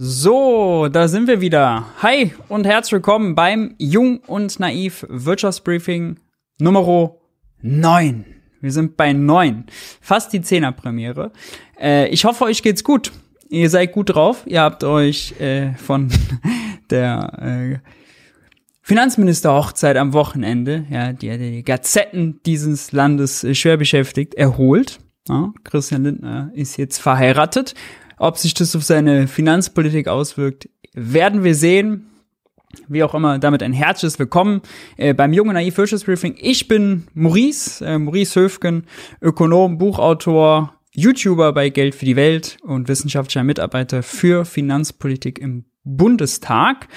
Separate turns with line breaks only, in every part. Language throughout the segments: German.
So, da sind wir wieder. Hi und herzlich willkommen beim Jung und Naiv Wirtschaftsbriefing Nummer 9. Wir sind bei 9. Fast die 10er Premiere. Äh, ich hoffe, euch geht's gut. Ihr seid gut drauf. Ihr habt euch äh, von der äh, Finanzministerhochzeit am Wochenende, ja, die, die Gazetten dieses Landes äh, schwer beschäftigt, erholt. Ja, Christian Lindner ist jetzt verheiratet ob sich das auf seine Finanzpolitik auswirkt, werden wir sehen. Wie auch immer, damit ein herzliches Willkommen äh, beim Jungen Naiv Wirtschaftsbriefing. Ich bin Maurice, äh, Maurice Höfgen, Ökonom, Buchautor, YouTuber bei Geld für die Welt und wissenschaftlicher Mitarbeiter für Finanzpolitik im Bundestag.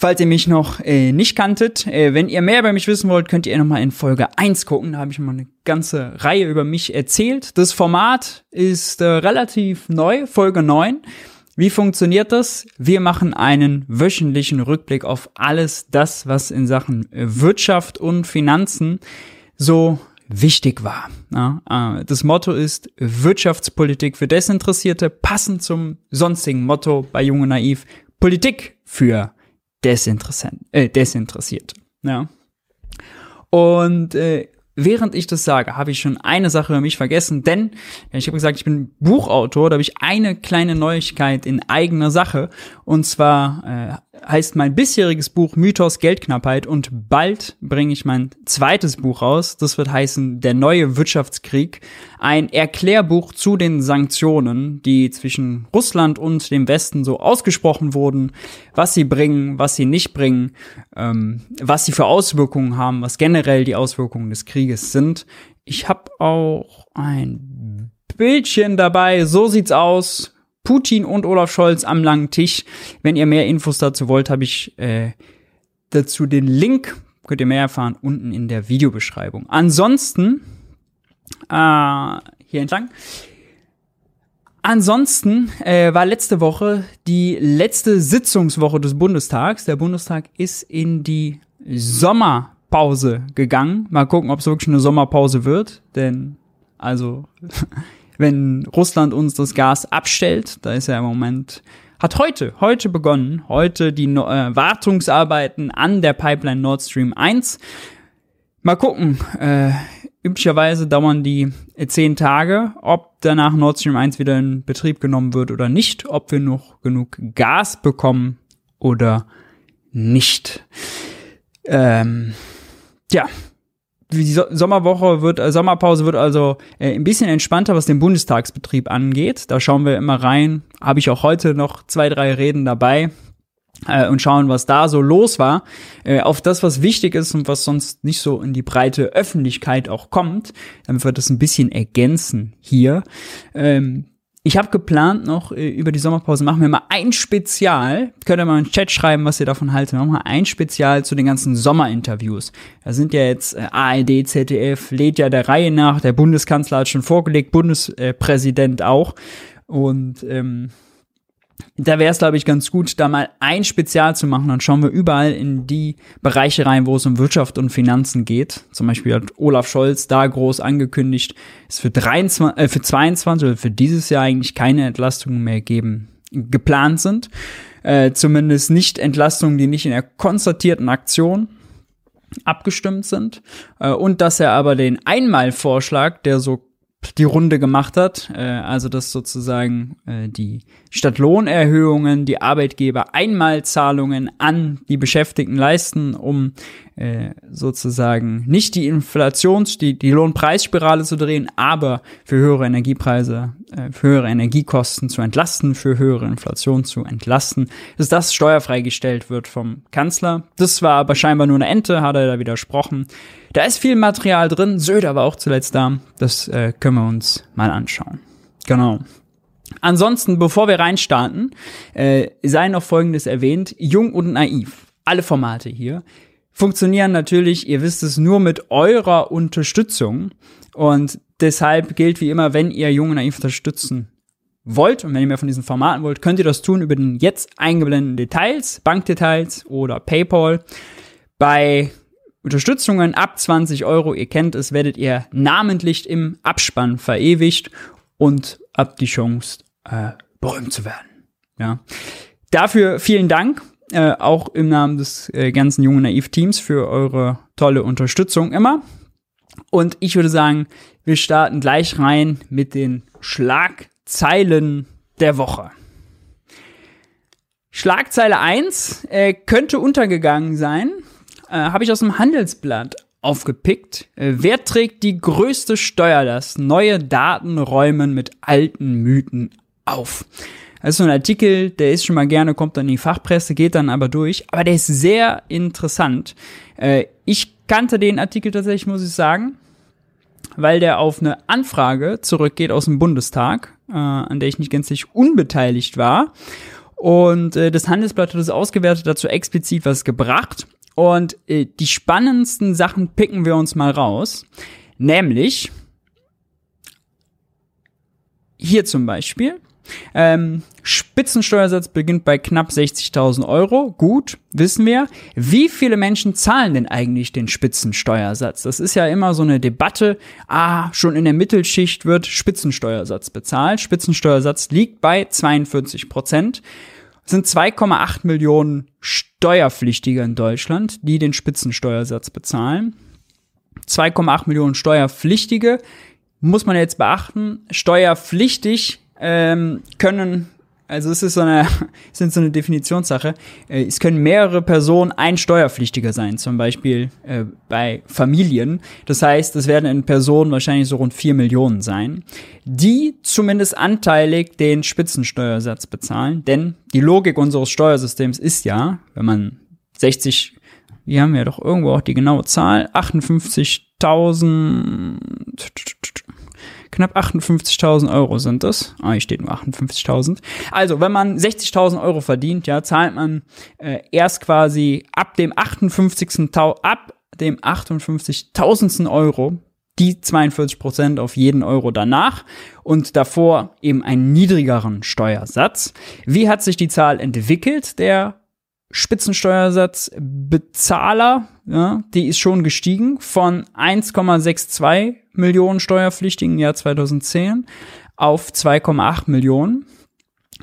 Falls ihr mich noch äh, nicht kanntet, äh, wenn ihr mehr über mich wissen wollt, könnt ihr noch mal in Folge 1 gucken. Da habe ich mal eine ganze Reihe über mich erzählt. Das Format ist äh, relativ neu, Folge 9. Wie funktioniert das? Wir machen einen wöchentlichen Rückblick auf alles das, was in Sachen Wirtschaft und Finanzen so wichtig war. Äh, das Motto ist Wirtschaftspolitik für Desinteressierte, passend zum sonstigen Motto bei Junge Naiv, Politik für desinteressant, äh, desinteressiert. Ja. Und äh, während ich das sage, habe ich schon eine Sache über mich vergessen, denn ich habe gesagt, ich bin Buchautor, da habe ich eine kleine Neuigkeit in eigener Sache. Und zwar äh, heißt mein bisheriges Buch Mythos Geldknappheit und bald bringe ich mein zweites Buch raus. Das wird heißen Der neue Wirtschaftskrieg. Ein Erklärbuch zu den Sanktionen, die zwischen Russland und dem Westen so ausgesprochen wurden, was sie bringen, was sie nicht bringen, ähm, was sie für Auswirkungen haben, was generell die Auswirkungen des Krieges sind. Ich habe auch ein Bildchen dabei, so sieht's aus Putin und Olaf Scholz am langen Tisch. Wenn ihr mehr Infos dazu wollt, habe ich äh, dazu den Link, könnt ihr mehr erfahren, unten in der Videobeschreibung. Ansonsten, äh, hier entlang. Ansonsten äh, war letzte Woche die letzte Sitzungswoche des Bundestags. Der Bundestag ist in die Sommerpause gegangen. Mal gucken, ob es wirklich eine Sommerpause wird. Denn, also, wenn Russland uns das Gas abstellt. Da ist ja im Moment, hat heute, heute begonnen, heute die no äh, Wartungsarbeiten an der Pipeline Nord Stream 1. Mal gucken, äh, üblicherweise dauern die äh, zehn Tage, ob danach Nord Stream 1 wieder in Betrieb genommen wird oder nicht, ob wir noch genug Gas bekommen oder nicht. Ähm, ja, die Sommerwoche wird, äh, Sommerpause wird also äh, ein bisschen entspannter, was den Bundestagsbetrieb angeht. Da schauen wir immer rein. Habe ich auch heute noch zwei, drei Reden dabei äh, und schauen, was da so los war. Äh, auf das, was wichtig ist und was sonst nicht so in die breite Öffentlichkeit auch kommt. Dann wird das ein bisschen ergänzen hier. Ähm, ich habe geplant noch äh, über die Sommerpause machen wir mal ein Spezial. Könnt ihr mal im Chat schreiben, was ihr davon haltet. Machen wir mal ein Spezial zu den ganzen Sommerinterviews. Da sind ja jetzt äh, ARD, ZDF, lädt ja der Reihe nach. Der Bundeskanzler hat schon vorgelegt, Bundespräsident auch. Und ähm, da wäre es, glaube ich, ganz gut, da mal ein Spezial zu machen. Dann schauen wir überall in die Bereiche rein, wo es um Wirtschaft und Finanzen geht. Zum Beispiel hat Olaf Scholz da groß angekündigt, es für, 23, äh, für 22 oder für dieses Jahr eigentlich keine Entlastungen mehr geben, geplant sind. Äh, zumindest nicht Entlastungen, die nicht in der konstatierten Aktion abgestimmt sind. Äh, und dass er aber den Einmalvorschlag, der so die Runde gemacht hat. Äh, also dass sozusagen äh, die statt Lohnerhöhungen die Arbeitgeber Einmalzahlungen an die Beschäftigten leisten, um äh, sozusagen nicht die Inflations-, die, die Lohnpreisspirale zu drehen, aber für höhere Energiepreise, äh, für höhere Energiekosten zu entlasten, für höhere Inflation zu entlasten, dass das steuerfrei gestellt wird vom Kanzler. Das war aber scheinbar nur eine Ente, hat er da widersprochen. Da ist viel Material drin, Söder war auch zuletzt da. Das äh, können wir uns mal anschauen. Genau. Ansonsten, bevor wir reinstarten, äh, sei noch Folgendes erwähnt. Jung und naiv. Alle Formate hier funktionieren natürlich, ihr wisst es, nur mit eurer Unterstützung. Und deshalb gilt wie immer, wenn ihr Jung und naiv unterstützen wollt und wenn ihr mehr von diesen Formaten wollt, könnt ihr das tun über den jetzt eingeblendeten Details, Bankdetails oder PayPal. Bei Unterstützungen ab 20 Euro, ihr kennt es, werdet ihr namentlich im Abspann verewigt und habt die Chance, äh, berühmt zu werden. Ja. Dafür vielen Dank, äh, auch im Namen des äh, ganzen jungen Naiv-Teams für eure tolle Unterstützung immer. Und ich würde sagen, wir starten gleich rein mit den Schlagzeilen der Woche. Schlagzeile 1 äh, könnte untergegangen sein. Äh, Habe ich aus dem Handelsblatt aufgepickt. Äh, wer trägt die größte Steuerlast? Neue Daten räumen mit alten Mythen auf. Das ist so ein Artikel, der ist schon mal gerne, kommt dann in die Fachpresse, geht dann aber durch. Aber der ist sehr interessant. Äh, ich kannte den Artikel tatsächlich, muss ich sagen, weil der auf eine Anfrage zurückgeht aus dem Bundestag, äh, an der ich nicht gänzlich unbeteiligt war. Und äh, das Handelsblatt hat es ausgewertet, dazu explizit was gebracht. Und äh, die spannendsten Sachen picken wir uns mal raus. Nämlich hier zum Beispiel ähm, Spitzensteuersatz beginnt bei knapp 60.000 Euro. Gut, wissen wir. Wie viele Menschen zahlen denn eigentlich den Spitzensteuersatz? Das ist ja immer so eine Debatte. Ah, schon in der Mittelschicht wird Spitzensteuersatz bezahlt. Spitzensteuersatz liegt bei 42 Prozent. Es sind 2,8 Millionen Steuerpflichtige in Deutschland, die den Spitzensteuersatz bezahlen. 2,8 Millionen Steuerpflichtige muss man jetzt beachten. Steuerpflichtig ähm, können, also es ist so eine, sind so eine Definitionssache, äh, es können mehrere Personen ein Steuerpflichtiger sein, zum Beispiel äh, bei Familien. Das heißt, es werden in Personen wahrscheinlich so rund vier Millionen sein, die zumindest anteilig den Spitzensteuersatz bezahlen, denn die Logik unseres Steuersystems ist ja, wenn man 60 wir haben ja doch irgendwo auch die genaue Zahl, 58.000 Knapp 58.000 Euro sind es. Ah, hier steht nur 58.000. Also, wenn man 60.000 Euro verdient, ja, zahlt man äh, erst quasi ab dem 58. ab dem 58.000. Euro die 42 Prozent auf jeden Euro danach und davor eben einen niedrigeren Steuersatz. Wie hat sich die Zahl entwickelt? Der Spitzensteuersatzbezahler, ja, die ist schon gestiegen von 1,62 Millionen Steuerpflichtigen im Jahr 2010 auf 2,8 Millionen.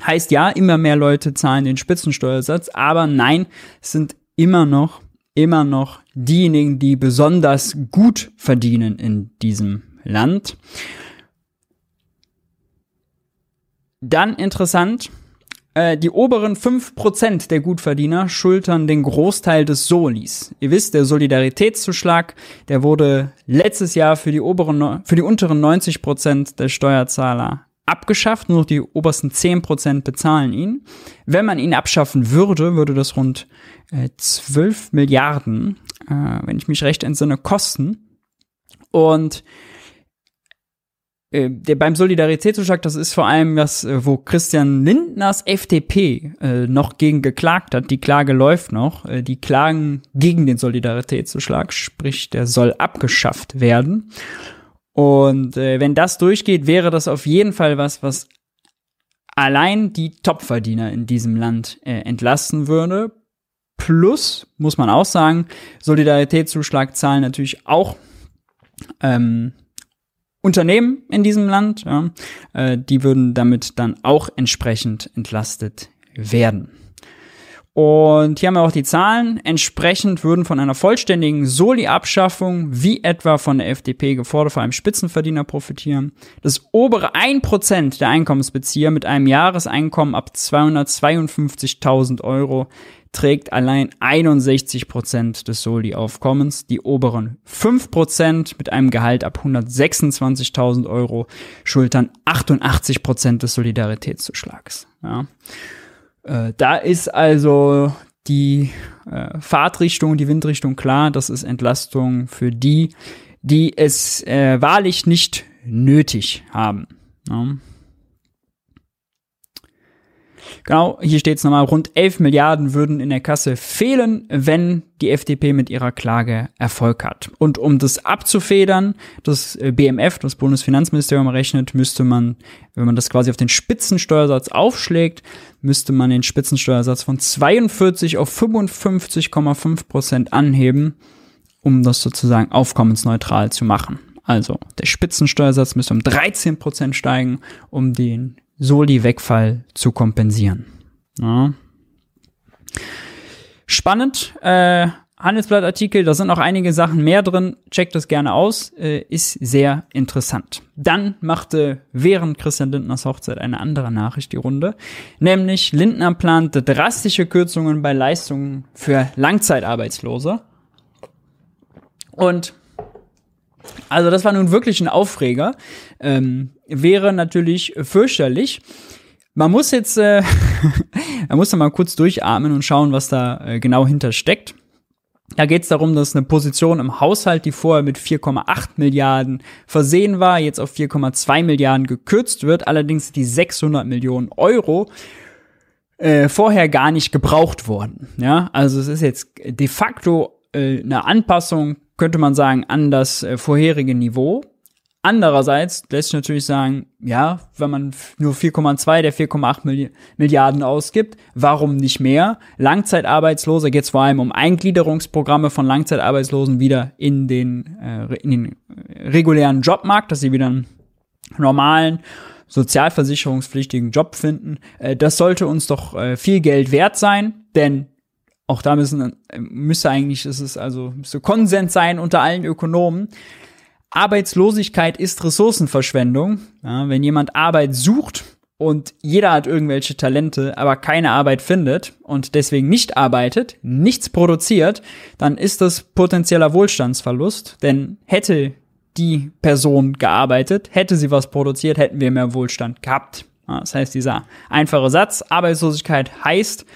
Heißt ja, immer mehr Leute zahlen den Spitzensteuersatz, aber nein, es sind immer noch, immer noch diejenigen, die besonders gut verdienen in diesem Land. Dann interessant, äh, die oberen 5% der Gutverdiener schultern den Großteil des Solis. Ihr wisst, der Solidaritätszuschlag, der wurde letztes Jahr für die oberen, für die unteren 90% der Steuerzahler abgeschafft, nur die obersten 10% bezahlen ihn. Wenn man ihn abschaffen würde, würde das rund äh, 12 Milliarden, äh, wenn ich mich recht entsinne, kosten. Und der beim Solidaritätszuschlag, das ist vor allem das, äh, wo Christian Lindners FDP äh, noch gegen geklagt hat. Die Klage läuft noch. Äh, die klagen gegen den Solidaritätszuschlag, sprich, der soll abgeschafft werden. Und äh, wenn das durchgeht, wäre das auf jeden Fall was, was allein die Topverdiener in diesem Land äh, entlasten würde. Plus, muss man auch sagen, Solidaritätszuschlag zahlen natürlich auch ähm, Unternehmen in diesem Land, ja, äh, die würden damit dann auch entsprechend entlastet werden. Und hier haben wir auch die Zahlen. Entsprechend würden von einer vollständigen Soli-Abschaffung, wie etwa von der FDP gefordert, vor allem Spitzenverdiener profitieren. Das obere 1% der Einkommensbezieher mit einem Jahreseinkommen ab 252.000 Euro trägt allein 61 Prozent des Soli-Aufkommens. Die oberen 5 Prozent mit einem Gehalt ab 126.000 Euro schultern 88 Prozent des Solidaritätszuschlags. Ja. Äh, da ist also die äh, Fahrtrichtung, die Windrichtung klar. Das ist Entlastung für die, die es äh, wahrlich nicht nötig haben. Ja. Genau, hier steht es nochmal, rund 11 Milliarden würden in der Kasse fehlen, wenn die FDP mit ihrer Klage Erfolg hat. Und um das abzufedern, das äh, BMF, das Bundesfinanzministerium rechnet, müsste man, wenn man das quasi auf den Spitzensteuersatz aufschlägt, müsste man den Spitzensteuersatz von 42 auf 55,5 Prozent anheben, um das sozusagen aufkommensneutral zu machen. Also der Spitzensteuersatz müsste um 13 Prozent steigen, um den Soli-Wegfall zu kompensieren. Ja. Spannend. Äh, Handelsblattartikel, da sind noch einige Sachen mehr drin. Checkt das gerne aus, äh, ist sehr interessant. Dann machte während Christian Lindners Hochzeit eine andere Nachricht die Runde, nämlich Lindner plante drastische Kürzungen bei Leistungen für Langzeitarbeitslose. Und also das war nun wirklich ein Aufreger. Ähm, wäre natürlich fürchterlich. Man muss jetzt, äh, man muss da mal kurz durchatmen und schauen, was da äh, genau hinter steckt. Da geht es darum, dass eine Position im Haushalt, die vorher mit 4,8 Milliarden versehen war, jetzt auf 4,2 Milliarden gekürzt wird. Allerdings die 600 Millionen Euro äh, vorher gar nicht gebraucht worden. Ja, also es ist jetzt de facto äh, eine Anpassung, könnte man sagen, an das äh, vorherige Niveau. Andererseits lässt sich natürlich sagen, ja, wenn man nur 4,2 der 4,8 Milliarden ausgibt, warum nicht mehr? Langzeitarbeitslose geht es vor allem um Eingliederungsprogramme von Langzeitarbeitslosen wieder in den, äh, in den regulären Jobmarkt, dass sie wieder einen normalen sozialversicherungspflichtigen Job finden. Äh, das sollte uns doch äh, viel Geld wert sein, denn auch da müssen, äh, müsste eigentlich, ist es also, müsste Konsens sein unter allen Ökonomen, Arbeitslosigkeit ist Ressourcenverschwendung. Ja, wenn jemand Arbeit sucht und jeder hat irgendwelche Talente, aber keine Arbeit findet und deswegen nicht arbeitet, nichts produziert, dann ist das potenzieller Wohlstandsverlust. Denn hätte die Person gearbeitet, hätte sie was produziert, hätten wir mehr Wohlstand gehabt. Ja, das heißt, dieser einfache Satz, Arbeitslosigkeit heißt,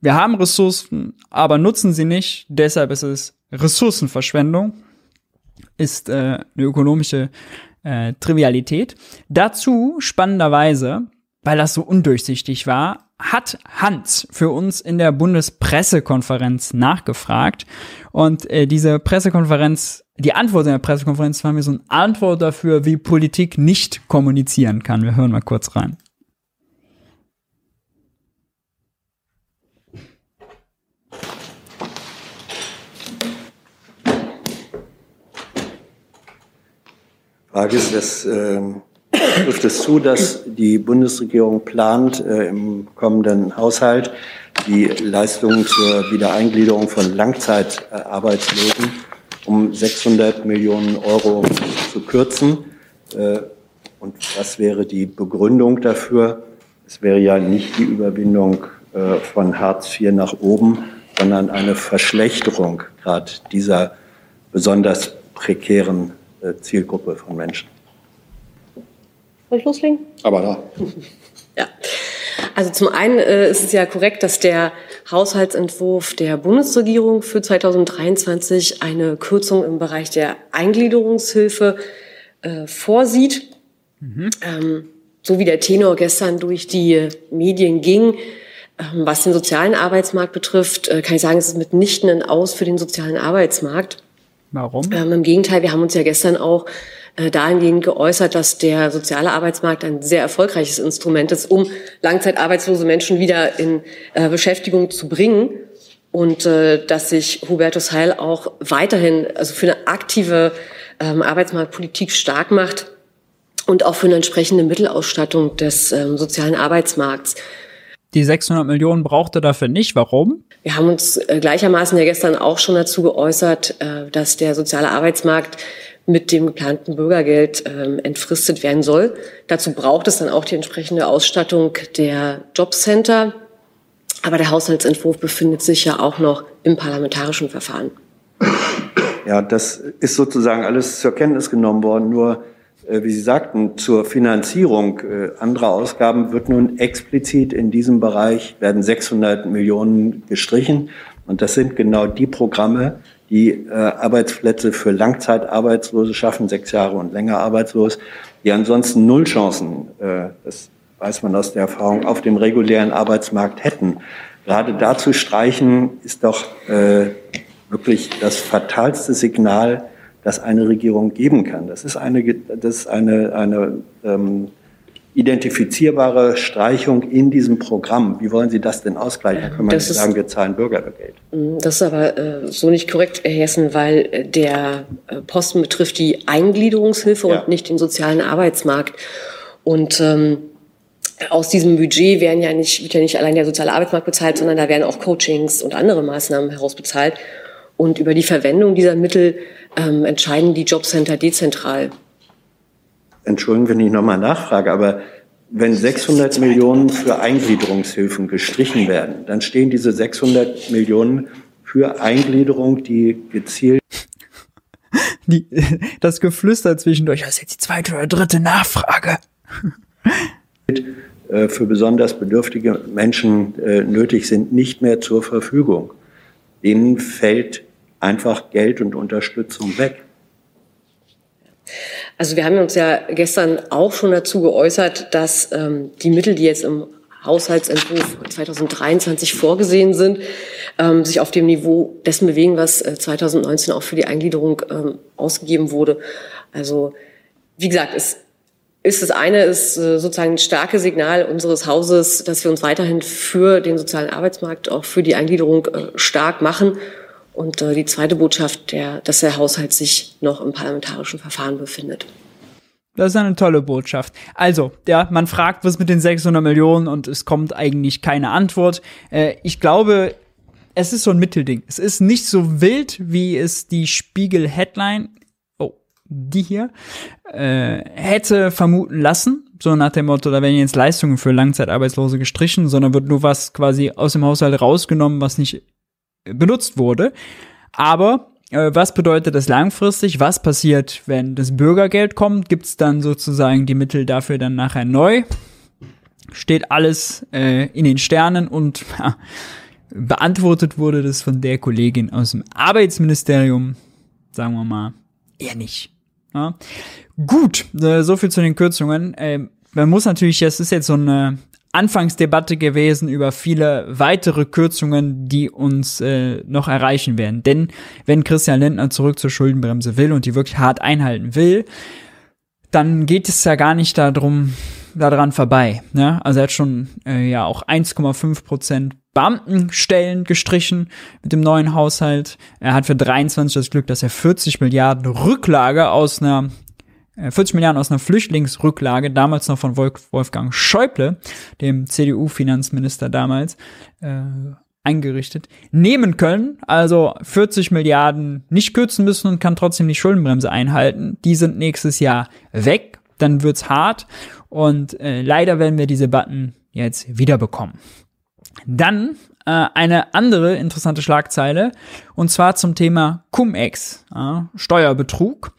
wir haben Ressourcen, aber nutzen sie nicht, deshalb ist es Ressourcenverschwendung ist äh, eine ökonomische äh, Trivialität. Dazu spannenderweise, weil das so undurchsichtig war, hat Hans für uns in der Bundespressekonferenz nachgefragt. Und äh, diese Pressekonferenz, die Antwort in der Pressekonferenz war mir so eine Antwort dafür, wie Politik nicht kommunizieren kann. Wir hören mal kurz rein.
Frage ist, das, äh, trifft es zu, dass die Bundesregierung plant, äh, im kommenden Haushalt die Leistungen zur Wiedereingliederung von Langzeitarbeitslosen um 600 Millionen Euro zu kürzen. Äh, und was wäre die Begründung dafür? Es wäre ja nicht die Überwindung äh, von Hartz IV nach oben, sondern eine Verschlechterung gerade dieser besonders prekären Zielgruppe von Menschen.
Soll ich loslegen?
Aber da.
ja. Also zum einen äh, ist es ja korrekt, dass der Haushaltsentwurf der Bundesregierung für 2023 eine Kürzung im Bereich der Eingliederungshilfe äh, vorsieht. Mhm. Ähm, so wie der Tenor gestern durch die Medien ging, ähm, was den sozialen Arbeitsmarkt betrifft, äh, kann ich sagen, es ist mitnichten ein Aus für den sozialen Arbeitsmarkt.
Warum?
Ähm, Im Gegenteil, wir haben uns ja gestern auch äh, dahingehend geäußert, dass der soziale Arbeitsmarkt ein sehr erfolgreiches Instrument ist, um langzeitarbeitslose Menschen wieder in äh, Beschäftigung zu bringen. Und äh, dass sich Hubertus Heil auch weiterhin also für eine aktive ähm, Arbeitsmarktpolitik stark macht und auch für eine entsprechende Mittelausstattung des ähm, sozialen Arbeitsmarkts.
Die 600 Millionen braucht er dafür nicht. Warum?
Wir haben uns äh, gleichermaßen ja gestern auch schon dazu geäußert, äh, dass der soziale Arbeitsmarkt mit dem geplanten Bürgergeld ähm, entfristet werden soll. Dazu braucht es dann auch die entsprechende Ausstattung der Jobcenter. Aber der Haushaltsentwurf befindet sich ja auch noch im parlamentarischen Verfahren.
Ja, das ist sozusagen alles zur Kenntnis genommen worden. Nur wie Sie sagten, zur Finanzierung äh, anderer Ausgaben wird nun explizit in diesem Bereich werden 600 Millionen gestrichen. Und das sind genau die Programme, die äh, Arbeitsplätze für Langzeitarbeitslose schaffen, sechs Jahre und länger arbeitslos, die ansonsten null Chancen, das weiß man aus der Erfahrung, auf dem regulären Arbeitsmarkt hätten. Gerade dazu streichen ist doch wirklich das fatalste Signal das eine Regierung geben kann. Das ist eine, das ist eine, eine ähm, identifizierbare Streichung in diesem Programm. Wie wollen Sie das denn ausgleichen? Man das nicht sagen, wir zahlen Bürgergeld.
Mm, das ist aber äh, so nicht korrekt, Herr Hessen, weil äh, der äh, Posten betrifft die Eingliederungshilfe ja. und nicht den sozialen Arbeitsmarkt. Und ähm, aus diesem Budget werden ja nicht, wird ja nicht allein der soziale Arbeitsmarkt bezahlt, sondern da werden auch Coachings und andere Maßnahmen herausbezahlt. Und über die Verwendung dieser Mittel ähm, entscheiden die Jobcenter dezentral.
Entschuldigen, wenn ich nochmal nachfrage, aber wenn 600 Millionen für Eingliederungshilfen gestrichen werden, dann stehen diese 600 Millionen für Eingliederung, die gezielt
die, das Geflüster zwischendurch, das ist jetzt die zweite oder dritte Nachfrage.
Äh, für besonders bedürftige Menschen äh, nötig sind, nicht mehr zur Verfügung. Denen fällt einfach Geld und Unterstützung weg.
Also wir haben uns ja gestern auch schon dazu geäußert, dass ähm, die Mittel, die jetzt im Haushaltsentwurf 2023 vorgesehen sind, ähm, sich auf dem Niveau dessen bewegen, was äh, 2019 auch für die Eingliederung ähm, ausgegeben wurde. Also wie gesagt, es ist das eine ist äh, sozusagen ein starkes Signal unseres Hauses, dass wir uns weiterhin für den sozialen Arbeitsmarkt, auch für die Eingliederung äh, stark machen. Und äh, die zweite Botschaft, der, dass der Haushalt sich noch im parlamentarischen Verfahren befindet.
Das ist eine tolle Botschaft. Also, ja, man fragt, was mit den 600 Millionen und es kommt eigentlich keine Antwort. Äh, ich glaube, es ist so ein Mittelding. Es ist nicht so wild, wie es die Spiegel-Headline, oh, die hier, äh, hätte vermuten lassen. So nach dem Motto, da werden jetzt Leistungen für Langzeitarbeitslose gestrichen, sondern wird nur was quasi aus dem Haushalt rausgenommen, was nicht benutzt wurde. Aber äh, was bedeutet das langfristig? Was passiert, wenn das Bürgergeld kommt? Gibt es dann sozusagen die Mittel dafür dann nachher neu? Steht alles äh, in den Sternen und ja, beantwortet wurde das von der Kollegin aus dem Arbeitsministerium, sagen wir mal, eher nicht. Ja. Gut, äh, so viel zu den Kürzungen. Äh, man muss natürlich, es ist jetzt so eine Anfangsdebatte gewesen über viele weitere Kürzungen, die uns äh, noch erreichen werden. Denn wenn Christian Lindner zurück zur Schuldenbremse will und die wirklich hart einhalten will, dann geht es ja gar nicht darum, daran vorbei. Ne? Also er hat schon äh, ja auch 1,5 Prozent Beamtenstellen gestrichen mit dem neuen Haushalt. Er hat für 23 das Glück, dass er 40 Milliarden Rücklage aus einer 40 äh, Milliarden aus einer Flüchtlingsrücklage, damals noch von Wolfgang Schäuble, dem CDU-Finanzminister damals, äh, eingerichtet, nehmen können. Also 40 Milliarden nicht kürzen müssen und kann trotzdem die Schuldenbremse einhalten. Die sind nächstes Jahr weg. Dann wird's hart. Und äh, leider werden wir diese Button jetzt wiederbekommen. Dann äh, eine andere interessante Schlagzeile und zwar zum Thema Cum-Ex, äh, Steuerbetrug.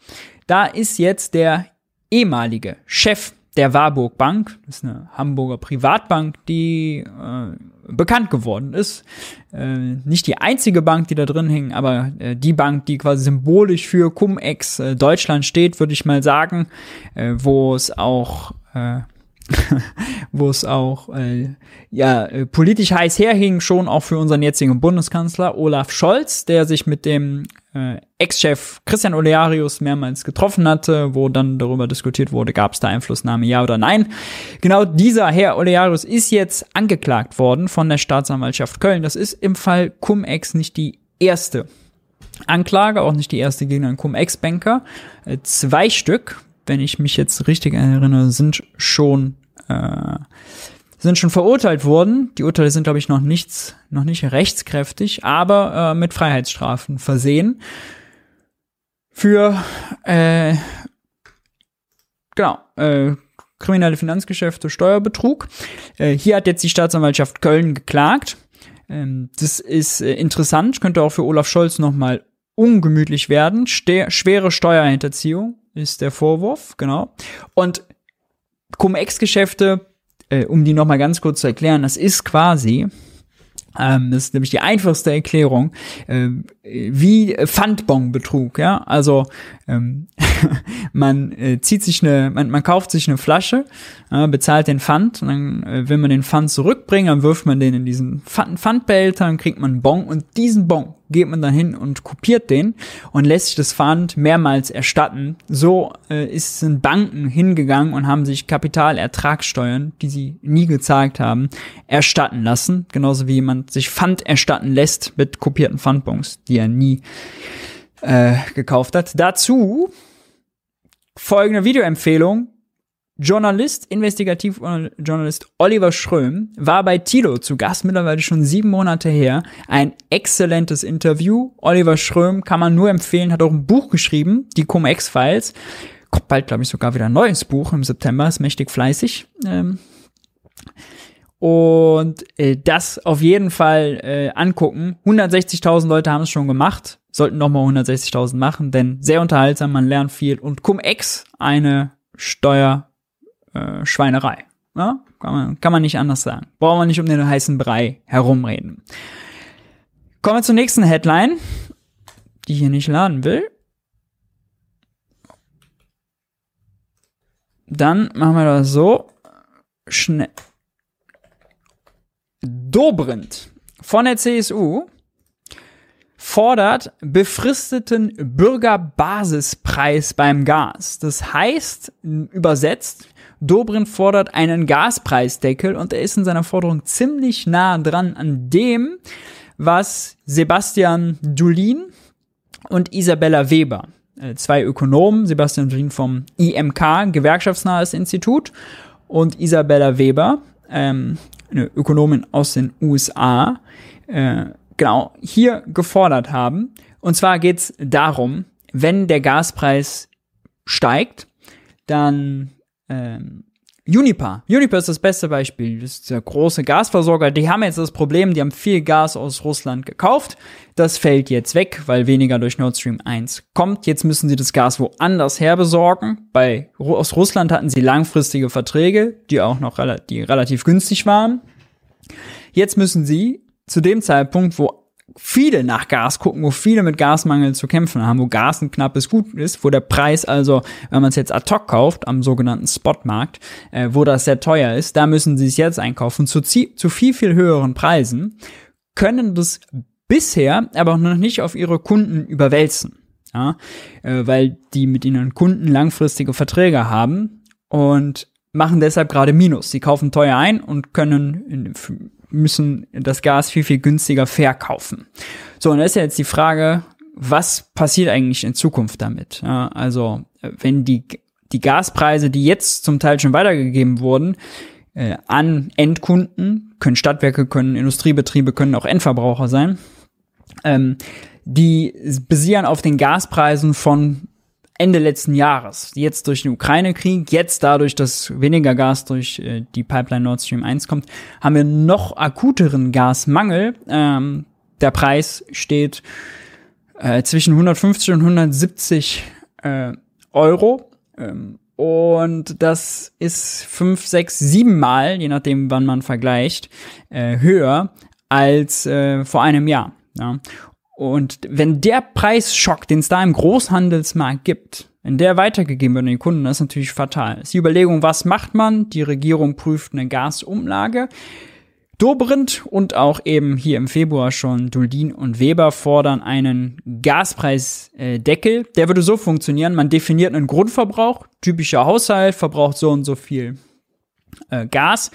Da ist jetzt der ehemalige Chef der Warburg Bank, das ist eine Hamburger Privatbank, die äh, bekannt geworden ist. Äh, nicht die einzige Bank, die da drin hängt, aber äh, die Bank, die quasi symbolisch für Cum-Ex äh, Deutschland steht, würde ich mal sagen, äh, wo es auch äh, wo es auch äh, ja äh, politisch heiß herhing, schon auch für unseren jetzigen Bundeskanzler Olaf Scholz, der sich mit dem äh, Ex-Chef Christian Olearius mehrmals getroffen hatte, wo dann darüber diskutiert wurde, gab es da Einflussnahme, ja oder nein. Genau dieser Herr Olearius ist jetzt angeklagt worden von der Staatsanwaltschaft Köln. Das ist im Fall Cum-Ex nicht die erste Anklage, auch nicht die erste gegen einen Cum-Ex-Banker. Äh, zwei Stück, wenn ich mich jetzt richtig erinnere, sind schon äh, sind schon verurteilt worden. Die Urteile sind, glaube ich, noch nichts, noch nicht rechtskräftig, aber äh, mit Freiheitsstrafen versehen. Für äh, genau, äh, kriminelle Finanzgeschäfte, Steuerbetrug. Äh, hier hat jetzt die Staatsanwaltschaft Köln geklagt. Ähm, das ist äh, interessant, könnte auch für Olaf Scholz nochmal ungemütlich werden. Ste schwere Steuerhinterziehung ist der Vorwurf, genau. Und Cum-Ex-Geschäfte, äh, um die nochmal ganz kurz zu erklären, das ist quasi, ähm, das ist nämlich die einfachste Erklärung, äh, wie Pfandbonbetrug, ja, also ähm, man äh, zieht sich eine, man, man kauft sich eine Flasche, äh, bezahlt den Pfand und dann äh, will man den Pfand zurückbringen, dann wirft man den in diesen Pfand Pfandbehälter, dann kriegt man einen Bon und diesen Bon geht man dann hin und kopiert den und lässt sich das Pfand mehrmals erstatten. So äh, ist, sind Banken hingegangen und haben sich Kapitalertragssteuern, die sie nie gezahlt haben, erstatten lassen. Genauso wie jemand sich Pfand erstatten lässt mit kopierten Pfandbons, die er nie äh, gekauft hat. Dazu folgende Videoempfehlung. Journalist, Investigativjournalist Oliver Schröm war bei Tilo zu Gast, mittlerweile schon sieben Monate her. Ein exzellentes Interview. Oliver Schröm kann man nur empfehlen, hat auch ein Buch geschrieben, die Cum-Ex-Files. Kommt bald, glaube ich, sogar wieder ein neues Buch im September, ist mächtig fleißig. Ähm und äh, das auf jeden Fall äh, angucken. 160.000 Leute haben es schon gemacht, sollten nochmal 160.000 machen, denn sehr unterhaltsam, man lernt viel. Und Cum-Ex, eine Steuer äh. Ja? Kann, man, kann man nicht anders sagen. Brauchen wir nicht um den heißen Brei herumreden. Kommen wir zur nächsten Headline, die hier nicht laden will. Dann machen wir das so. Schnell. Dobrindt von der CSU fordert befristeten Bürgerbasispreis beim Gas. Das heißt, übersetzt, Dobrindt fordert einen Gaspreisdeckel und er ist in seiner Forderung ziemlich nah dran an dem, was Sebastian Dulin und Isabella Weber, äh, zwei Ökonomen, Sebastian Dulin vom IMK, gewerkschaftsnahes Institut, und Isabella Weber, ähm, eine Ökonomin aus den USA, äh, genau, hier gefordert haben. Und zwar geht's darum, wenn der Gaspreis steigt, dann ähm, Uniper. Uniper ist das beste Beispiel. Das ist der große Gasversorger. Die haben jetzt das Problem, die haben viel Gas aus Russland gekauft. Das fällt jetzt weg, weil weniger durch Nord Stream 1 kommt. Jetzt müssen sie das Gas woanders her besorgen. Bei, aus Russland hatten sie langfristige Verträge, die auch noch die relativ günstig waren. Jetzt müssen sie zu dem Zeitpunkt, wo viele nach Gas gucken, wo viele mit Gasmangel zu kämpfen haben, wo Gas ein knappes Gut ist, wo der Preis also, wenn man es jetzt ad hoc kauft, am sogenannten Spotmarkt, äh, wo das sehr teuer ist, da müssen sie es jetzt einkaufen zu, zu viel, viel höheren Preisen, können das bisher aber noch nicht auf ihre Kunden überwälzen. Ja, äh, weil die mit ihren Kunden langfristige Verträge haben und machen deshalb gerade Minus. Sie kaufen teuer ein und können in, müssen das Gas viel, viel günstiger verkaufen. So, und da ist ja jetzt die Frage, was passiert eigentlich in Zukunft damit? Ja, also, wenn die, die Gaspreise, die jetzt zum Teil schon weitergegeben wurden, äh, an Endkunden, können Stadtwerke, können Industriebetriebe, können auch Endverbraucher sein, ähm, die basieren auf den Gaspreisen von Ende letzten Jahres. Jetzt durch den Ukraine-Krieg, jetzt dadurch, dass weniger Gas durch äh, die Pipeline Nord Stream 1 kommt, haben wir noch akuteren Gasmangel. Ähm, der Preis steht äh, zwischen 150 und 170 äh, Euro. Ähm, und das ist fünf, sechs, sieben Mal, je nachdem, wann man vergleicht, äh, höher als äh, vor einem Jahr. Ja. Und wenn der Preisschock, den es da im Großhandelsmarkt gibt, wenn der weitergegeben wird an die Kunden, das ist natürlich fatal. Das ist die Überlegung, was macht man? Die Regierung prüft eine Gasumlage. Dobrindt und auch eben hier im Februar schon Duldin und Weber fordern einen Gaspreisdeckel. Der würde so funktionieren, man definiert einen Grundverbrauch, typischer Haushalt verbraucht so und so viel Gas.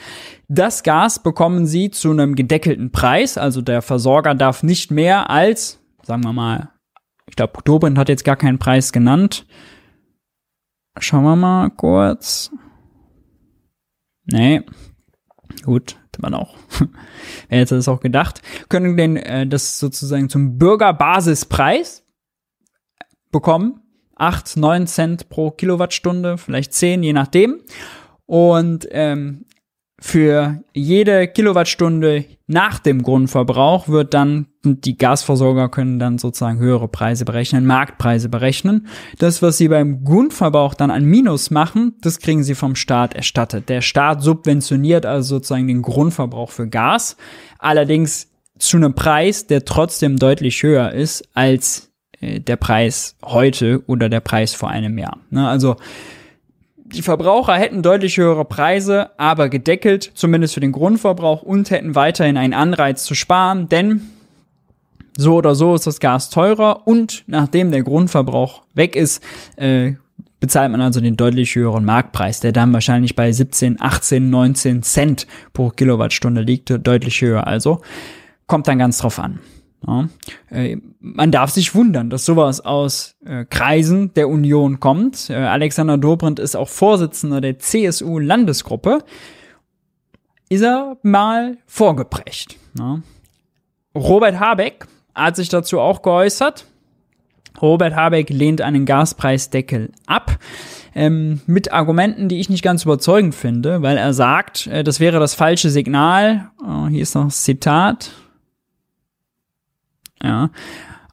Das Gas bekommen sie zu einem gedeckelten Preis, also der Versorger darf nicht mehr als, sagen wir mal, ich glaube, Dobrindt hat jetzt gar keinen Preis genannt. Schauen wir mal kurz. Nee. Gut, hätte man auch. Wer hätte das auch gedacht? Können denn äh, das sozusagen zum Bürgerbasispreis bekommen? 8, 9 Cent pro Kilowattstunde, vielleicht 10, je nachdem. Und ähm, für jede Kilowattstunde nach dem Grundverbrauch wird dann, die Gasversorger können dann sozusagen höhere Preise berechnen, Marktpreise berechnen. Das, was sie beim Grundverbrauch dann an Minus machen, das kriegen sie vom Staat erstattet. Der Staat subventioniert also sozusagen den Grundverbrauch für Gas, allerdings zu einem Preis, der trotzdem deutlich höher ist als äh, der Preis heute oder der Preis vor einem Jahr. Ne, also die Verbraucher hätten deutlich höhere Preise, aber gedeckelt, zumindest für den Grundverbrauch, und hätten weiterhin einen Anreiz zu sparen, denn so oder so ist das Gas teurer und nachdem der Grundverbrauch weg ist, äh, bezahlt man also den deutlich höheren Marktpreis, der dann wahrscheinlich bei 17, 18, 19 Cent pro Kilowattstunde liegt, deutlich höher also. Kommt dann ganz drauf an. Ja, äh, man darf sich wundern, dass sowas aus äh, Kreisen der Union kommt. Äh, Alexander Dobrindt ist auch Vorsitzender der CSU-Landesgruppe. Ist er mal vorgeprägt. Ja. Robert Habeck hat sich dazu auch geäußert. Robert Habeck lehnt einen Gaspreisdeckel ab. Ähm, mit Argumenten, die ich nicht ganz überzeugend finde, weil er sagt, äh, das wäre das falsche Signal. Oh, hier ist noch das Zitat. Ja.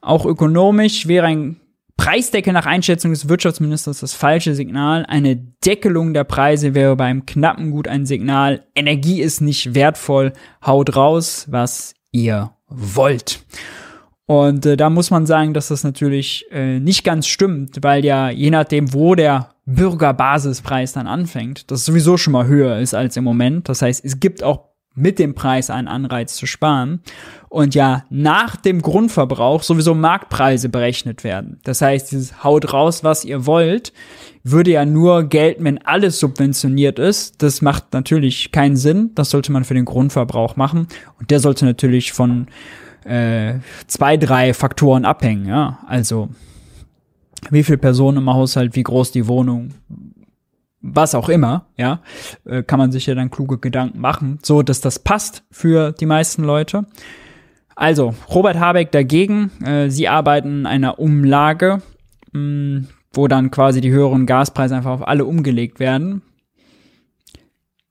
Auch ökonomisch wäre ein Preisdeckel nach Einschätzung des Wirtschaftsministers das falsche Signal. Eine Deckelung der Preise wäre beim knappen Gut ein Signal. Energie ist nicht wertvoll. Haut raus, was ihr wollt. Und äh, da muss man sagen, dass das natürlich äh, nicht ganz stimmt, weil ja je nachdem, wo der Bürgerbasispreis dann anfängt, das sowieso schon mal höher ist als im Moment. Das heißt, es gibt auch mit dem Preis einen Anreiz zu sparen und ja nach dem Grundverbrauch sowieso Marktpreise berechnet werden. Das heißt, dieses haut raus, was ihr wollt, würde ja nur gelten, wenn alles subventioniert ist. Das macht natürlich keinen Sinn. Das sollte man für den Grundverbrauch machen und der sollte natürlich von äh, zwei, drei Faktoren abhängen. Ja, also wie viele Personen im Haushalt, wie groß die Wohnung, was auch immer, ja, äh, kann man sich ja dann kluge Gedanken machen, so dass das passt für die meisten Leute. Also, Robert Habeck dagegen, äh, sie arbeiten in einer Umlage, mh, mm, wo dann quasi die höheren Gaspreise einfach auf alle umgelegt werden.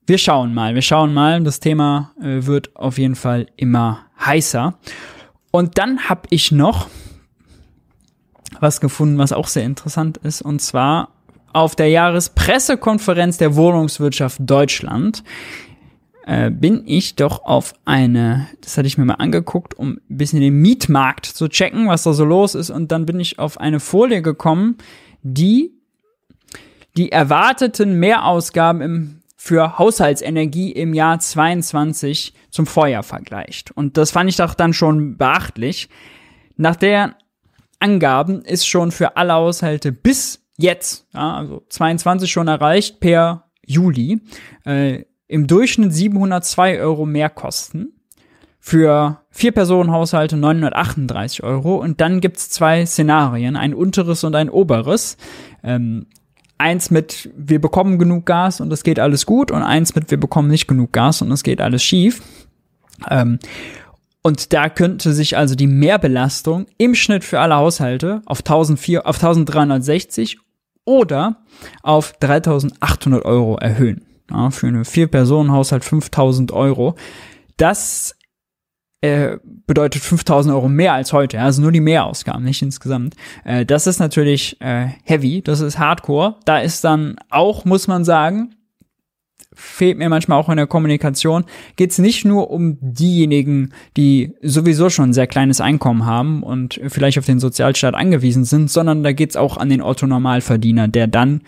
Wir schauen mal, wir schauen mal. Das Thema äh, wird auf jeden Fall immer heißer. Und dann habe ich noch was gefunden, was auch sehr interessant ist, und zwar auf der Jahrespressekonferenz der Wohnungswirtschaft Deutschland äh, bin ich doch auf eine, das hatte ich mir mal angeguckt, um ein bisschen den Mietmarkt zu checken, was da so los ist. Und dann bin ich auf eine Folie gekommen, die die erwarteten Mehrausgaben im, für Haushaltsenergie im Jahr 22 zum Vorjahr vergleicht. Und das fand ich doch dann schon beachtlich. Nach der Angaben ist schon für alle Haushalte bis jetzt, ja, also 22 schon erreicht per Juli, äh, im Durchschnitt 702 Euro mehr kosten. Für vier Personen Haushalte 938 Euro. Und dann gibt's zwei Szenarien, ein unteres und ein oberes. Ähm, eins mit, wir bekommen genug Gas und es geht alles gut. Und eins mit, wir bekommen nicht genug Gas und es geht alles schief. Ähm, und da könnte sich also die Mehrbelastung im Schnitt für alle Haushalte auf, 1400, auf 1360 oder auf 3800 Euro erhöhen. Ja, für eine Vier-Personen-Haushalt 5000 Euro. Das äh, bedeutet 5000 Euro mehr als heute. Also nur die Mehrausgaben, nicht insgesamt. Äh, das ist natürlich äh, heavy, das ist hardcore. Da ist dann auch, muss man sagen, fehlt mir manchmal auch in der Kommunikation, geht es nicht nur um diejenigen, die sowieso schon ein sehr kleines Einkommen haben und vielleicht auf den Sozialstaat angewiesen sind, sondern da geht es auch an den Otto-Normalverdiener, der dann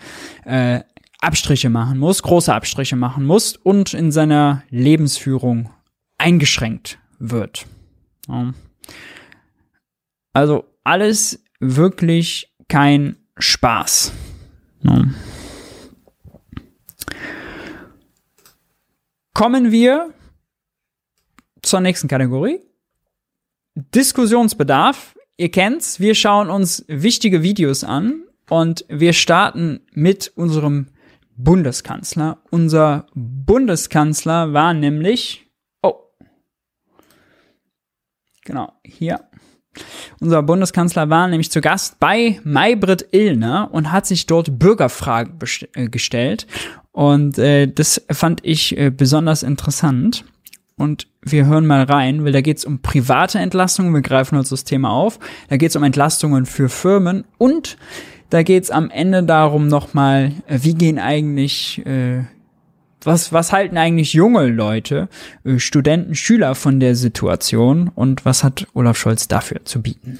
äh, Abstriche machen muss, große Abstriche machen muss und in seiner Lebensführung eingeschränkt wird. Also alles wirklich kein Spaß. Ja. Kommen wir zur nächsten Kategorie. Diskussionsbedarf. Ihr kennt's, wir schauen uns wichtige Videos an und wir starten mit unserem Bundeskanzler. Unser Bundeskanzler war nämlich, oh, genau, hier. Unser Bundeskanzler war nämlich zu Gast bei Maybrit Illner und hat sich dort Bürgerfragen äh, gestellt. Und äh, das fand ich äh, besonders interessant. Und wir hören mal rein, weil da geht es um private Entlastungen. Wir greifen uns das Thema auf. Da geht es um Entlastungen für Firmen und da geht es am Ende darum nochmal, äh, wie gehen eigentlich, äh, was, was halten eigentlich junge Leute, äh, Studenten, Schüler von der Situation und was hat Olaf Scholz dafür zu bieten?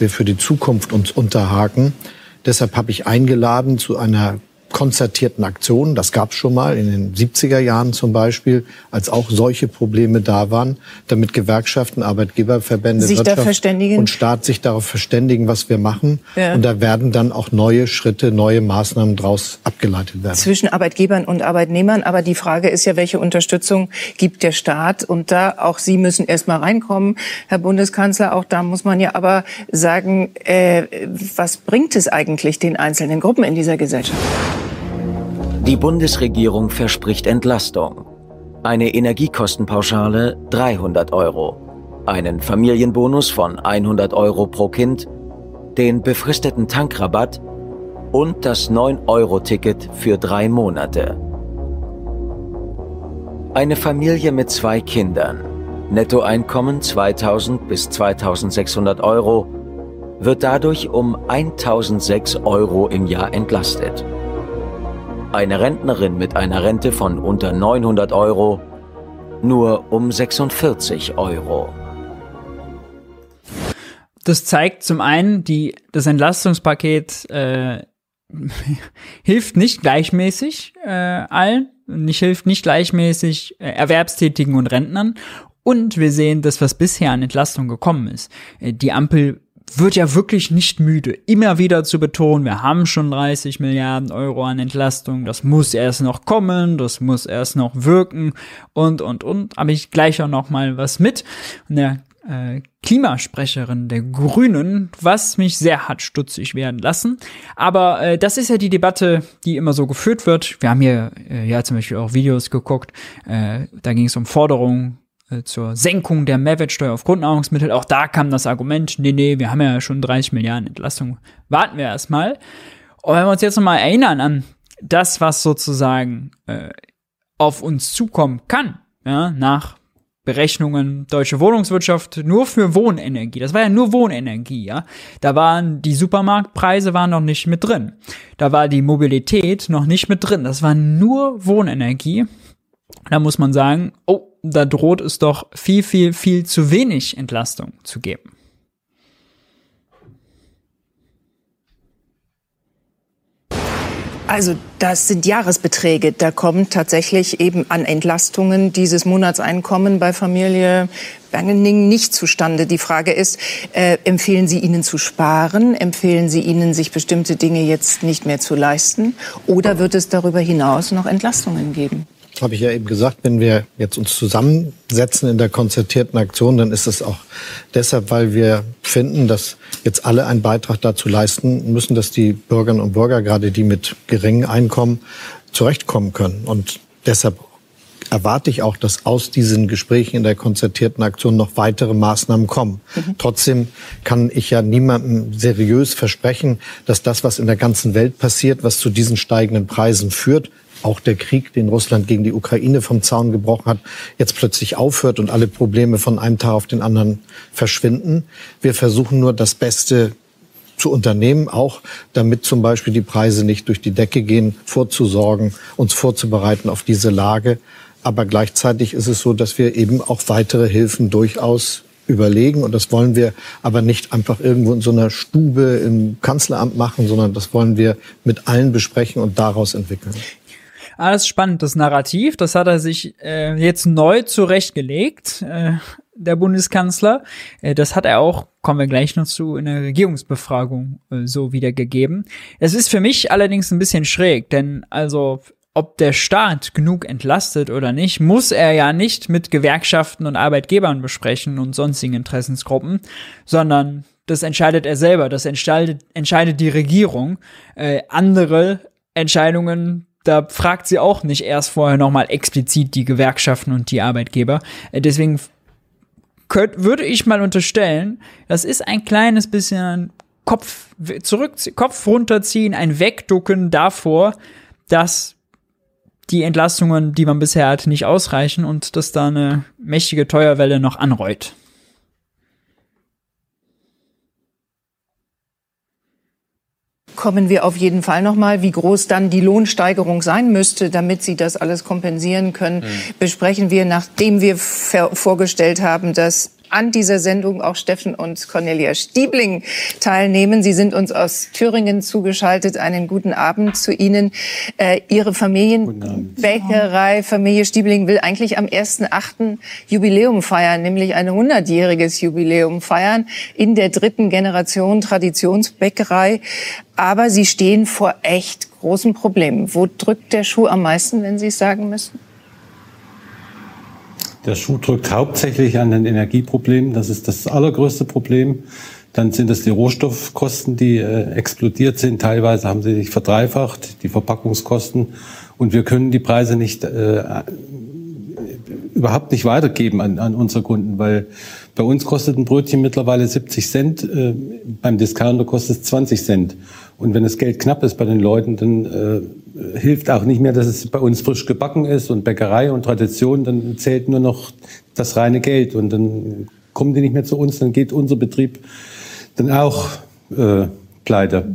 Wir für die Zukunft uns unterhaken. Deshalb habe ich eingeladen zu einer konzertierten Aktionen. Das gab es schon mal in den 70er Jahren zum Beispiel, als auch solche Probleme da waren, damit Gewerkschaften, Arbeitgeberverbände,
sich
Wirtschaft und Staat sich darauf verständigen, was wir machen. Ja. Und da werden dann auch neue Schritte, neue Maßnahmen daraus abgeleitet werden.
Zwischen Arbeitgebern und Arbeitnehmern. Aber die Frage ist ja, welche Unterstützung gibt der Staat? Und da auch Sie müssen erst mal reinkommen, Herr Bundeskanzler. Auch da muss man ja aber sagen, äh, was bringt es eigentlich den einzelnen Gruppen in dieser Gesellschaft?
Die Bundesregierung verspricht Entlastung. Eine Energiekostenpauschale 300 Euro, einen Familienbonus von 100 Euro pro Kind, den befristeten Tankrabatt und das 9-Euro-Ticket für drei Monate. Eine Familie mit zwei Kindern, Nettoeinkommen 2000 bis 2600 Euro, wird dadurch um 1006 Euro im Jahr entlastet. Eine Rentnerin mit einer Rente von unter 900 Euro nur um 46 Euro.
Das zeigt zum einen, die, das Entlastungspaket äh, hilft nicht gleichmäßig äh, allen, nicht hilft nicht gleichmäßig äh, Erwerbstätigen und Rentnern. Und wir sehen, dass was bisher an Entlastung gekommen ist. Äh, die Ampel wird ja wirklich nicht müde, immer wieder zu betonen, wir haben schon 30 Milliarden Euro an Entlastung, das muss erst noch kommen, das muss erst noch wirken und, und, und. Habe ich gleich auch noch mal was mit. Und der äh, Klimasprecherin der Grünen, was mich sehr hat stutzig werden lassen. Aber äh, das ist ja die Debatte, die immer so geführt wird. Wir haben hier äh, ja zum Beispiel auch Videos geguckt, äh, da ging es um Forderungen zur Senkung der Mehrwertsteuer auf Grundnahrungsmittel. Auch da kam das Argument, nee, nee, wir haben ja schon 30 Milliarden Entlastung. Warten wir erstmal. Und wenn wir uns jetzt nochmal erinnern an das, was sozusagen äh, auf uns zukommen kann, ja, nach Berechnungen deutsche Wohnungswirtschaft nur für Wohnenergie. Das war ja nur Wohnenergie, ja. Da waren die Supermarktpreise waren noch nicht mit drin. Da war die Mobilität noch nicht mit drin. Das war nur Wohnenergie. Da muss man sagen, oh, da droht es doch viel, viel, viel zu wenig Entlastung zu geben.
Also das sind Jahresbeträge. Da kommt tatsächlich eben an Entlastungen dieses Monatseinkommen bei Familie Bangening nicht zustande. Die Frage ist, äh, empfehlen Sie ihnen zu sparen? Empfehlen Sie ihnen, sich bestimmte Dinge jetzt nicht mehr zu leisten? Oder wird es darüber hinaus noch Entlastungen geben?
Habe ich ja eben gesagt, wenn wir jetzt uns zusammensetzen in der konzertierten Aktion, dann ist es auch deshalb, weil wir finden, dass jetzt alle einen Beitrag dazu leisten müssen, dass die Bürgerinnen und Bürger, gerade die mit geringen Einkommen, zurechtkommen können. Und deshalb erwarte ich auch, dass aus diesen Gesprächen in der konzertierten Aktion noch weitere Maßnahmen kommen. Mhm. Trotzdem kann ich ja niemandem seriös versprechen, dass das, was in der ganzen Welt passiert, was zu diesen steigenden Preisen führt, auch der Krieg, den Russland gegen die Ukraine vom Zaun gebrochen hat, jetzt plötzlich aufhört und alle Probleme von einem Tag auf den anderen verschwinden. Wir versuchen nur das Beste zu unternehmen, auch damit zum Beispiel die Preise nicht durch die Decke gehen, vorzusorgen, uns vorzubereiten auf diese Lage. Aber gleichzeitig ist es so, dass wir eben auch weitere Hilfen durchaus überlegen. Und das wollen wir aber nicht einfach irgendwo in so einer Stube im Kanzleramt machen, sondern das wollen wir mit allen besprechen und daraus entwickeln.
Alles spannend, das Narrativ, das hat er sich äh, jetzt neu zurechtgelegt, äh, der Bundeskanzler. Äh, das hat er auch, kommen wir gleich noch zu, in der Regierungsbefragung äh, so wiedergegeben. Es ist für mich allerdings ein bisschen schräg, denn also ob der Staat genug entlastet oder nicht, muss er ja nicht mit Gewerkschaften und Arbeitgebern besprechen und sonstigen Interessensgruppen, sondern das entscheidet er selber, das entscheidet, entscheidet die Regierung. Äh, andere Entscheidungen da fragt sie auch nicht erst vorher nochmal explizit die Gewerkschaften und die Arbeitgeber. Äh, deswegen könnt, würde ich mal unterstellen, das ist ein kleines bisschen Kopf zurück, Kopf runterziehen, ein Wegducken davor, dass die Entlastungen, die man bisher hat, nicht ausreichen und dass da eine mächtige Teuerwelle noch anreut.
Kommen wir auf jeden Fall nochmal. Wie groß dann die Lohnsteigerung sein müsste, damit Sie das alles kompensieren können, mhm. besprechen wir, nachdem wir vorgestellt haben, dass an dieser Sendung auch Steffen und Cornelia Stiebling teilnehmen. Sie sind uns aus Thüringen zugeschaltet. Einen guten Abend zu Ihnen. Äh, Ihre Familienbäckerei, Familie Stiebling, will eigentlich am 1.8. Jubiläum feiern, nämlich ein 100-jähriges Jubiläum feiern in der dritten Generation Traditionsbäckerei. Aber Sie stehen vor echt großen Problemen. Wo drückt der Schuh am meisten, wenn Sie es sagen müssen?
Der Schuh drückt hauptsächlich an den Energieproblemen. Das ist das allergrößte Problem. Dann sind es die Rohstoffkosten, die äh, explodiert sind. Teilweise haben sie sich verdreifacht, die Verpackungskosten. Und wir können die Preise nicht äh, überhaupt nicht weitergeben an, an unsere Kunden, weil bei uns kostet ein Brötchen mittlerweile 70 Cent, äh, beim Discounter kostet es 20 Cent. Und wenn das Geld knapp ist bei den Leuten, dann äh, hilft auch nicht mehr, dass es bei uns frisch gebacken ist und Bäckerei und Tradition, dann zählt nur noch das reine Geld und dann kommen die nicht mehr zu uns, dann geht unser Betrieb dann auch äh, pleite.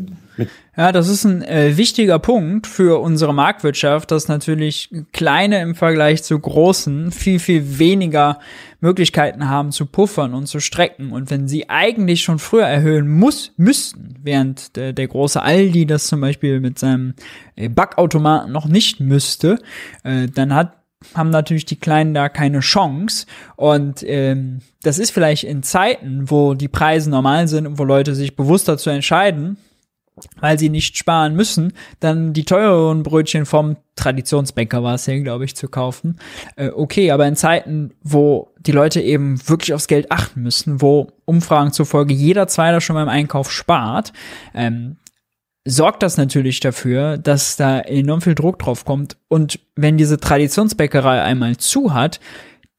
Ja, das ist ein äh, wichtiger Punkt für unsere Marktwirtschaft, dass natürlich kleine im Vergleich zu großen viel, viel weniger Möglichkeiten haben zu puffern und zu strecken. Und wenn sie eigentlich schon früher erhöhen muss, müssten, während der, der große Aldi das zum Beispiel mit seinem äh, Backautomaten noch nicht müsste, äh, dann hat haben natürlich die Kleinen da keine Chance. Und ähm, das ist vielleicht in Zeiten, wo die Preise normal sind und wo Leute sich bewusst dazu entscheiden, weil sie nicht sparen müssen, dann die teureren Brötchen vom Traditionsbäcker war es ja, glaube ich, zu kaufen. Äh, okay, aber in Zeiten, wo die Leute eben wirklich aufs Geld achten müssen, wo Umfragen zufolge jeder Zweiter schon beim Einkauf spart, ähm, sorgt das natürlich dafür, dass da enorm viel Druck drauf kommt. Und wenn diese Traditionsbäckerei einmal zu hat,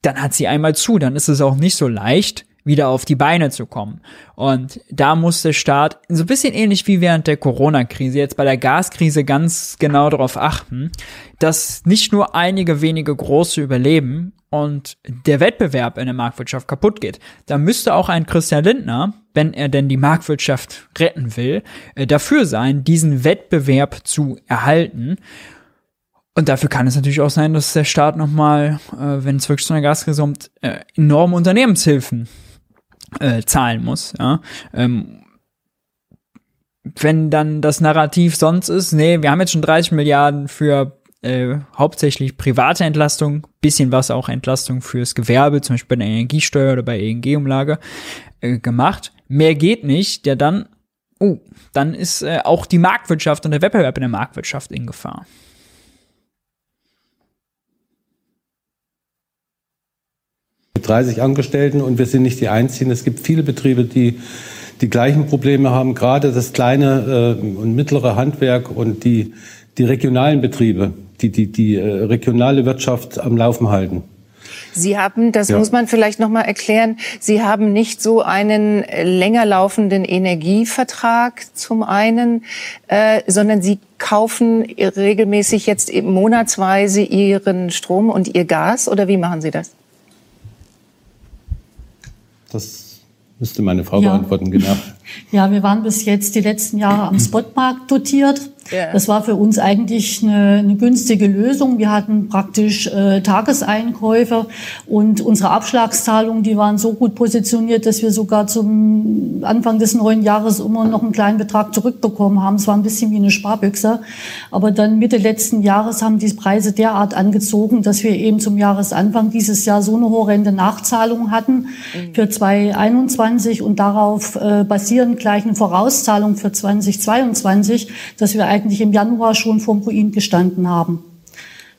dann hat sie einmal zu, dann ist es auch nicht so leicht, wieder auf die Beine zu kommen. Und da muss der Staat so ein bisschen ähnlich wie während der Corona-Krise, jetzt bei der Gaskrise ganz genau darauf achten, dass nicht nur einige wenige große überleben und der Wettbewerb in der Marktwirtschaft kaputt geht. Da müsste auch ein Christian Lindner, wenn er denn die Marktwirtschaft retten will, äh, dafür sein, diesen Wettbewerb zu erhalten. Und dafür kann es natürlich auch sein, dass der Staat nochmal, äh, wenn es wirklich zu einer Gaskrise kommt, äh, enorme Unternehmenshilfen äh, zahlen muss. Ja? Ähm, wenn dann das Narrativ sonst ist, nee, wir haben jetzt schon 30 Milliarden für äh, hauptsächlich private Entlastung, bisschen was auch Entlastung fürs Gewerbe, zum Beispiel bei der Energiesteuer oder bei ENG-Umlage äh, gemacht. Mehr geht nicht, ja dann, oh, dann ist äh, auch die Marktwirtschaft und der Wettbewerb in der Marktwirtschaft in Gefahr.
30 Angestellten und wir sind nicht die Einzigen. Es gibt viele Betriebe, die die gleichen Probleme haben, gerade das kleine äh, und mittlere Handwerk und die, die regionalen Betriebe, die die, die äh, regionale Wirtschaft am Laufen halten.
Sie haben, das ja. muss man vielleicht noch mal erklären, Sie haben nicht so einen länger laufenden Energievertrag zum einen, äh, sondern Sie kaufen regelmäßig jetzt monatsweise Ihren Strom und Ihr Gas oder wie machen Sie das?
Das müsste meine Frau ja. beantworten, genau.
Ja, wir waren bis jetzt die letzten Jahre am Spotmarkt dotiert. Ja. Das war für uns eigentlich eine, eine günstige Lösung. Wir hatten praktisch äh, Tageseinkäufe und unsere Abschlagszahlungen, die waren so gut positioniert, dass wir sogar zum Anfang des neuen Jahres immer noch einen kleinen Betrag zurückbekommen haben. Es war ein bisschen wie eine Sparbüchse. Aber dann Mitte letzten Jahres haben die Preise derart angezogen, dass wir eben zum Jahresanfang dieses Jahr so eine horrende Nachzahlung hatten mhm. für 2021 und darauf äh, basieren gleich eine Vorauszahlung für 2022, dass wir eigentlich im Januar schon vorm Ruin gestanden haben.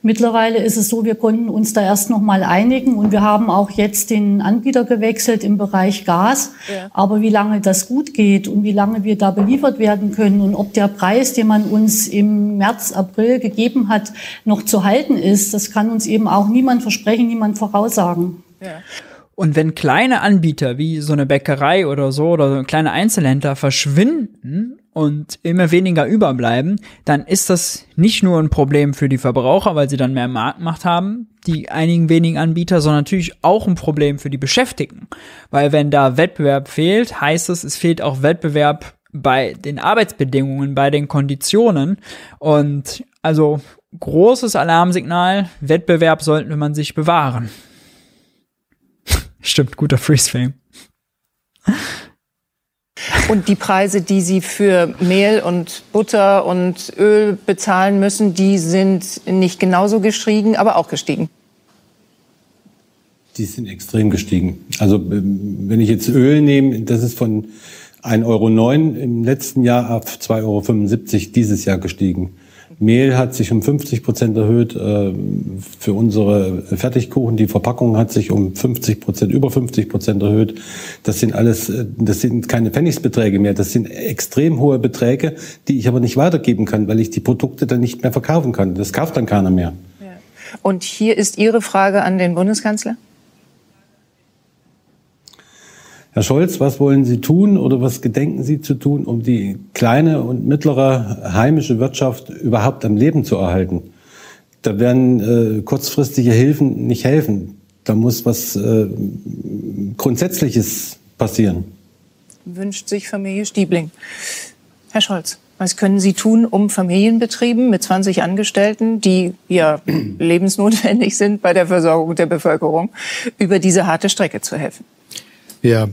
Mittlerweile ist es so, wir konnten uns da erst noch mal einigen und wir haben auch jetzt den Anbieter gewechselt im Bereich Gas. Ja. Aber wie lange das gut geht und wie lange wir da beliefert werden können und ob der Preis, den man uns im März, April gegeben hat, noch zu halten ist, das kann uns eben auch niemand versprechen, niemand voraussagen.
Ja. Und wenn kleine Anbieter wie so eine Bäckerei oder so oder kleine Einzelhändler verschwinden und immer weniger überbleiben, dann ist das nicht nur ein Problem für die Verbraucher, weil sie dann mehr Marktmacht haben, die einigen wenigen Anbieter, sondern natürlich auch ein Problem für die Beschäftigten. Weil wenn da Wettbewerb fehlt, heißt es, es fehlt auch Wettbewerb bei den Arbeitsbedingungen, bei den Konditionen. Und also großes Alarmsignal, Wettbewerb sollte man sich bewahren. Stimmt, guter Freeze-Frame.
Und die Preise, die Sie für Mehl und Butter und Öl bezahlen müssen, die sind nicht genauso gestiegen, aber auch gestiegen.
Die sind extrem gestiegen. Also ähm, wenn ich jetzt Öl nehme, das ist von 1,09 Euro im letzten Jahr auf 2,75 Euro dieses Jahr gestiegen. Mehl hat sich um 50 Prozent erhöht äh, für unsere Fertigkuchen. Die Verpackung hat sich um 50 Prozent, über 50 Prozent erhöht. Das sind alles, äh, das sind keine Pfennigsbeträge mehr. Das sind extrem hohe Beträge, die ich aber nicht weitergeben kann, weil ich die Produkte dann nicht mehr verkaufen kann. Das kauft dann keiner mehr.
Und hier ist Ihre Frage an den Bundeskanzler.
Herr Scholz, was wollen Sie tun oder was gedenken Sie zu tun, um die kleine und mittlere heimische Wirtschaft überhaupt am Leben zu erhalten? Da werden äh, kurzfristige Hilfen nicht helfen. Da muss was äh, Grundsätzliches passieren.
Wünscht sich Familie Stiebling. Herr Scholz, was können Sie tun, um Familienbetrieben mit 20 Angestellten, die ja lebensnotwendig sind bei der Versorgung der Bevölkerung, über diese harte Strecke zu helfen?
Ja.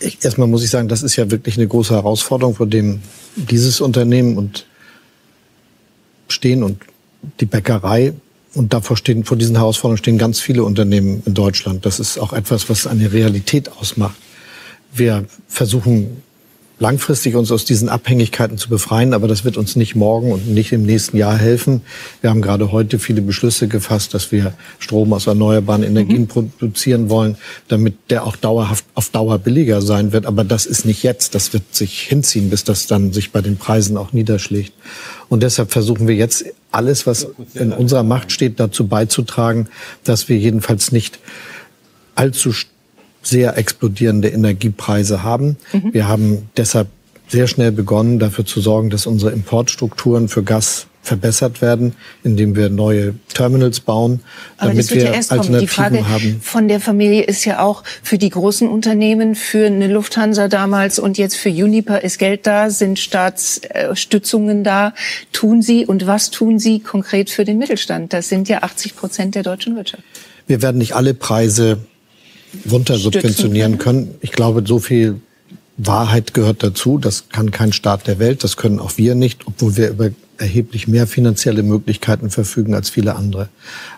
Ich, erstmal muss ich sagen, das ist ja wirklich eine große Herausforderung, vor dem dieses Unternehmen und stehen und die Bäckerei und davor stehen, vor diesen Herausforderungen stehen ganz viele Unternehmen in Deutschland. Das ist auch etwas, was eine Realität ausmacht. Wir versuchen langfristig uns aus diesen Abhängigkeiten zu befreien. Aber das wird uns nicht morgen und nicht im nächsten Jahr helfen. Wir haben gerade heute viele Beschlüsse gefasst, dass wir Strom aus erneuerbaren Energien mhm. produzieren wollen, damit der auch dauerhaft auf Dauer billiger sein wird. Aber das ist nicht jetzt. Das wird sich hinziehen, bis das dann sich bei den Preisen auch niederschlägt. Und deshalb versuchen wir jetzt alles, was in unserer Macht steht, dazu beizutragen, dass wir jedenfalls nicht allzu sehr explodierende Energiepreise haben. Mhm. Wir haben deshalb sehr schnell begonnen, dafür zu sorgen, dass unsere Importstrukturen für Gas verbessert werden, indem wir neue Terminals bauen,
Aber damit wir ja Alternativen die Frage haben. Von der Familie ist ja auch für die großen Unternehmen, für eine Lufthansa damals und jetzt für Uniper ist Geld da, sind Staatsstützungen da. Tun Sie und was tun Sie konkret für den Mittelstand? Das sind ja 80 Prozent der deutschen Wirtschaft.
Wir werden nicht alle Preise runter subventionieren können. Ich glaube, so viel Wahrheit gehört dazu. Das kann kein Staat der Welt. Das können auch wir nicht, obwohl wir über erheblich mehr finanzielle Möglichkeiten verfügen als viele andere.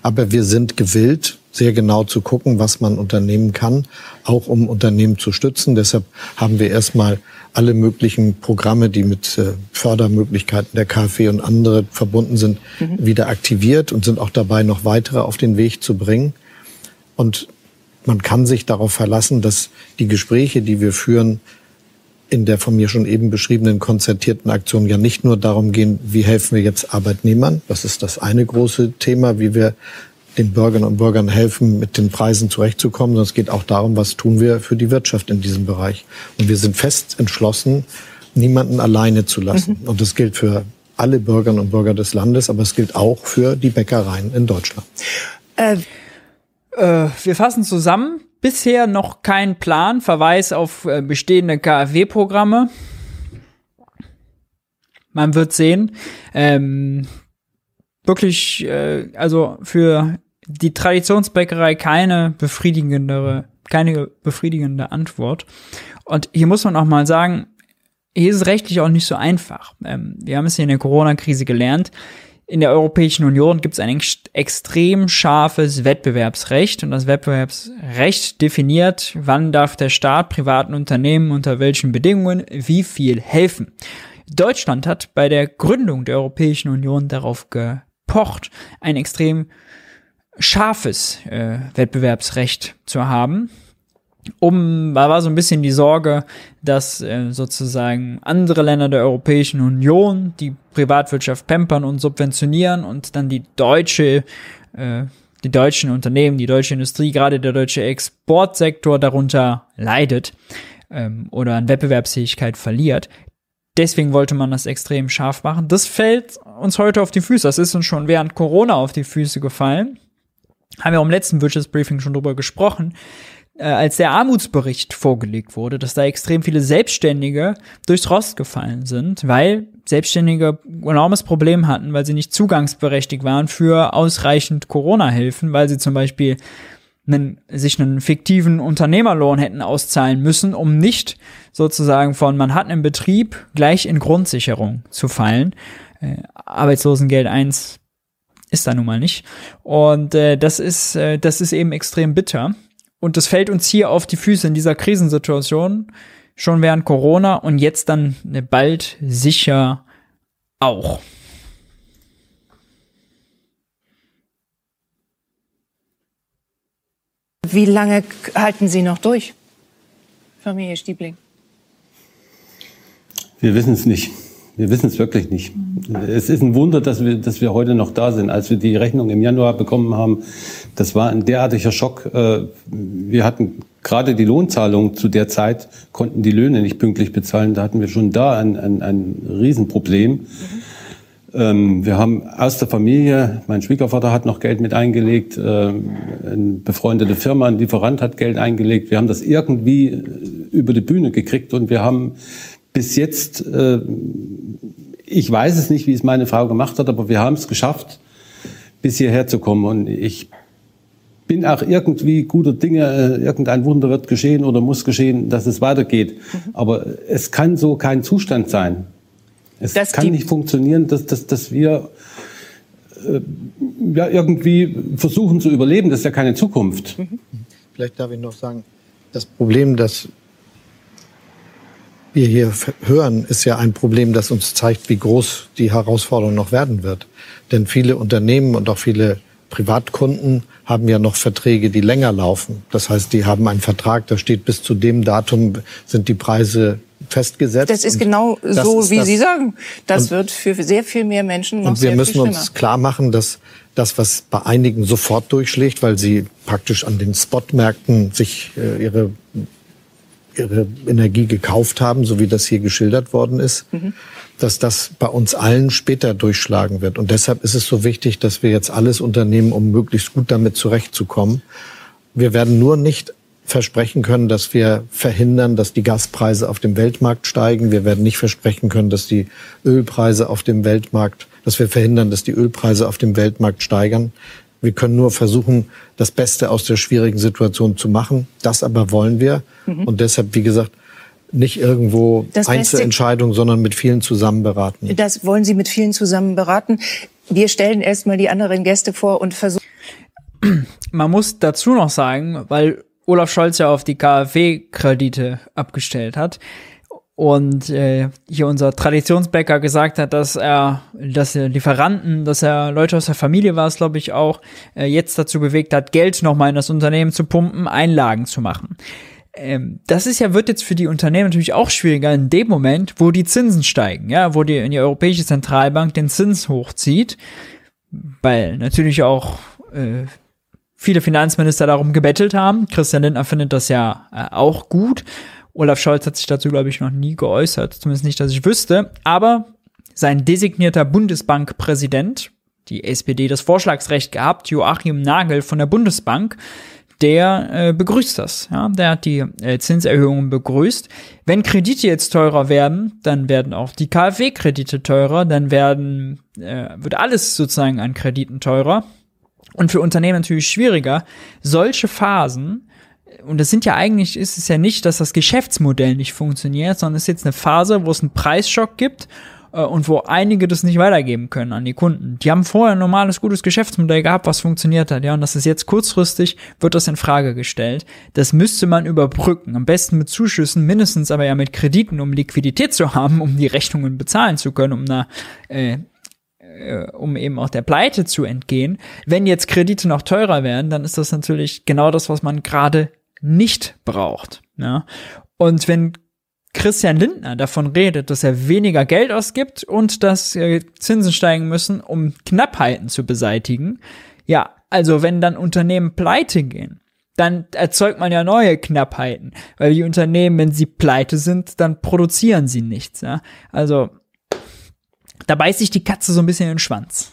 Aber wir sind gewillt, sehr genau zu gucken, was man unternehmen kann, auch um Unternehmen zu stützen. Deshalb haben wir erstmal alle möglichen Programme, die mit äh, Fördermöglichkeiten der KfW und andere verbunden sind, mhm. wieder aktiviert und sind auch dabei, noch weitere auf den Weg zu bringen. Und man kann sich darauf verlassen, dass die Gespräche, die wir führen, in der von mir schon eben beschriebenen konzertierten Aktion ja nicht nur darum gehen, wie helfen wir jetzt Arbeitnehmern, das ist das eine große Thema, wie wir den Bürgerinnen und Bürgern helfen, mit den Preisen zurechtzukommen, sondern es geht auch darum, was tun wir für die Wirtschaft in diesem Bereich. Und wir sind fest entschlossen, niemanden alleine zu lassen. Mhm. Und das gilt für alle Bürgerinnen und Bürger des Landes, aber es gilt auch für die Bäckereien in Deutschland.
Äh äh, wir fassen zusammen. Bisher noch kein Plan, Verweis auf äh, bestehende KfW-Programme. Man wird sehen. Ähm, wirklich, äh, also für die Traditionsbäckerei keine befriedigendere, keine befriedigende Antwort. Und hier muss man auch mal sagen, hier ist es rechtlich auch nicht so einfach. Ähm, wir haben es hier in der Corona-Krise gelernt in der Europäischen Union gibt es ein extrem scharfes Wettbewerbsrecht und das Wettbewerbsrecht definiert, wann darf der Staat privaten Unternehmen unter welchen Bedingungen wie viel helfen. Deutschland hat bei der Gründung der Europäischen Union darauf gepocht, ein extrem scharfes äh, Wettbewerbsrecht zu haben um, da war so ein bisschen die Sorge, dass äh, sozusagen andere Länder der Europäischen Union die Privatwirtschaft pampern und subventionieren und dann die deutsche, äh, die deutschen Unternehmen, die deutsche Industrie, gerade der deutsche Exportsektor darunter leidet ähm, oder an Wettbewerbsfähigkeit verliert. Deswegen wollte man das extrem scharf machen. Das fällt uns heute auf die Füße. Das ist uns schon während Corona auf die Füße gefallen. Haben wir im letzten Wirtschaftsbriefing schon drüber gesprochen äh, als der Armutsbericht vorgelegt wurde, dass da extrem viele Selbstständige durchs Rost gefallen sind, weil Selbstständige enormes Problem hatten, weil sie nicht zugangsberechtigt waren für ausreichend Corona-Hilfen, weil sie zum Beispiel einen, sich einen fiktiven Unternehmerlohn hätten auszahlen müssen, um nicht sozusagen von man hat einen Betrieb gleich in Grundsicherung zu fallen. Äh, Arbeitslosengeld 1 ist da nun mal nicht. Und äh, das ist, äh, das ist eben extrem bitter. Und das fällt uns hier auf die Füße in dieser Krisensituation, schon während Corona und jetzt dann äh, bald sicher auch.
Wie lange halten Sie noch durch, Familie Stiebling?
Wir wissen es nicht. Wir wissen es wirklich nicht. Es ist ein Wunder, dass wir, dass wir heute noch da sind. Als wir die Rechnung im Januar bekommen haben, das war ein derartiger Schock. Äh, wir hatten gerade die Lohnzahlung zu der Zeit, konnten die Löhne nicht pünktlich bezahlen. Da hatten wir schon da ein, ein, ein Riesenproblem. Mhm. Wir haben aus der Familie, mein Schwiegervater hat noch Geld mit eingelegt, ähm, eine befreundete Firma, ein Lieferant hat Geld eingelegt. Wir haben das irgendwie über die Bühne gekriegt und wir haben bis jetzt, äh, ich weiß es nicht, wie es meine Frau gemacht hat, aber wir haben es geschafft, bis hierher zu kommen. Und ich bin auch irgendwie guter Dinge, äh, irgendein Wunder wird geschehen oder muss geschehen, dass es weitergeht. Mhm. Aber es kann so kein Zustand sein. Es das kann nicht funktionieren, dass, dass, dass wir äh, ja, irgendwie versuchen zu überleben. Das ist ja keine Zukunft. Mhm.
Vielleicht darf ich noch sagen, das Problem, das wir hier hören, ist ja ein Problem, das uns zeigt, wie groß die Herausforderung noch werden wird. Denn viele Unternehmen und auch viele Privatkunden haben ja noch Verträge, die länger laufen. Das heißt, die haben einen Vertrag, da steht bis zu dem Datum sind die Preise festgesetzt.
Das ist genau so, ist wie das. Sie sagen. Das wird für sehr viel mehr Menschen noch
Und wir müssen uns klar machen, dass das, was bei einigen sofort durchschlägt, weil sie praktisch an den Spotmärkten sich äh, ihre ihre Energie gekauft haben, so wie das hier geschildert worden ist, mhm. dass das bei uns allen später durchschlagen wird. Und deshalb ist es so wichtig, dass wir jetzt alles unternehmen, um möglichst gut damit zurechtzukommen. Wir werden nur nicht versprechen können, dass wir verhindern, dass die Gaspreise auf dem Weltmarkt steigen. Wir werden nicht versprechen können, dass die Ölpreise auf dem Weltmarkt, dass wir verhindern, dass die Ölpreise auf dem Weltmarkt steigern. Wir können nur versuchen, das Beste aus der schwierigen Situation zu machen. Das aber wollen wir. Mhm. Und deshalb, wie gesagt, nicht irgendwo das Einzelentscheidungen, sondern mit vielen zusammen beraten.
Das wollen Sie mit vielen zusammen beraten. Wir stellen erstmal die anderen Gäste vor und versuchen.
Man muss dazu noch sagen, weil Olaf Scholz ja auf die KfW-Kredite abgestellt hat und äh, hier unser Traditionsbäcker gesagt hat, dass er, dass er Lieferanten, dass er Leute aus der Familie war es, glaube ich auch, äh, jetzt dazu bewegt hat, Geld nochmal in das Unternehmen zu pumpen, Einlagen zu machen. Ähm, das ist ja wird jetzt für die Unternehmen natürlich auch schwieriger in dem Moment, wo die Zinsen steigen, ja, wo die die Europäische Zentralbank den Zins hochzieht, weil natürlich auch äh, viele Finanzminister darum gebettelt haben. Christian Lindner findet das ja äh, auch gut. Olaf Scholz hat sich dazu, glaube ich, noch nie geäußert, zumindest nicht, dass ich wüsste. Aber sein designierter Bundesbankpräsident, die SPD das Vorschlagsrecht gehabt, Joachim Nagel von der Bundesbank, der äh, begrüßt das. Ja? Der hat die äh, Zinserhöhungen begrüßt. Wenn Kredite jetzt teurer werden, dann werden auch die KfW-Kredite teurer, dann werden, äh, wird alles sozusagen an Krediten teurer. Und für Unternehmen natürlich schwieriger, solche Phasen und das sind ja eigentlich, ist es ja nicht, dass das Geschäftsmodell nicht funktioniert, sondern es ist jetzt eine Phase, wo es einen Preisschock gibt äh, und wo einige das nicht weitergeben können an die Kunden. Die haben vorher ein normales, gutes Geschäftsmodell gehabt, was funktioniert hat, ja, und das ist jetzt kurzfristig, wird das in Frage gestellt. Das müsste man überbrücken. Am besten mit Zuschüssen, mindestens aber ja mit Krediten, um Liquidität zu haben, um die Rechnungen bezahlen zu können, um eine äh, äh, um eben auch der Pleite zu entgehen. Wenn jetzt Kredite noch teurer werden, dann ist das natürlich genau das, was man gerade nicht braucht. Ja? Und wenn Christian Lindner davon redet, dass er weniger Geld ausgibt und dass äh, Zinsen steigen müssen, um Knappheiten zu beseitigen, ja, also wenn dann Unternehmen pleite gehen, dann erzeugt man ja neue Knappheiten, weil die Unternehmen, wenn sie pleite sind, dann produzieren sie nichts. Ja? Also da beißt sich die Katze so ein bisschen in den Schwanz.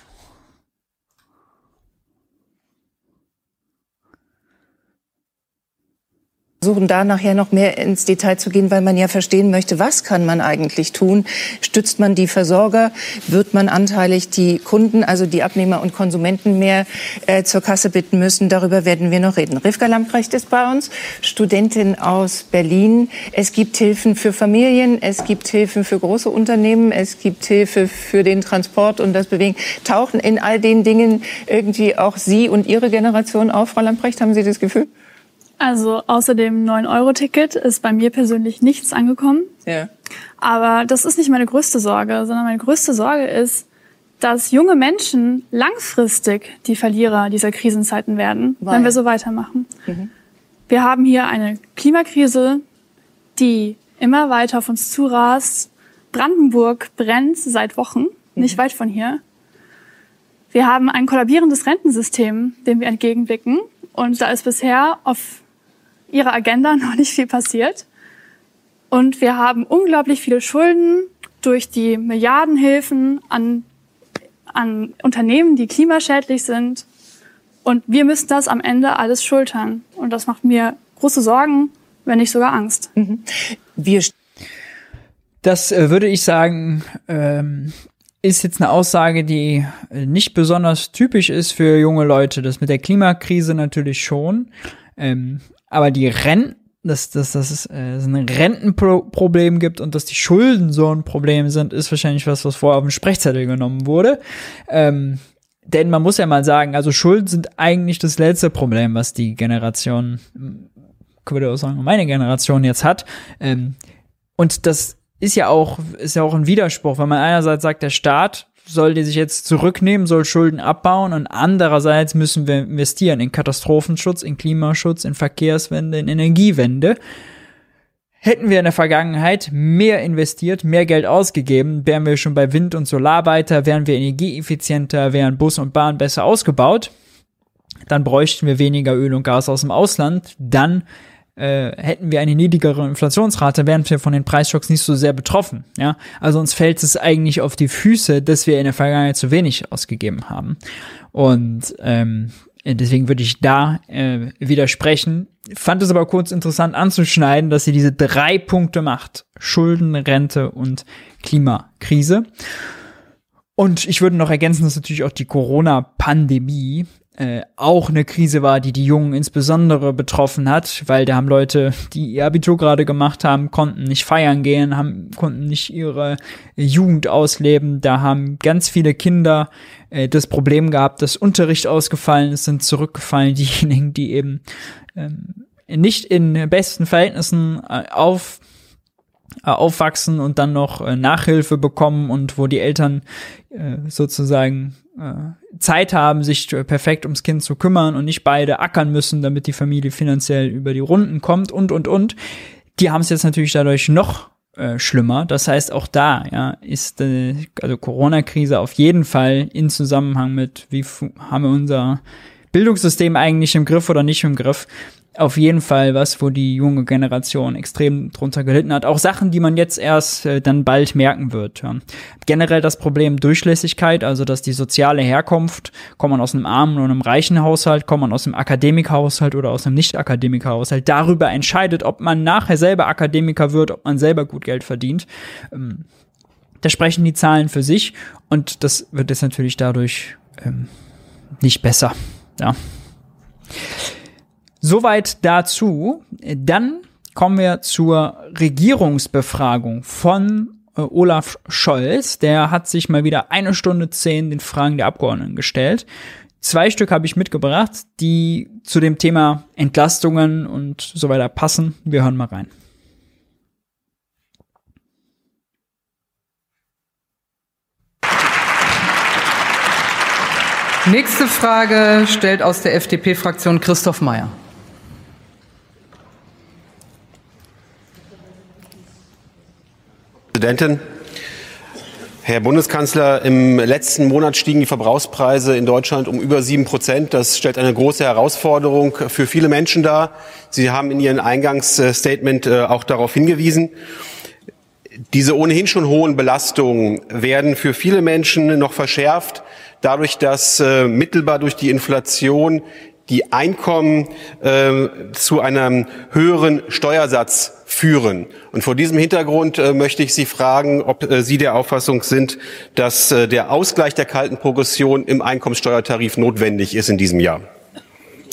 Versuchen da nachher noch mehr ins Detail zu gehen, weil man ja verstehen möchte, was kann man eigentlich tun? Stützt man die Versorger? Wird man anteilig die Kunden, also die Abnehmer und Konsumenten mehr äh, zur Kasse bitten müssen? Darüber werden wir noch reden. Rivka Lamprecht ist bei uns, Studentin aus Berlin. Es gibt Hilfen für Familien, es gibt Hilfen für große Unternehmen, es gibt Hilfe für den Transport und das Bewegen. Tauchen in all den Dingen irgendwie auch Sie und Ihre Generation auf, Frau Lamprecht? Haben Sie das Gefühl?
Also außer dem 9-Euro-Ticket ist bei mir persönlich nichts angekommen. Ja. Aber das ist nicht meine größte Sorge, sondern meine größte Sorge ist, dass junge Menschen langfristig die Verlierer dieser Krisenzeiten werden, Weil. wenn wir so weitermachen. Mhm. Wir haben hier eine Klimakrise, die immer weiter auf uns zurast. Brandenburg brennt seit Wochen, mhm. nicht weit von hier. Wir haben ein kollabierendes Rentensystem, dem wir entgegenblicken. Und da ist bisher auf ihrer Agenda noch nicht viel passiert. Und wir haben unglaublich viele Schulden durch die Milliardenhilfen an, an Unternehmen, die klimaschädlich sind. Und wir müssen das am Ende alles schultern. Und das macht mir große Sorgen, wenn nicht sogar Angst. Mhm.
Wir das äh, würde ich sagen, ähm, ist jetzt eine Aussage, die äh, nicht besonders typisch ist für junge Leute. Das mit der Klimakrise natürlich schon. Ähm, aber die Renten, dass, dass, dass es äh, ein Rentenproblem gibt und dass die Schulden so ein Problem sind, ist wahrscheinlich was, was vorher auf den Sprechzettel genommen wurde. Ähm, denn man muss ja mal sagen, also Schulden sind eigentlich das letzte Problem, was die Generation, würde ich auch sagen, meine Generation jetzt hat. Ähm, und das ist ja auch, ist ja auch ein Widerspruch, wenn man einerseits sagt, der Staat soll die sich jetzt zurücknehmen, soll Schulden abbauen und andererseits müssen wir investieren in Katastrophenschutz, in Klimaschutz, in Verkehrswende, in Energiewende. Hätten wir in der Vergangenheit mehr investiert, mehr Geld ausgegeben, wären wir schon bei Wind- und Solar weiter, wären wir energieeffizienter, wären Bus und Bahn besser ausgebaut, dann bräuchten wir weniger Öl und Gas aus dem Ausland, dann äh, hätten wir eine niedrigere Inflationsrate, wären wir von den Preisschocks nicht so sehr betroffen. Ja, also uns fällt es eigentlich auf die Füße, dass wir in der Vergangenheit zu wenig ausgegeben haben. Und ähm, deswegen würde ich da äh, widersprechen. Fand es aber kurz interessant anzuschneiden, dass sie diese drei Punkte macht: Schulden, Rente und Klimakrise. Und ich würde noch ergänzen, dass natürlich auch die Corona-Pandemie äh, auch eine Krise war, die die Jungen insbesondere betroffen hat, weil da haben Leute, die ihr Abitur gerade gemacht haben, konnten nicht feiern gehen, haben, konnten nicht ihre Jugend ausleben. Da haben ganz viele Kinder äh, das Problem gehabt, dass Unterricht ausgefallen ist, sind zurückgefallen. Diejenigen, die eben ähm, nicht in besten Verhältnissen äh, auf äh, aufwachsen und dann noch äh, Nachhilfe bekommen und wo die Eltern sozusagen äh, Zeit haben, sich äh, perfekt ums Kind zu kümmern und nicht beide ackern müssen, damit die Familie finanziell über die Runden kommt und und und. Die haben es jetzt natürlich dadurch noch äh, schlimmer. Das heißt, auch da ja, ist äh, also Corona-Krise auf jeden Fall in Zusammenhang mit, wie haben wir unser Bildungssystem eigentlich im Griff oder nicht im Griff, auf jeden Fall was, wo die junge Generation extrem drunter gelitten hat. Auch Sachen, die man jetzt erst äh, dann bald merken wird. Ja. Generell das Problem Durchlässigkeit, also dass die soziale Herkunft, kommt man aus einem armen oder einem reichen Haushalt, kommt man aus einem Akademikerhaushalt oder aus einem Nicht-Akademikerhaushalt, darüber entscheidet, ob man nachher selber Akademiker wird, ob man selber gut Geld verdient. Ähm, da sprechen die Zahlen für sich und das wird jetzt natürlich dadurch ähm, nicht besser. Ja. Soweit dazu. Dann kommen wir zur Regierungsbefragung von äh, Olaf Scholz. Der hat sich mal wieder eine Stunde zehn den Fragen der Abgeordneten gestellt. Zwei Stück habe ich mitgebracht, die zu dem Thema Entlastungen und so weiter passen. Wir hören mal rein.
Nächste Frage stellt aus der FDP-Fraktion Christoph Mayer.
Präsidentin. Herr Bundeskanzler, im letzten Monat stiegen die Verbrauchspreise in Deutschland um über sieben Prozent. Das stellt eine große Herausforderung für viele Menschen dar. Sie haben in Ihrem Eingangsstatement äh, auch darauf hingewiesen. Diese ohnehin schon hohen Belastungen werden für viele Menschen noch verschärft, dadurch, dass äh, mittelbar durch die Inflation die Einkommen äh, zu einem höheren Steuersatz führen. Und vor diesem Hintergrund äh, möchte ich Sie fragen, ob äh, Sie der Auffassung sind, dass äh, der Ausgleich der kalten Progression im Einkommensteuertarif notwendig ist in diesem Jahr.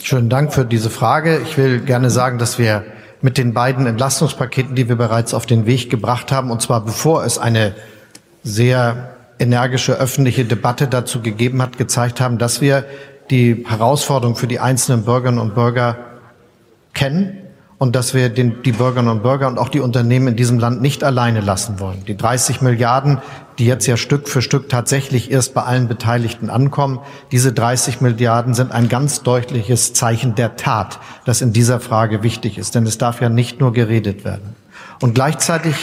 Schönen Dank für diese Frage. Ich will gerne sagen, dass wir mit den beiden Entlastungspaketen, die wir bereits auf den Weg gebracht haben, und zwar bevor es eine sehr energische öffentliche Debatte dazu gegeben hat, gezeigt haben, dass wir die Herausforderung für die einzelnen Bürgerinnen und Bürger kennen und dass wir den, die Bürgerinnen und Bürger und auch die Unternehmen in diesem Land nicht alleine lassen wollen. Die 30 Milliarden, die jetzt ja Stück für Stück tatsächlich erst bei allen Beteiligten ankommen, diese 30 Milliarden sind ein ganz deutliches Zeichen der Tat, das in dieser Frage wichtig ist. Denn es darf ja nicht nur geredet werden. Und gleichzeitig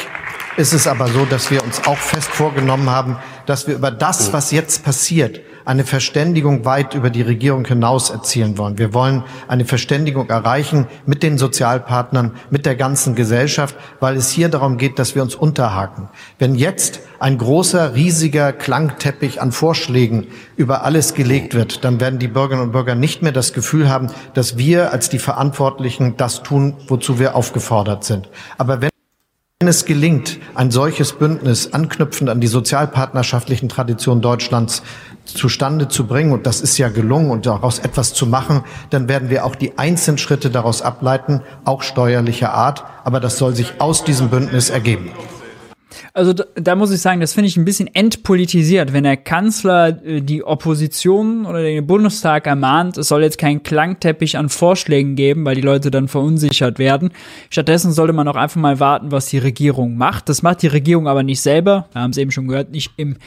ist es aber so, dass wir uns auch fest vorgenommen haben, dass wir über das, was jetzt passiert, eine Verständigung weit über die Regierung hinaus erzielen wollen. Wir wollen eine Verständigung erreichen mit den Sozialpartnern, mit der ganzen Gesellschaft, weil es hier darum geht, dass wir uns unterhaken. Wenn jetzt ein großer, riesiger Klangteppich an Vorschlägen über alles gelegt wird, dann werden die Bürgerinnen und Bürger nicht mehr das Gefühl haben, dass wir als die Verantwortlichen das tun, wozu wir aufgefordert sind. Aber wenn wenn es gelingt, ein solches Bündnis anknüpfend an die sozialpartnerschaftlichen Traditionen Deutschlands zustande zu bringen, und das ist ja gelungen, und daraus etwas zu machen, dann werden wir auch die einzelnen Schritte daraus ableiten, auch steuerlicher Art. Aber das soll sich aus diesem Bündnis ergeben.
Also da, da muss ich sagen, das finde ich ein bisschen entpolitisiert, wenn der Kanzler äh, die Opposition oder den Bundestag ermahnt, es soll jetzt keinen Klangteppich an Vorschlägen geben, weil die Leute dann verunsichert werden. Stattdessen sollte man auch einfach mal warten, was die Regierung macht. Das macht die Regierung aber nicht selber, wir haben es eben schon gehört, nicht im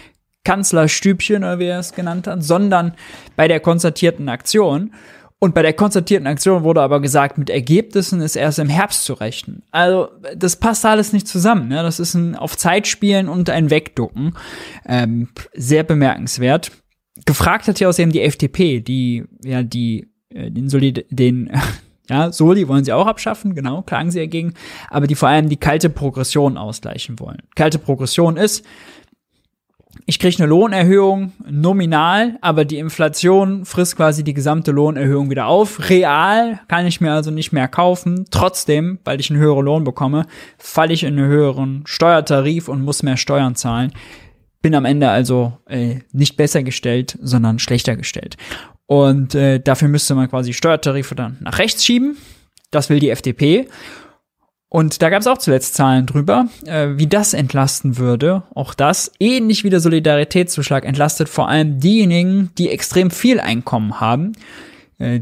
Kanzlerstübchen oder wie er es genannt hat, sondern bei der konzertierten Aktion. Und bei der konzertierten Aktion wurde aber gesagt, mit Ergebnissen ist erst im Herbst zu rechnen. Also das passt alles nicht zusammen. Ne? Das ist ein auf Zeit spielen und ein Wegducken. Ähm, sehr bemerkenswert. Gefragt hat hier außerdem die FDP, die ja die äh, den Solid den ja Soli wollen sie auch abschaffen, genau, klagen sie dagegen, aber die vor allem die kalte Progression ausgleichen wollen. Kalte Progression ist ich kriege eine Lohnerhöhung nominal, aber die Inflation frisst quasi die gesamte Lohnerhöhung wieder auf. Real kann ich mir also nicht mehr kaufen. Trotzdem, weil ich einen höheren Lohn bekomme, falle ich in einen höheren Steuertarif und muss mehr Steuern zahlen. Bin am Ende also äh, nicht besser gestellt, sondern schlechter gestellt. Und äh, dafür müsste man quasi Steuertarife dann nach rechts schieben. Das will die FDP. Und da gab es auch zuletzt Zahlen drüber, äh, wie das entlasten würde. Auch das, ähnlich wie der Solidaritätszuschlag, entlastet vor allem diejenigen, die extrem viel Einkommen haben. Äh,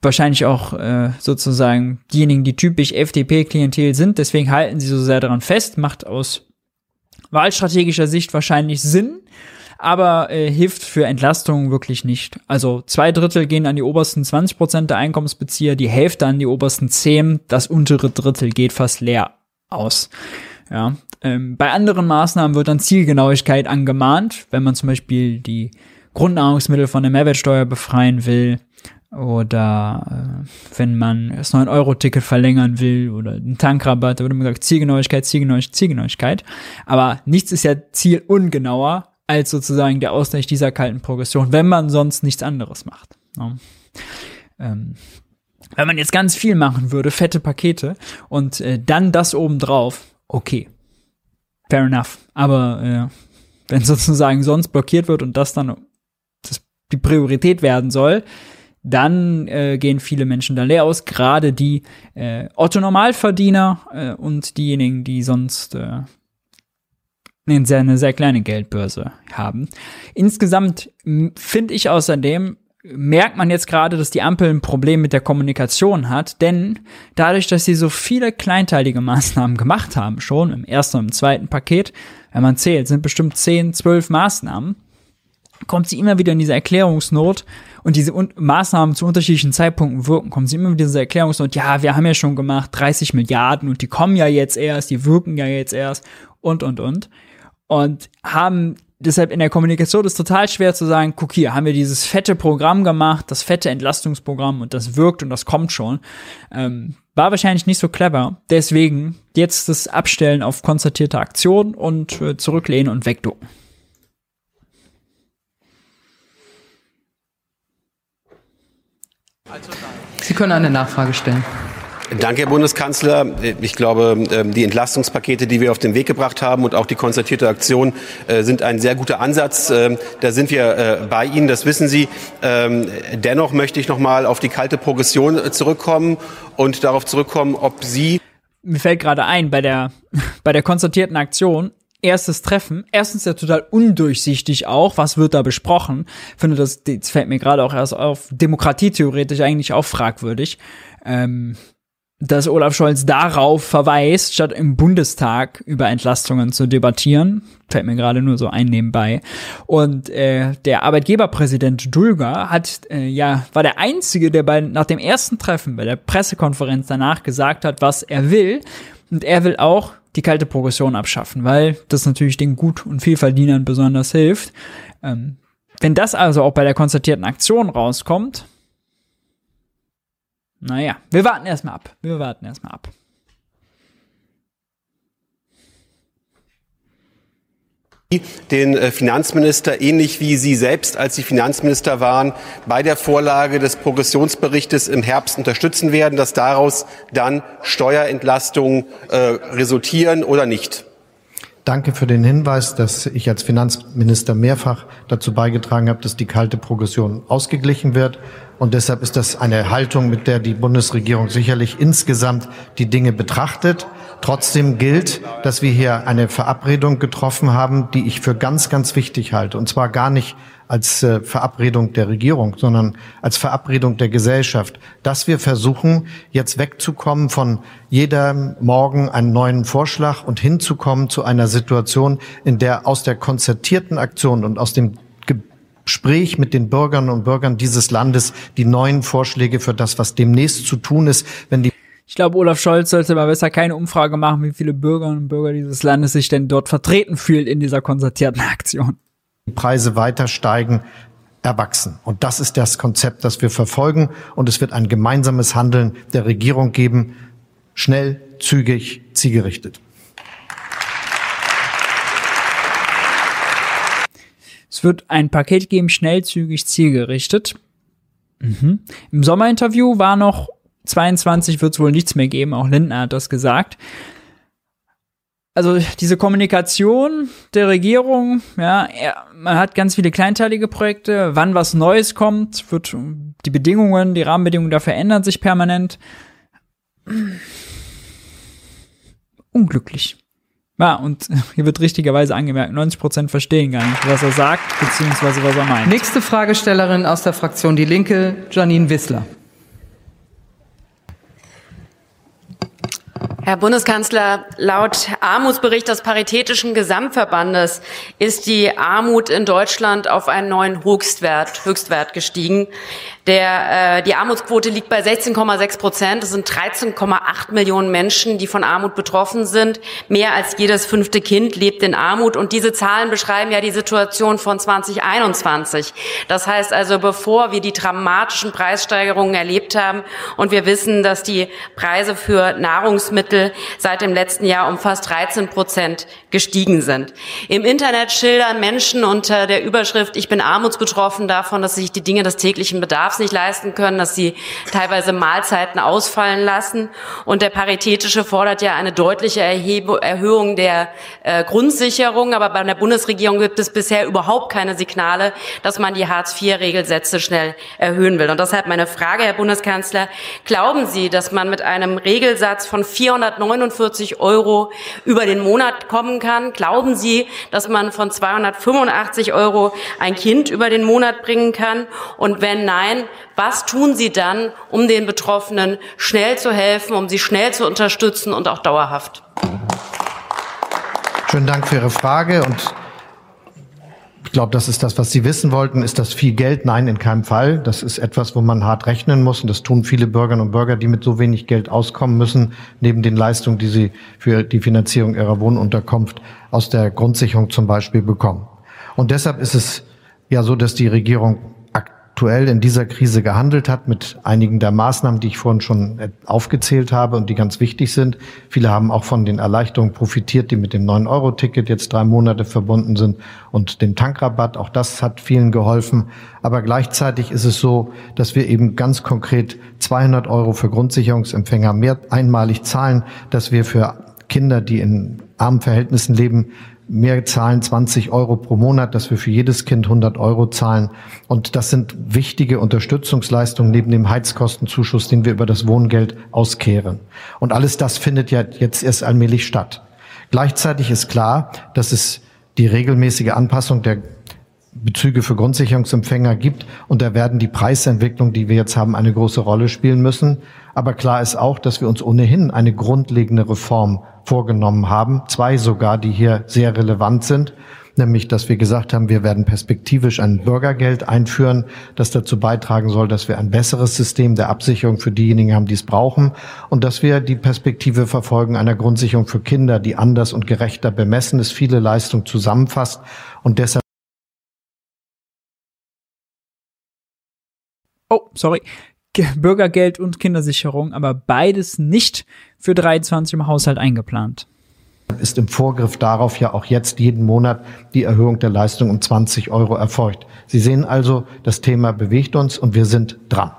wahrscheinlich auch äh, sozusagen diejenigen, die typisch FDP-Klientel sind. Deswegen halten sie so sehr daran fest. Macht aus wahlstrategischer Sicht wahrscheinlich Sinn aber äh, hilft für Entlastungen wirklich nicht. Also zwei Drittel gehen an die obersten 20 Prozent der Einkommensbezieher, die Hälfte an die obersten 10, das untere Drittel geht fast leer aus. Ja, ähm, bei anderen Maßnahmen wird dann Zielgenauigkeit angemahnt, wenn man zum Beispiel die Grundnahrungsmittel von der Mehrwertsteuer befreien will oder äh, wenn man das 9-Euro-Ticket verlängern will oder einen Tankrabatt, da würde man gesagt Zielgenauigkeit, Zielgenauigkeit, Zielgenauigkeit. Aber nichts ist ja zielungenauer als sozusagen der Ausgleich dieser kalten Progression, wenn man sonst nichts anderes macht. Ja. Ähm, wenn man jetzt ganz viel machen würde, fette Pakete und äh, dann das obendrauf, okay, fair enough. Aber äh, wenn sozusagen sonst blockiert wird und das dann das die Priorität werden soll, dann äh, gehen viele Menschen da leer aus, gerade die äh, Otto-Normalverdiener äh, und diejenigen, die sonst äh, eine sehr, eine sehr kleine Geldbörse haben. Insgesamt finde ich außerdem, merkt man jetzt gerade, dass die Ampel ein Problem mit der Kommunikation hat, denn dadurch, dass sie so viele kleinteilige Maßnahmen gemacht haben, schon im ersten und im zweiten Paket, wenn man zählt, sind bestimmt 10, 12 Maßnahmen, kommt sie immer wieder in diese Erklärungsnot und diese Un Maßnahmen zu unterschiedlichen Zeitpunkten wirken, kommen sie immer wieder in diese Erklärungsnot, ja, wir haben ja schon gemacht 30 Milliarden und die kommen ja jetzt erst, die wirken ja jetzt erst und, und, und und haben deshalb in der Kommunikation ist total schwer zu sagen, guck hier, haben wir dieses fette Programm gemacht, das fette Entlastungsprogramm und das wirkt und das kommt schon. Ähm, war wahrscheinlich nicht so clever. Deswegen jetzt das Abstellen auf konzertierte Aktion und äh, zurücklehnen und wegducken.
Sie können eine Nachfrage stellen.
Danke, Herr Bundeskanzler. Ich glaube, ähm, die Entlastungspakete, die wir auf den Weg gebracht haben und auch die konzertierte Aktion äh, sind ein sehr guter Ansatz. Ähm, da sind wir äh, bei Ihnen, das wissen Sie. Ähm, dennoch möchte ich noch mal auf die kalte Progression äh, zurückkommen und darauf zurückkommen, ob Sie
mir fällt gerade ein, bei der, bei der konzertierten Aktion, erstes Treffen, erstens ja total undurchsichtig auch, was wird da besprochen. Finde, das, das fällt mir gerade auch erst auf, demokratietheoretisch eigentlich auch fragwürdig. Ähm, dass Olaf Scholz darauf verweist, statt im Bundestag über Entlastungen zu debattieren. Fällt mir gerade nur so ein nebenbei. Und äh, der Arbeitgeberpräsident Dulger hat äh, ja war der einzige, der bei nach dem ersten Treffen bei der Pressekonferenz danach gesagt hat, was er will. Und er will auch die kalte Progression abschaffen, weil das natürlich den Gut- und Vielverdienern besonders hilft. Ähm, wenn das also auch bei der konzertierten Aktion rauskommt, naja, wir warten erstmal ab. Wir warten erstmal ab.
den äh, Finanzminister, ähnlich wie Sie selbst, als Sie Finanzminister waren, bei der Vorlage des Progressionsberichtes im Herbst unterstützen werden, dass daraus dann Steuerentlastungen äh, resultieren oder nicht?
Danke für den Hinweis, dass ich als Finanzminister mehrfach dazu beigetragen habe, dass die kalte Progression ausgeglichen wird. Und deshalb ist das eine Haltung, mit der die Bundesregierung sicherlich insgesamt die Dinge betrachtet. Trotzdem gilt, dass wir hier eine Verabredung getroffen haben, die ich für ganz, ganz wichtig halte. Und zwar gar nicht als äh, Verabredung der Regierung, sondern als Verabredung der Gesellschaft, dass wir versuchen, jetzt wegzukommen von jeder Morgen einen neuen Vorschlag und hinzukommen zu einer Situation, in der aus der konzertierten Aktion und aus dem Gespräch mit den Bürgerinnen und Bürgern dieses Landes die neuen Vorschläge für das, was demnächst zu tun ist, wenn die
ich glaube, Olaf Scholz sollte mal besser keine Umfrage machen, wie viele Bürgerinnen und Bürger dieses Landes sich denn dort vertreten fühlen in dieser konzertierten Aktion.
Die Preise weiter steigen, erwachsen. Und das ist das Konzept, das wir verfolgen. Und es wird ein gemeinsames Handeln der Regierung geben, schnell, zügig, zielgerichtet.
Es wird ein Paket geben, schnell, zügig, zielgerichtet. Mhm. Im Sommerinterview war noch 22 wird es wohl nichts mehr geben, auch Lindner hat das gesagt. Also diese Kommunikation der Regierung, ja, man hat ganz viele kleinteilige Projekte, wann was Neues kommt, wird die Bedingungen, die Rahmenbedingungen dafür ändern sich permanent. Unglücklich. Ja, und hier wird richtigerweise angemerkt, 90 Prozent verstehen gar nicht, was er sagt, beziehungsweise was er meint.
Nächste Fragestellerin aus der Fraktion Die Linke, Janine Wissler.
Herr Bundeskanzler, laut Armutsbericht des Paritätischen Gesamtverbandes ist die Armut in Deutschland auf einen neuen Höchstwert, Höchstwert gestiegen. Der, äh, die Armutsquote liegt bei 16,6 Prozent. Das sind 13,8 Millionen Menschen, die von Armut betroffen sind. Mehr als jedes fünfte Kind lebt in Armut. Und diese Zahlen beschreiben ja die Situation von 2021. Das heißt also, bevor wir die dramatischen Preissteigerungen erlebt haben und wir wissen, dass die Preise für Nahrungsmittel seit dem letzten Jahr um fast 13 Prozent gestiegen sind. Im Internet schildern Menschen unter der Überschrift Ich bin armutsbetroffen davon, dass sich die Dinge des täglichen Bedarfs nicht leisten können, dass sie teilweise Mahlzeiten ausfallen lassen. Und der Paritätische fordert ja eine deutliche Erhebe Erhöhung der äh, Grundsicherung. Aber bei der Bundesregierung gibt es bisher überhaupt keine Signale, dass man die Hartz-IV-Regelsätze schnell erhöhen will. Und deshalb meine Frage, Herr Bundeskanzler, glauben Sie, dass man mit einem Regelsatz von 449 Euro über den Monat kommen kann? Glauben Sie, dass man von 285 Euro ein Kind über den Monat bringen kann? Und wenn nein, was tun Sie dann, um den Betroffenen schnell zu helfen, um sie schnell zu unterstützen und auch dauerhaft?
Schönen Dank für Ihre Frage und glaube, das ist das, was Sie wissen wollten. Ist das viel Geld? Nein, in keinem Fall. Das ist etwas, wo man hart rechnen muss. Und das tun viele Bürgerinnen und Bürger, die mit so wenig Geld auskommen müssen, neben den Leistungen, die sie für die Finanzierung ihrer Wohnunterkunft aus der Grundsicherung zum Beispiel bekommen. Und deshalb ist es ja so, dass die Regierung aktuell in dieser Krise gehandelt hat mit einigen der Maßnahmen, die ich vorhin schon aufgezählt habe und die ganz wichtig sind. Viele haben auch von den Erleichterungen profitiert, die mit dem 9-Euro-Ticket jetzt drei Monate verbunden sind und dem Tankrabatt. Auch das hat vielen geholfen. Aber gleichzeitig ist es so, dass wir eben ganz konkret 200 Euro für Grundsicherungsempfänger mehr einmalig zahlen, dass wir für Kinder, die in armen Verhältnissen leben, mehr zahlen 20 Euro pro Monat, dass wir für jedes Kind 100 Euro zahlen. Und das sind wichtige Unterstützungsleistungen neben dem Heizkostenzuschuss, den wir über das Wohngeld auskehren. Und alles das findet ja jetzt erst allmählich statt. Gleichzeitig ist klar, dass es die regelmäßige Anpassung der Bezüge für Grundsicherungsempfänger gibt. Und da werden die Preisentwicklungen, die wir jetzt haben, eine große Rolle spielen müssen. Aber klar ist auch, dass wir uns ohnehin eine grundlegende Reform vorgenommen haben. Zwei sogar, die hier sehr relevant sind. Nämlich, dass wir gesagt haben, wir werden perspektivisch ein Bürgergeld einführen, das dazu beitragen soll, dass wir ein besseres System der Absicherung für diejenigen haben, die es brauchen. Und dass wir die Perspektive verfolgen einer Grundsicherung für Kinder, die anders und gerechter bemessen ist, viele Leistungen zusammenfasst und deshalb
Oh, sorry. Bürgergeld und Kindersicherung, aber beides nicht für 23 im Haushalt eingeplant.
Ist im Vorgriff darauf ja auch jetzt jeden Monat die Erhöhung der Leistung um 20 Euro erfolgt. Sie sehen also, das Thema bewegt uns und wir sind dran.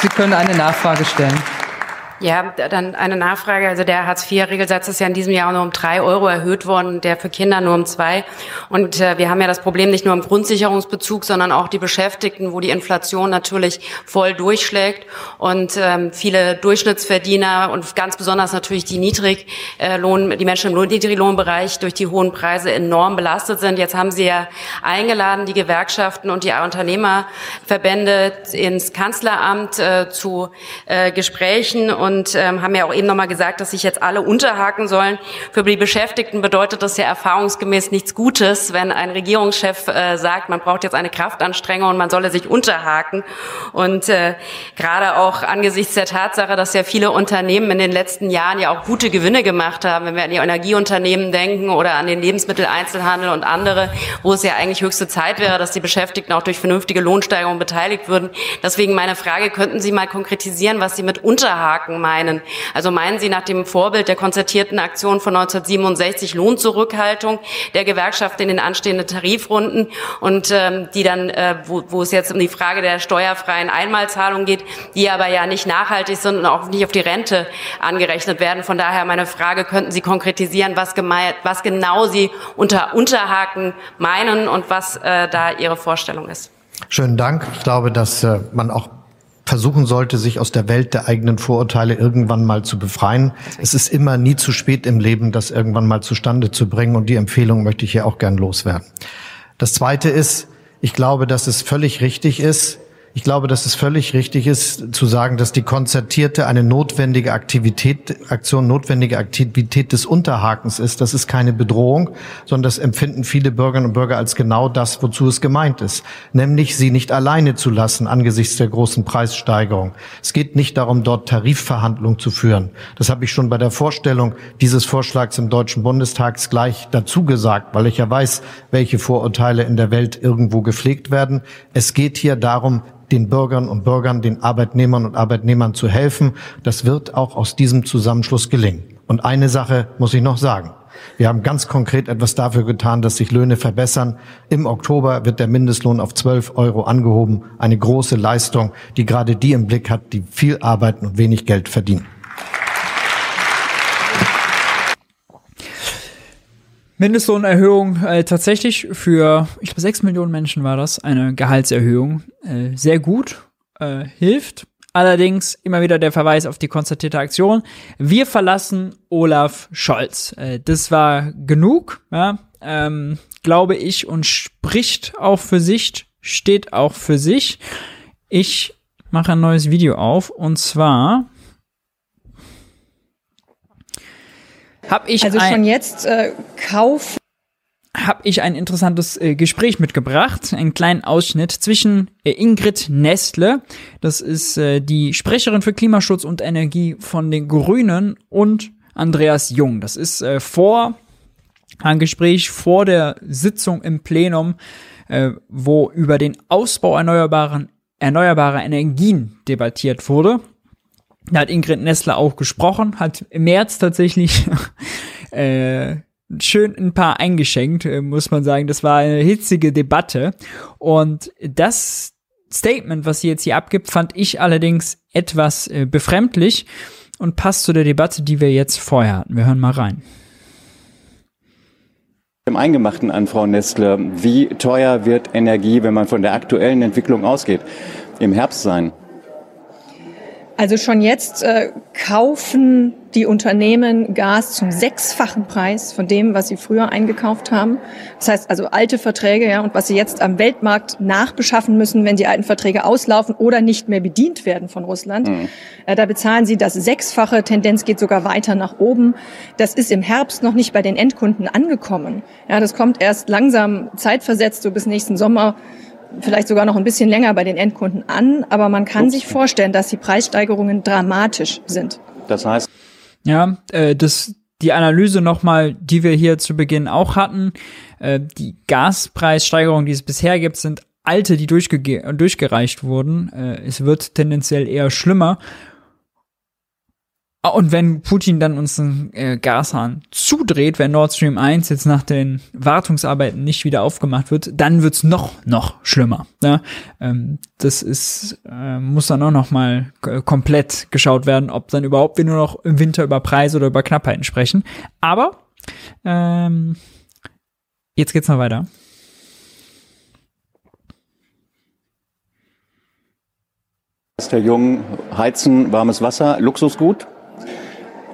Sie können eine Nachfrage stellen.
Ja, dann eine Nachfrage. Also der Hartz-IV-Regelsatz ist ja in diesem Jahr nur um drei Euro erhöht worden, der für Kinder nur um zwei. Und äh, wir haben ja das Problem nicht nur im Grundsicherungsbezug, sondern auch die Beschäftigten, wo die Inflation natürlich voll durchschlägt und ähm, viele Durchschnittsverdiener und ganz besonders natürlich die Niedriglohn, die Menschen im Niedriglohnbereich durch die hohen Preise enorm belastet sind. Jetzt haben Sie ja eingeladen, die Gewerkschaften und die Unternehmerverbände ins Kanzleramt äh, zu äh, Gesprächen und ähm, haben ja auch eben nochmal gesagt, dass sich jetzt alle unterhaken sollen. Für die Beschäftigten bedeutet das ja erfahrungsgemäß nichts Gutes, wenn ein Regierungschef äh, sagt, man braucht jetzt eine Kraftanstrengung und man solle sich unterhaken. Und äh, gerade auch angesichts der Tatsache, dass ja viele Unternehmen in den letzten Jahren ja auch gute Gewinne gemacht haben, wenn wir an die Energieunternehmen denken oder an den Lebensmitteleinzelhandel und andere, wo es ja eigentlich höchste Zeit wäre, dass die Beschäftigten auch durch vernünftige Lohnsteigerungen beteiligt würden. Deswegen meine Frage, könnten Sie mal konkretisieren, was Sie mit Unterhaken meinen. Also meinen Sie nach dem Vorbild der konzertierten Aktion von 1967 Lohnzurückhaltung der Gewerkschaft in den anstehenden Tarifrunden und ähm, die dann, äh, wo, wo es jetzt um die Frage der steuerfreien Einmalzahlung geht, die aber ja nicht nachhaltig sind und auch nicht auf die Rente angerechnet werden. Von daher meine Frage, könnten Sie konkretisieren, was, gemein, was genau Sie unter Unterhaken meinen und was äh, da Ihre Vorstellung ist?
Schönen Dank. Ich glaube, dass äh, man auch versuchen sollte, sich aus der Welt der eigenen Vorurteile irgendwann mal zu befreien. Es ist immer nie zu spät im Leben, das irgendwann mal zustande zu bringen. Und die Empfehlung möchte ich hier auch gern loswerden. Das Zweite ist, ich glaube, dass es völlig richtig ist, ich glaube, dass es völlig richtig ist, zu sagen, dass die konzertierte eine notwendige Aktivität, Aktion, notwendige Aktivität des Unterhakens ist. Das ist keine Bedrohung, sondern das empfinden viele Bürgerinnen und Bürger als genau das, wozu es gemeint ist. Nämlich, sie nicht alleine zu lassen angesichts der großen Preissteigerung. Es geht nicht darum, dort Tarifverhandlungen zu führen. Das habe ich schon bei der Vorstellung dieses Vorschlags im Deutschen Bundestag gleich dazu gesagt, weil ich ja weiß, welche Vorurteile in der Welt irgendwo gepflegt werden. Es geht hier darum, den Bürgern und Bürgern, den Arbeitnehmern und Arbeitnehmern zu helfen. Das wird auch aus diesem Zusammenschluss gelingen. Und eine Sache muss ich noch sagen. Wir haben ganz konkret etwas dafür getan, dass sich Löhne verbessern. Im Oktober wird der Mindestlohn auf 12 Euro angehoben. Eine große Leistung, die gerade die im Blick hat, die viel arbeiten und wenig Geld verdienen.
Mindestlohnerhöhung äh, tatsächlich für, ich glaube, sechs Millionen Menschen war das, eine Gehaltserhöhung. Äh, sehr gut, äh, hilft. Allerdings immer wieder der Verweis auf die konstatierte Aktion. Wir verlassen Olaf Scholz. Äh, das war genug, ja, ähm, glaube ich, und spricht auch für sich, steht auch für sich. Ich mache ein neues Video auf und zwar habe ich
also schon jetzt äh, Kauf
habe ich ein interessantes äh, Gespräch mitgebracht, einen kleinen Ausschnitt zwischen äh, Ingrid Nestle, das ist äh, die Sprecherin für Klimaschutz und Energie von den Grünen, und Andreas Jung. Das ist äh, vor ein Gespräch vor der Sitzung im Plenum, äh, wo über den Ausbau erneuerbaren, erneuerbarer Energien debattiert wurde. Da hat Ingrid Nessler auch gesprochen, hat im März tatsächlich äh, schön ein paar eingeschenkt, äh, muss man sagen. Das war eine hitzige Debatte. Und das Statement, was sie jetzt hier abgibt, fand ich allerdings etwas äh, befremdlich und passt zu der Debatte, die wir jetzt vorher hatten. Wir hören mal rein.
Im Eingemachten an Frau Nestler, wie teuer wird Energie, wenn man von der aktuellen Entwicklung ausgeht, im Herbst sein?
Also schon jetzt äh, kaufen die Unternehmen Gas zum sechsfachen Preis von dem, was sie früher eingekauft haben. Das heißt also alte Verträge, ja, und was sie jetzt am Weltmarkt nachbeschaffen müssen, wenn die alten Verträge auslaufen oder nicht mehr bedient werden von Russland. Mhm. Äh, da bezahlen sie das sechsfache. Tendenz geht sogar weiter nach oben. Das ist im Herbst noch nicht bei den Endkunden angekommen. Ja, das kommt erst langsam zeitversetzt, so bis nächsten Sommer vielleicht sogar noch ein bisschen länger bei den Endkunden an, aber man kann sich vorstellen, dass die Preissteigerungen dramatisch sind.
Das heißt,
ja, äh, das die Analyse nochmal, die wir hier zu Beginn auch hatten, äh, die Gaspreissteigerungen, die es bisher gibt, sind alte, die durchge durchgereicht wurden. Äh, es wird tendenziell eher schlimmer. Ah, und wenn Putin dann uns einen äh, Gashahn zudreht, wenn Nord Stream 1 jetzt nach den Wartungsarbeiten nicht wieder aufgemacht wird, dann wird's noch, noch schlimmer. Ja? Ähm, das ist, äh, muss dann auch noch mal komplett geschaut werden, ob dann überhaupt wir nur noch im Winter über Preise oder über Knappheiten sprechen. Aber ähm, jetzt geht's mal weiter.
Herr Jung, Heizen, warmes Wasser, Luxusgut?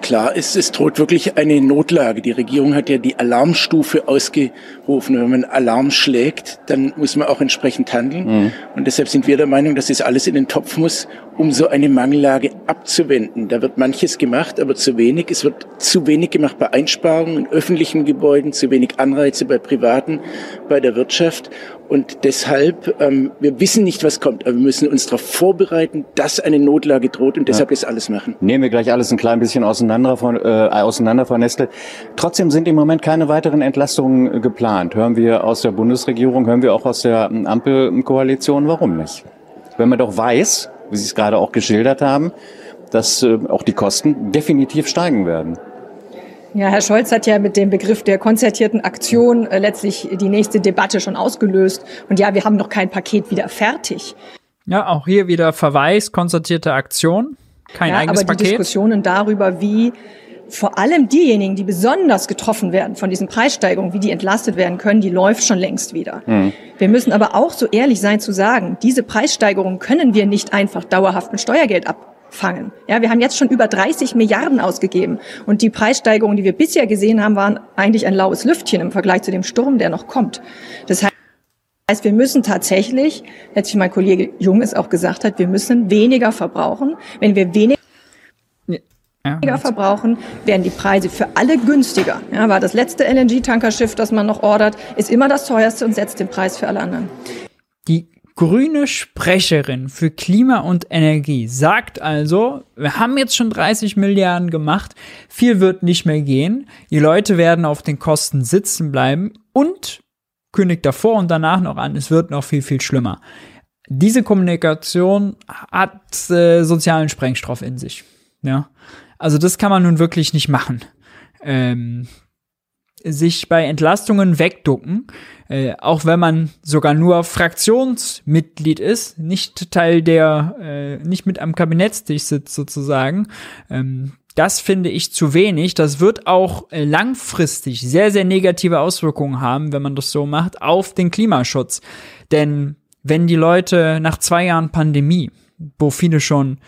Klar ist, es droht wirklich eine Notlage. Die Regierung hat ja die Alarmstufe ausgerufen. Wenn man Alarm schlägt, dann muss man auch entsprechend handeln. Mhm. Und deshalb sind wir der Meinung, dass das alles in den Topf muss, um so eine Mangellage abzuwenden. Da wird manches gemacht, aber zu wenig. Es wird zu wenig gemacht bei Einsparungen in öffentlichen Gebäuden, zu wenig Anreize bei privaten, bei der Wirtschaft. Und deshalb, ähm, wir wissen nicht, was kommt, aber wir müssen uns darauf vorbereiten, dass eine Notlage droht und deshalb ja. das alles machen.
Nehmen wir gleich alles ein klein bisschen auseinander, von, äh, auseinander von Nestle. Trotzdem sind im Moment keine weiteren Entlastungen geplant. Hören wir aus der Bundesregierung, hören wir auch aus der Ampelkoalition, warum nicht? Wenn man doch weiß, wie Sie es gerade auch geschildert haben, dass äh, auch die Kosten definitiv steigen werden.
Ja, Herr Scholz hat ja mit dem Begriff der konzertierten Aktion äh, letztlich die nächste Debatte schon ausgelöst. Und ja, wir haben noch kein Paket wieder fertig.
Ja, auch hier wieder Verweis, konzertierte Aktion, kein ja, eigenes
aber
Paket.
die Diskussionen darüber, wie vor allem diejenigen, die besonders getroffen werden von diesen Preissteigerungen, wie die entlastet werden können, die läuft schon längst wieder. Mhm. Wir müssen aber auch so ehrlich sein zu sagen, diese Preissteigerungen können wir nicht einfach dauerhaft mit Steuergeld abfangen. Ja, wir haben jetzt schon über 30 Milliarden ausgegeben und die Preissteigerungen, die wir bisher gesehen haben, waren eigentlich ein laues Lüftchen im Vergleich zu dem Sturm, der noch kommt. Das heißt, wir müssen tatsächlich, letztlich mein Kollege Jung es auch gesagt hat, wir müssen weniger verbrauchen. Wenn wir weniger weniger verbrauchen, werden die Preise für alle günstiger. Ja, war das letzte LNG-Tankerschiff, das man noch ordert, ist immer das teuerste und setzt den Preis für alle anderen.
Die grüne Sprecherin für Klima und Energie sagt also, wir haben jetzt schon 30 Milliarden gemacht, viel wird nicht mehr gehen, die Leute werden auf den Kosten sitzen bleiben und kündigt davor und danach noch an, es wird noch viel, viel schlimmer. Diese Kommunikation hat äh, sozialen Sprengstoff in sich. Ja. Also das kann man nun wirklich nicht machen. Ähm, sich bei Entlastungen wegducken, äh, auch wenn man sogar nur Fraktionsmitglied ist, nicht Teil der, äh, nicht mit am Kabinettstisch sitzt sozusagen. Ähm, das finde ich zu wenig. Das wird auch äh, langfristig sehr, sehr negative Auswirkungen haben, wenn man das so macht, auf den Klimaschutz. Denn wenn die Leute nach zwei Jahren Pandemie, wo viele schon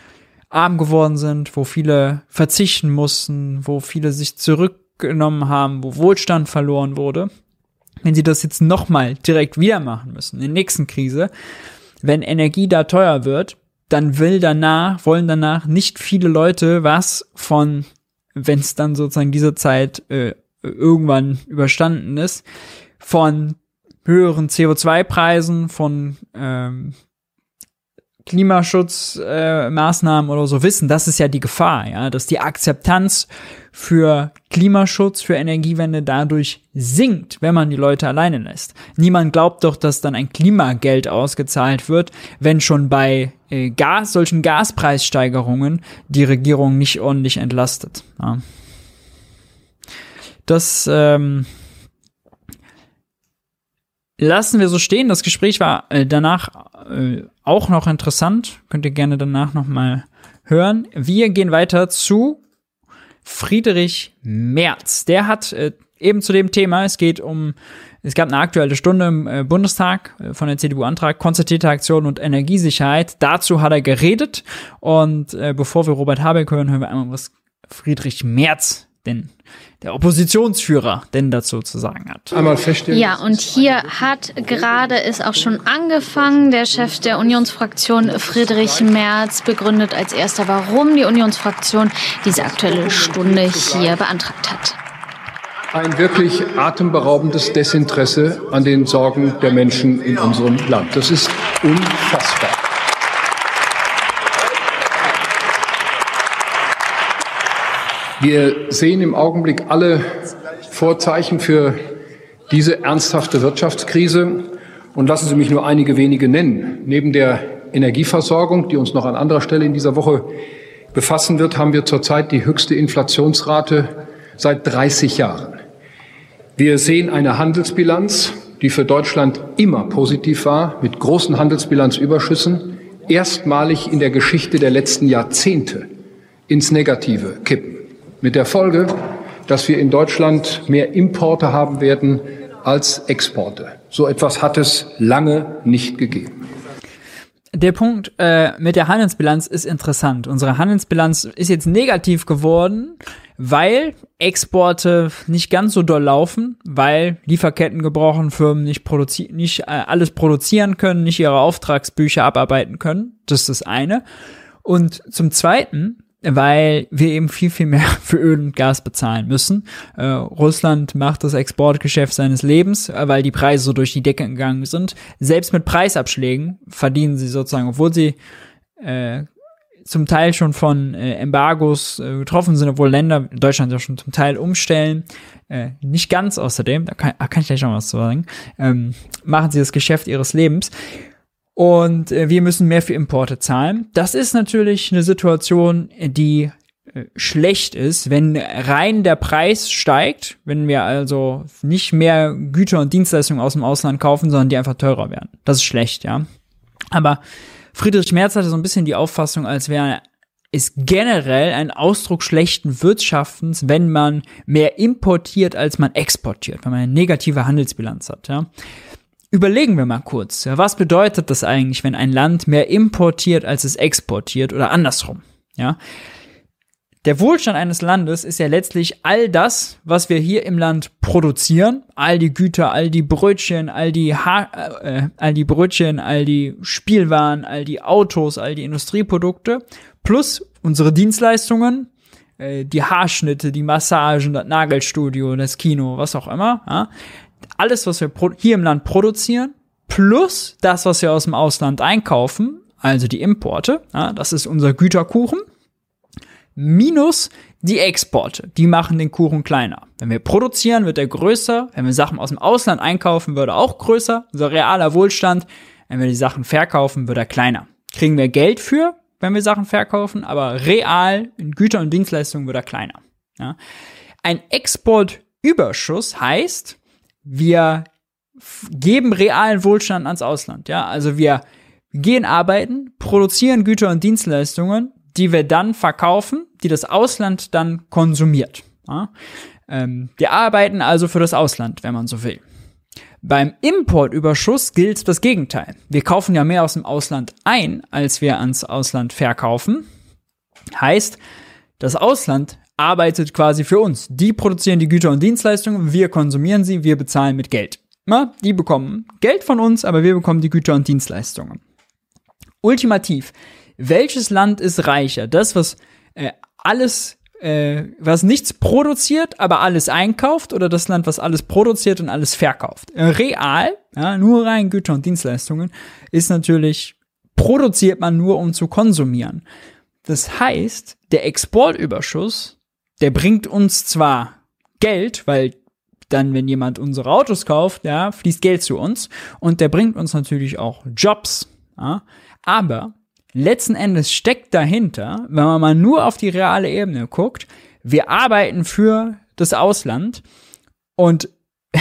arm geworden sind, wo viele verzichten mussten, wo viele sich zurückgenommen haben, wo Wohlstand verloren wurde, wenn sie das jetzt nochmal direkt wieder machen müssen, in der nächsten Krise, wenn Energie da teuer wird, dann will danach, wollen danach nicht viele Leute was von, wenn es dann sozusagen diese Zeit äh, irgendwann überstanden ist, von höheren CO2-Preisen, von ähm, Klimaschutzmaßnahmen äh, oder so wissen, das ist ja die Gefahr, ja, dass die Akzeptanz für Klimaschutz, für Energiewende dadurch sinkt, wenn man die Leute alleine lässt. Niemand glaubt doch, dass dann ein Klimageld ausgezahlt wird, wenn schon bei äh, Gas, solchen Gaspreissteigerungen die Regierung nicht ordentlich entlastet. Ja. Das ähm, lassen wir so stehen. Das Gespräch war äh, danach äh, auch noch interessant. Könnt ihr gerne danach noch mal hören. Wir gehen weiter zu Friedrich Merz. Der hat äh, eben zu dem Thema, es geht um, es gab eine aktuelle Stunde im Bundestag von der CDU-Antrag, konzertierte Aktion und Energiesicherheit. Dazu hat er geredet. Und bevor wir Robert Habeck hören, hören wir einmal, was Friedrich Merz denn der Oppositionsführer denn dazu zu sagen hat.
Einmal feststellen. Ja, und hier hat gerade es auch schon angefangen. Der Chef der Unionsfraktion Friedrich Merz begründet als erster, warum die Unionsfraktion diese aktuelle Stunde hier beantragt hat.
Ein wirklich atemberaubendes Desinteresse an den Sorgen der Menschen in unserem Land. Das ist unfassbar. Wir sehen im Augenblick alle Vorzeichen für diese ernsthafte Wirtschaftskrise. Und lassen Sie mich nur einige wenige nennen. Neben der Energieversorgung, die uns noch an anderer Stelle in dieser Woche befassen wird, haben wir zurzeit die höchste Inflationsrate seit 30 Jahren. Wir sehen eine Handelsbilanz, die für Deutschland immer positiv war, mit großen Handelsbilanzüberschüssen, erstmalig in der Geschichte der letzten Jahrzehnte ins Negative kippen. Mit der Folge, dass wir in Deutschland mehr Importe haben werden als Exporte. So etwas hat es lange nicht gegeben.
Der Punkt äh, mit der Handelsbilanz ist interessant. Unsere Handelsbilanz ist jetzt negativ geworden, weil Exporte nicht ganz so doll laufen, weil Lieferketten gebrochen, Firmen nicht, produzi nicht äh, alles produzieren können, nicht ihre Auftragsbücher abarbeiten können. Das ist das eine. Und zum Zweiten weil wir eben viel, viel mehr für Öl und Gas bezahlen müssen. Äh, Russland macht das Exportgeschäft seines Lebens, äh, weil die Preise so durch die Decke gegangen sind. Selbst mit Preisabschlägen verdienen sie sozusagen, obwohl sie äh, zum Teil schon von äh, Embargos äh, getroffen sind, obwohl Länder, Deutschland ja schon zum Teil umstellen, äh, nicht ganz außerdem, da kann, da kann ich gleich noch was zu sagen, ähm, machen sie das Geschäft ihres Lebens und äh, wir müssen mehr für Importe zahlen. Das ist natürlich eine Situation, die äh, schlecht ist, wenn rein der Preis steigt, wenn wir also nicht mehr Güter und Dienstleistungen aus dem Ausland kaufen, sondern die einfach teurer werden. Das ist schlecht, ja. Aber Friedrich Merz hatte so ein bisschen die Auffassung, als wäre es generell ein Ausdruck schlechten Wirtschaftens, wenn man mehr importiert, als man exportiert, wenn man eine negative Handelsbilanz hat, ja. Überlegen wir mal kurz, was bedeutet das eigentlich, wenn ein Land mehr importiert, als es exportiert oder andersrum? Ja, der Wohlstand eines Landes ist ja letztlich all das, was wir hier im Land produzieren, all die Güter, all die Brötchen, all die ha äh, all die Brötchen, all die Spielwaren, all die Autos, all die Industrieprodukte plus unsere Dienstleistungen, äh, die Haarschnitte, die Massagen, das Nagelstudio, das Kino, was auch immer. Ja? Alles, was wir hier im Land produzieren, plus das, was wir aus dem Ausland einkaufen, also die Importe, ja, das ist unser Güterkuchen, minus die Exporte, die machen den Kuchen kleiner. Wenn wir produzieren, wird er größer, wenn wir Sachen aus dem Ausland einkaufen, wird er auch größer, unser realer Wohlstand, wenn wir die Sachen verkaufen, wird er kleiner. Kriegen wir Geld für, wenn wir Sachen verkaufen, aber real in Güter und Dienstleistungen wird er kleiner. Ja. Ein Exportüberschuss heißt, wir geben realen Wohlstand ans Ausland. Ja, also wir gehen arbeiten, produzieren Güter und Dienstleistungen, die wir dann verkaufen, die das Ausland dann konsumiert. Ja? Ähm, wir arbeiten also für das Ausland, wenn man so will. Beim Importüberschuss gilt das Gegenteil. Wir kaufen ja mehr aus dem Ausland ein, als wir ans Ausland verkaufen. Heißt, das Ausland arbeitet quasi für uns. Die produzieren die Güter und Dienstleistungen, wir konsumieren sie, wir bezahlen mit Geld. Na, die bekommen Geld von uns, aber wir bekommen die Güter und Dienstleistungen. Ultimativ, welches Land ist reicher? Das, was äh, alles, äh, was nichts produziert, aber alles einkauft, oder das Land, was alles produziert und alles verkauft? Äh, real, ja, nur rein Güter und Dienstleistungen, ist natürlich produziert man nur, um zu konsumieren. Das heißt, der Exportüberschuss, der bringt uns zwar Geld, weil dann, wenn jemand unsere Autos kauft, ja, fließt Geld zu uns und der bringt uns natürlich auch Jobs. Ja, aber letzten Endes steckt dahinter, wenn man mal nur auf die reale Ebene guckt, wir arbeiten für das Ausland und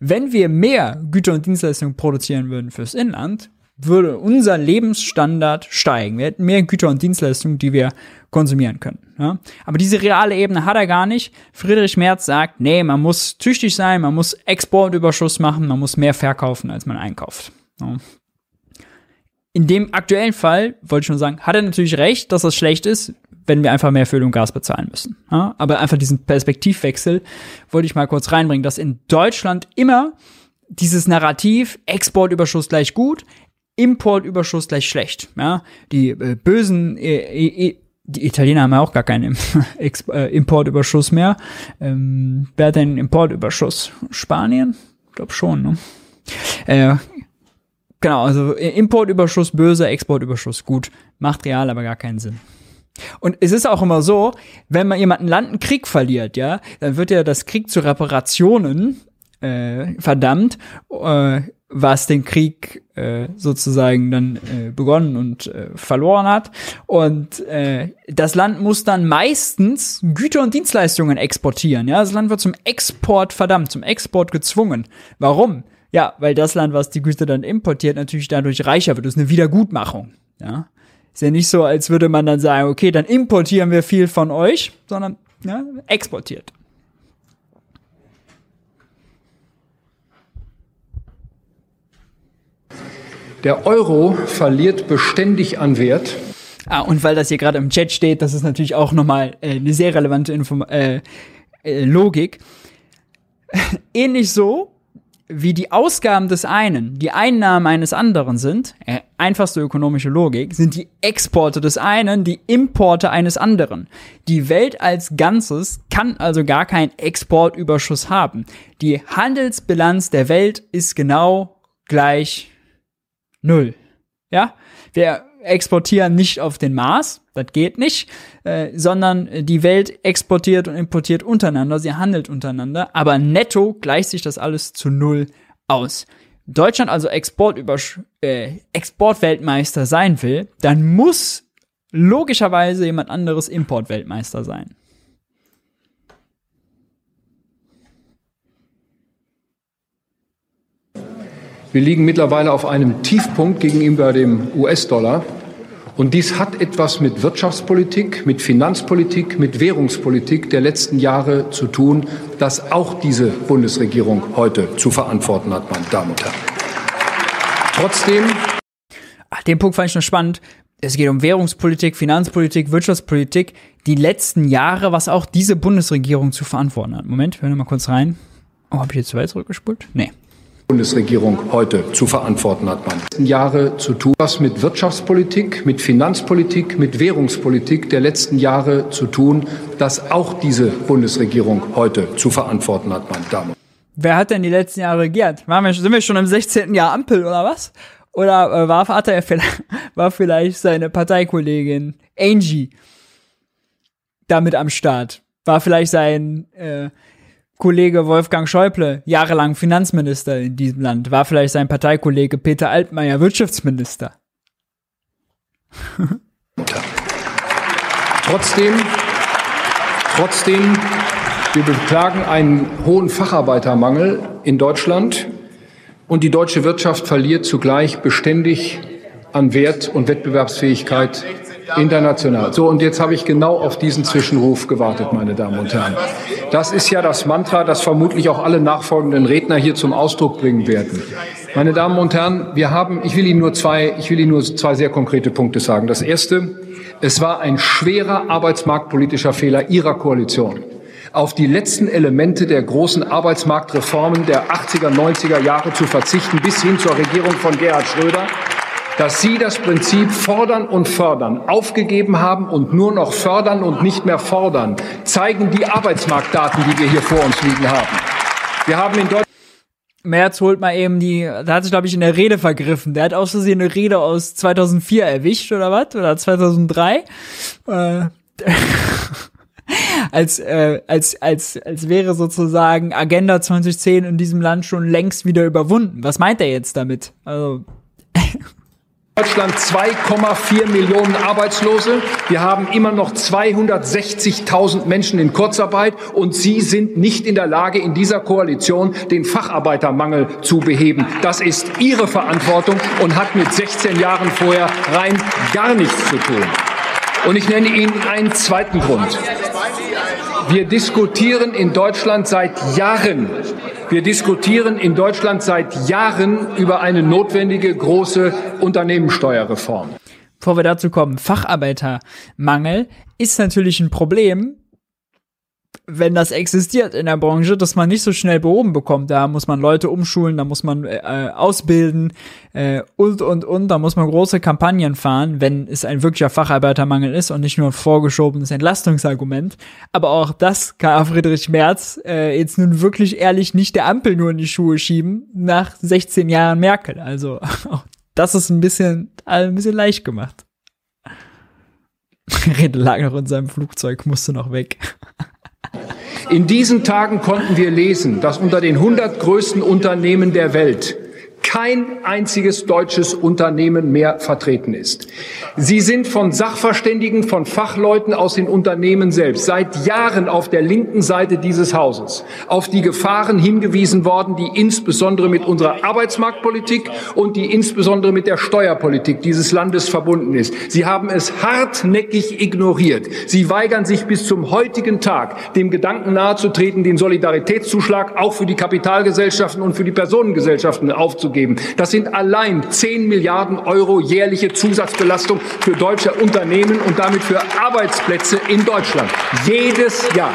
wenn wir mehr Güter und Dienstleistungen produzieren würden fürs Inland, würde unser Lebensstandard steigen. Wir hätten mehr Güter und Dienstleistungen, die wir konsumieren können. Ja? Aber diese reale Ebene hat er gar nicht. Friedrich Merz sagt, nee, man muss tüchtig sein, man muss Exportüberschuss machen, man muss mehr verkaufen, als man einkauft. Ja? In dem aktuellen Fall, wollte ich schon sagen, hat er natürlich recht, dass das schlecht ist, wenn wir einfach mehr für Öl und Gas bezahlen müssen. Ja? Aber einfach diesen Perspektivwechsel wollte ich mal kurz reinbringen, dass in Deutschland immer dieses Narrativ Exportüberschuss gleich gut, Importüberschuss gleich schlecht. Ja? Die äh, bösen äh, äh, die Italiener haben ja auch gar keinen äh, Importüberschuss mehr. Ähm, wer hat denn Importüberschuss? Spanien? Ich glaube schon, ne? Äh, genau, also Importüberschuss böse, Exportüberschuss gut. Macht real aber gar keinen Sinn. Und es ist auch immer so, wenn man jemanden Land einen Krieg verliert, ja, dann wird ja das Krieg zu Reparationen äh, verdammt, äh, was den Krieg äh, sozusagen dann äh, begonnen und äh, verloren hat. Und äh, das Land muss dann meistens Güter und Dienstleistungen exportieren. Ja, das Land wird zum Export verdammt, zum Export gezwungen. Warum? Ja, weil das Land, was die Güter dann importiert, natürlich dadurch reicher wird. Das ist eine Wiedergutmachung. Ja, ist ja nicht so, als würde man dann sagen, okay, dann importieren wir viel von euch, sondern ja, exportiert.
Der Euro verliert beständig an Wert.
Ah, und weil das hier gerade im Chat steht, das ist natürlich auch nochmal äh, eine sehr relevante Inform äh, äh, Logik. Ähnlich so, wie die Ausgaben des einen die Einnahmen eines anderen sind, äh, einfachste ökonomische Logik, sind die Exporte des einen die Importe eines anderen. Die Welt als Ganzes kann also gar keinen Exportüberschuss haben. Die Handelsbilanz der Welt ist genau gleich Null. Ja, wir exportieren nicht auf den Mars, das geht nicht, äh, sondern die Welt exportiert und importiert untereinander, sie handelt untereinander, aber netto gleicht sich das alles zu Null aus. Deutschland also Export über, äh, Exportweltmeister sein will, dann muss logischerweise jemand anderes Importweltmeister sein.
Wir liegen mittlerweile auf einem Tiefpunkt gegenüber dem US-Dollar. Und dies hat etwas mit Wirtschaftspolitik, mit Finanzpolitik, mit Währungspolitik der letzten Jahre zu tun, das auch diese Bundesregierung heute zu verantworten hat, meine Damen und Herren. Trotzdem.
Ach, den Punkt fand ich noch spannend. Es geht um Währungspolitik, Finanzpolitik, Wirtschaftspolitik. Die letzten Jahre, was auch diese Bundesregierung zu verantworten hat. Moment, hören wir mal kurz rein. Oh, habe ich jetzt zu weit zurückgespult? Nee.
Bundesregierung heute zu verantworten hat. Man Jahre zu tun, was mit Wirtschaftspolitik, mit Finanzpolitik, mit Währungspolitik der letzten Jahre zu tun, das auch diese Bundesregierung heute zu verantworten hat, meine Damen.
Wer hat denn die letzten Jahre regiert? Waren wir, sind wir schon im 16. Jahr Ampel oder was? Oder äh, war, hat er vielleicht, war vielleicht seine Parteikollegin Angie damit am Start? War vielleicht sein äh, Kollege Wolfgang Schäuble jahrelang Finanzminister in diesem Land, war vielleicht sein Parteikollege Peter Altmaier Wirtschaftsminister.
trotzdem, trotzdem, wir beklagen einen hohen Facharbeitermangel in Deutschland und die deutsche Wirtschaft verliert zugleich beständig an Wert und Wettbewerbsfähigkeit International. So, und jetzt habe ich genau auf diesen Zwischenruf gewartet, meine Damen und Herren. Das ist ja das Mantra, das vermutlich auch alle nachfolgenden Redner hier zum Ausdruck bringen werden. Meine Damen und Herren, wir haben, ich will Ihnen nur zwei, ich will Ihnen nur zwei sehr konkrete Punkte sagen. Das erste, es war ein schwerer arbeitsmarktpolitischer Fehler Ihrer Koalition auf die letzten Elemente der großen Arbeitsmarktreformen der 80er, 90er Jahre zu verzichten, bis hin zur Regierung von Gerhard Schröder dass Sie das Prinzip fordern und fördern aufgegeben haben und nur noch fördern und nicht mehr fordern, zeigen die Arbeitsmarktdaten, die wir hier vor uns liegen haben. Wir haben in Deutschland
Merz holt mal eben die, da hat sich, glaube ich, in der Rede vergriffen. Der hat aus Versehen eine Rede aus 2004 erwischt, oder was? Oder 2003. Äh, als, äh, als, als, als wäre sozusagen Agenda 2010 in diesem Land schon längst wieder überwunden. Was meint er jetzt damit? Also.
Deutschland 2,4 Millionen Arbeitslose. Wir haben immer noch 260.000 Menschen in Kurzarbeit und Sie sind nicht in der Lage, in dieser Koalition den Facharbeitermangel zu beheben. Das ist Ihre Verantwortung und hat mit 16 Jahren vorher rein gar nichts zu tun. Und ich nenne Ihnen einen zweiten Grund. Wir diskutieren in Deutschland seit Jahren wir diskutieren in Deutschland seit Jahren über eine notwendige große Unternehmenssteuerreform.
Bevor wir dazu kommen, Facharbeitermangel ist natürlich ein Problem, wenn das existiert in der Branche, dass man nicht so schnell behoben bekommt. Da muss man Leute umschulen, da muss man äh, ausbilden äh, und, und, und. Da muss man große Kampagnen fahren, wenn es ein wirklicher Facharbeitermangel ist und nicht nur ein vorgeschobenes Entlastungsargument. Aber auch das kann Friedrich Merz äh, jetzt nun wirklich ehrlich nicht der Ampel nur in die Schuhe schieben nach 16 Jahren Merkel. Also auch das ist ein bisschen, ein bisschen leicht gemacht. Rede lag noch in seinem Flugzeug, musste noch weg.
In diesen Tagen konnten wir lesen, dass unter den 100 größten Unternehmen der Welt kein einziges deutsches Unternehmen mehr vertreten ist. Sie sind von Sachverständigen, von Fachleuten aus den Unternehmen selbst seit Jahren auf der linken Seite dieses Hauses auf die Gefahren hingewiesen worden, die insbesondere mit unserer Arbeitsmarktpolitik und die insbesondere mit der Steuerpolitik dieses Landes verbunden ist. Sie haben es hartnäckig ignoriert. Sie weigern sich bis zum heutigen Tag, dem Gedanken nahezutreten, den Solidaritätszuschlag auch für die Kapitalgesellschaften und für die Personengesellschaften aufzugeben ausgeben. Das sind allein 10 Milliarden Euro jährliche Zusatzbelastung für deutsche Unternehmen und damit für Arbeitsplätze in Deutschland. Jedes Jahr.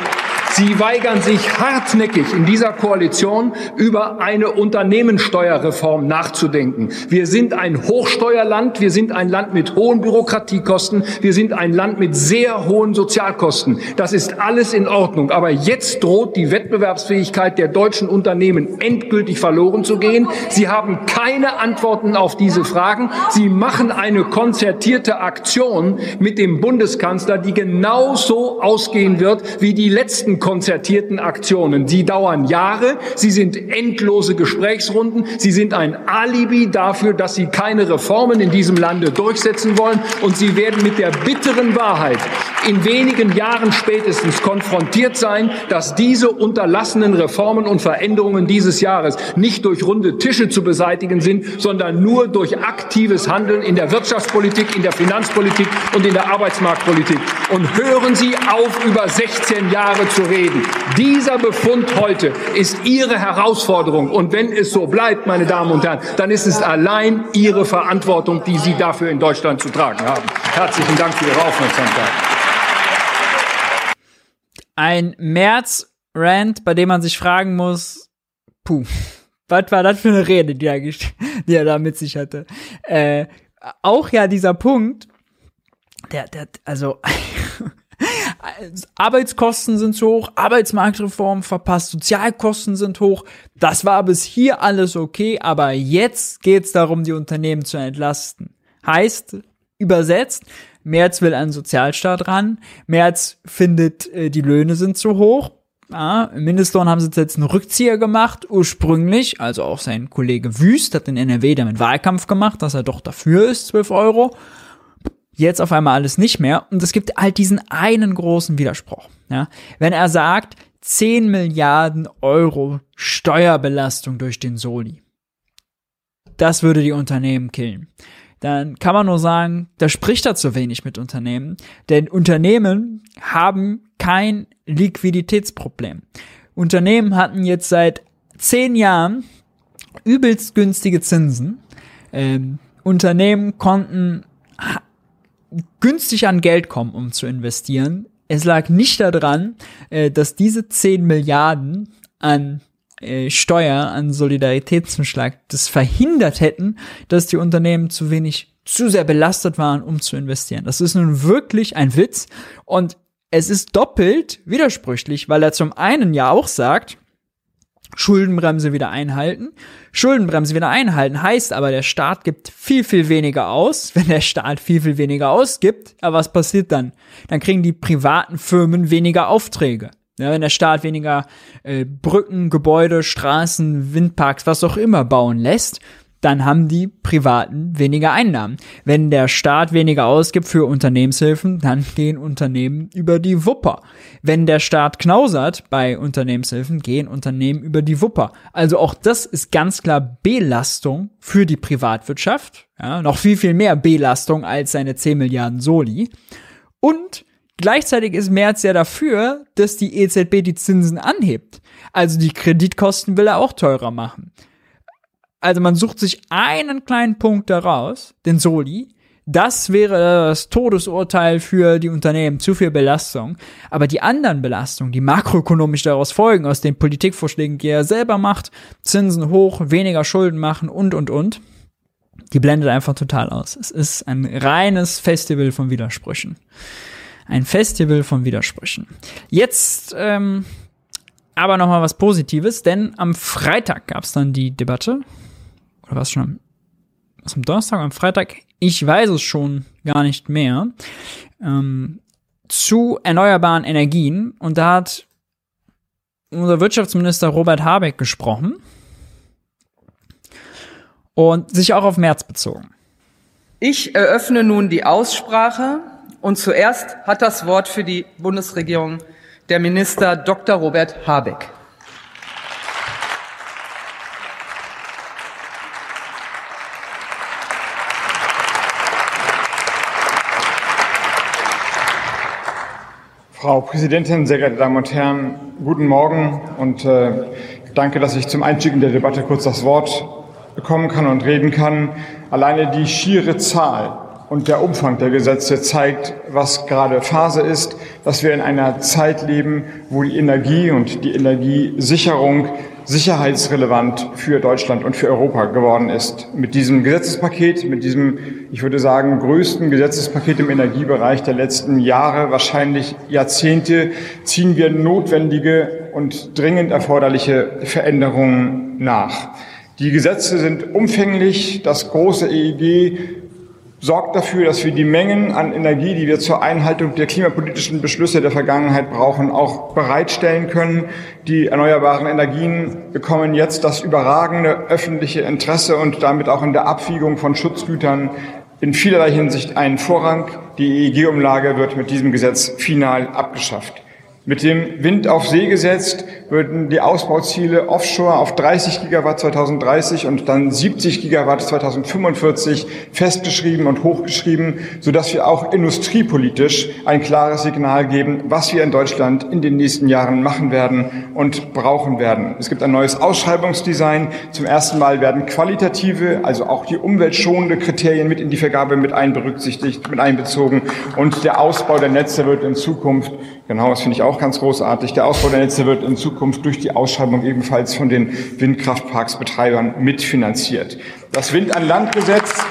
Sie weigern sich hartnäckig in dieser Koalition über eine Unternehmenssteuerreform nachzudenken. Wir sind ein Hochsteuerland, wir sind ein Land mit hohen Bürokratiekosten, wir sind ein Land mit sehr hohen Sozialkosten. Das ist alles in Ordnung. Aber jetzt droht die Wettbewerbsfähigkeit der deutschen Unternehmen endgültig verloren zu gehen. Sie haben keine Antworten auf diese Fragen. Sie machen eine konzertierte Aktion mit dem Bundeskanzler, die genauso ausgehen wird wie die letzten konzertierten Aktionen. Sie dauern Jahre, sie sind endlose Gesprächsrunden, sie sind ein Alibi dafür, dass sie keine Reformen in diesem Lande durchsetzen wollen und sie werden mit der bitteren Wahrheit in wenigen Jahren spätestens konfrontiert sein, dass diese unterlassenen Reformen und Veränderungen dieses Jahres nicht durch runde Tische zu beseitigen sind, sondern nur durch aktives Handeln in der Wirtschaftspolitik, in der Finanzpolitik und in der Arbeitsmarktpolitik. Und hören Sie auf, über 16 Jahre zu reden. Dieser Befund heute ist Ihre Herausforderung. Und wenn es so bleibt, meine Damen und Herren, dann ist es allein Ihre Verantwortung, die Sie dafür in Deutschland zu tragen haben. Herzlichen Dank für Ihre Aufmerksamkeit.
Ein März-Rant, bei dem man sich fragen muss, puh, was war das für eine Rede, die er, die er da mit sich hatte? Äh, auch ja dieser Punkt, der, der, also Arbeitskosten sind zu hoch, Arbeitsmarktreform verpasst, Sozialkosten sind hoch. Das war bis hier alles okay, aber jetzt geht es darum, die Unternehmen zu entlasten. Heißt, übersetzt, Merz will an Sozialstaat ran, Merz findet, äh, die Löhne sind zu hoch. Ja, Im Mindestlohn haben sie jetzt einen Rückzieher gemacht, ursprünglich, also auch sein Kollege Wüst hat in NRW damit Wahlkampf gemacht, dass er doch dafür ist, 12 Euro jetzt auf einmal alles nicht mehr. Und es gibt halt diesen einen großen Widerspruch. Ja? Wenn er sagt, 10 Milliarden Euro Steuerbelastung durch den Soli. Das würde die Unternehmen killen. Dann kann man nur sagen, da spricht er zu wenig mit Unternehmen, denn Unternehmen haben kein Liquiditätsproblem. Unternehmen hatten jetzt seit zehn Jahren übelst günstige Zinsen. Ähm, Unternehmen konnten günstig an Geld kommen, um zu investieren. Es lag nicht daran, äh, dass diese 10 Milliarden an äh, Steuer, an Solidaritätszuschlag das verhindert hätten, dass die Unternehmen zu wenig, zu sehr belastet waren, um zu investieren. Das ist nun wirklich ein Witz und es ist doppelt widersprüchlich, weil er zum einen ja auch sagt, Schuldenbremse wieder einhalten. Schuldenbremse wieder einhalten heißt aber, der Staat gibt viel, viel weniger aus. Wenn der Staat viel, viel weniger ausgibt, aber was passiert dann? Dann kriegen die privaten Firmen weniger Aufträge. Ja, wenn der Staat weniger äh, Brücken, Gebäude, Straßen, Windparks, was auch immer bauen lässt, dann haben die Privaten weniger Einnahmen. Wenn der Staat weniger ausgibt für Unternehmenshilfen, dann gehen Unternehmen über die Wupper. Wenn der Staat knausert bei Unternehmenshilfen, gehen Unternehmen über die Wupper. Also auch das ist ganz klar Belastung für die Privatwirtschaft. Ja, noch viel, viel mehr Belastung als seine 10 Milliarden Soli. Und gleichzeitig ist Merz ja dafür, dass die EZB die Zinsen anhebt. Also die Kreditkosten will er auch teurer machen. Also man sucht sich einen kleinen Punkt daraus, den Soli. Das wäre das Todesurteil für die Unternehmen, zu viel Belastung. Aber die anderen Belastungen, die makroökonomisch daraus folgen, aus den Politikvorschlägen, die er selber macht, Zinsen hoch, weniger Schulden machen und, und, und, die blendet einfach total aus. Es ist ein reines Festival von Widersprüchen. Ein Festival von Widersprüchen. Jetzt ähm, aber noch mal was Positives, denn am Freitag gab es dann die Debatte oder war es schon am, was am Donnerstag, am Freitag? Ich weiß es schon gar nicht mehr. Ähm, zu erneuerbaren Energien. Und da hat unser Wirtschaftsminister Robert Habeck gesprochen und sich auch auf März bezogen.
Ich eröffne nun die Aussprache und zuerst hat das Wort für die Bundesregierung der Minister Dr. Robert Habeck.
Frau Präsidentin, sehr geehrte Damen und Herren, guten Morgen und äh, danke, dass ich zum Einstieg in der Debatte kurz das Wort bekommen kann und reden kann. Alleine die schiere Zahl und der Umfang der Gesetze zeigt, was gerade Phase ist, dass wir in einer Zeit leben, wo die Energie und die Energiesicherung sicherheitsrelevant für Deutschland und für Europa geworden ist. Mit diesem Gesetzespaket, mit diesem, ich würde sagen, größten Gesetzespaket im Energiebereich der letzten Jahre, wahrscheinlich Jahrzehnte, ziehen wir notwendige und dringend erforderliche Veränderungen nach. Die Gesetze sind umfänglich. Das große EEG sorgt dafür, dass wir die Mengen an Energie, die wir zur Einhaltung der klimapolitischen Beschlüsse der Vergangenheit brauchen, auch bereitstellen können. Die erneuerbaren Energien bekommen jetzt das überragende öffentliche Interesse und damit auch in der Abwiegung von Schutzgütern in vielerlei Hinsicht einen Vorrang. Die EEG-Umlage wird mit diesem Gesetz final abgeschafft. Mit dem Wind auf See gesetzt würden die Ausbauziele offshore auf 30 Gigawatt 2030 und dann 70 Gigawatt 2045 festgeschrieben und hochgeschrieben, sodass wir auch industriepolitisch ein klares Signal geben, was wir in Deutschland in den nächsten Jahren machen werden und brauchen werden. Es gibt ein neues Ausschreibungsdesign. Zum ersten Mal werden qualitative, also auch die umweltschonende Kriterien mit in die Vergabe mit einberücksichtigt, mit einbezogen und der Ausbau der Netze wird in Zukunft Genau, das finde ich auch ganz großartig. Der Ausbau der Netze wird in Zukunft durch die Ausschreibung ebenfalls von den Windkraftparksbetreibern mitfinanziert. Das Wind an Land Gesetz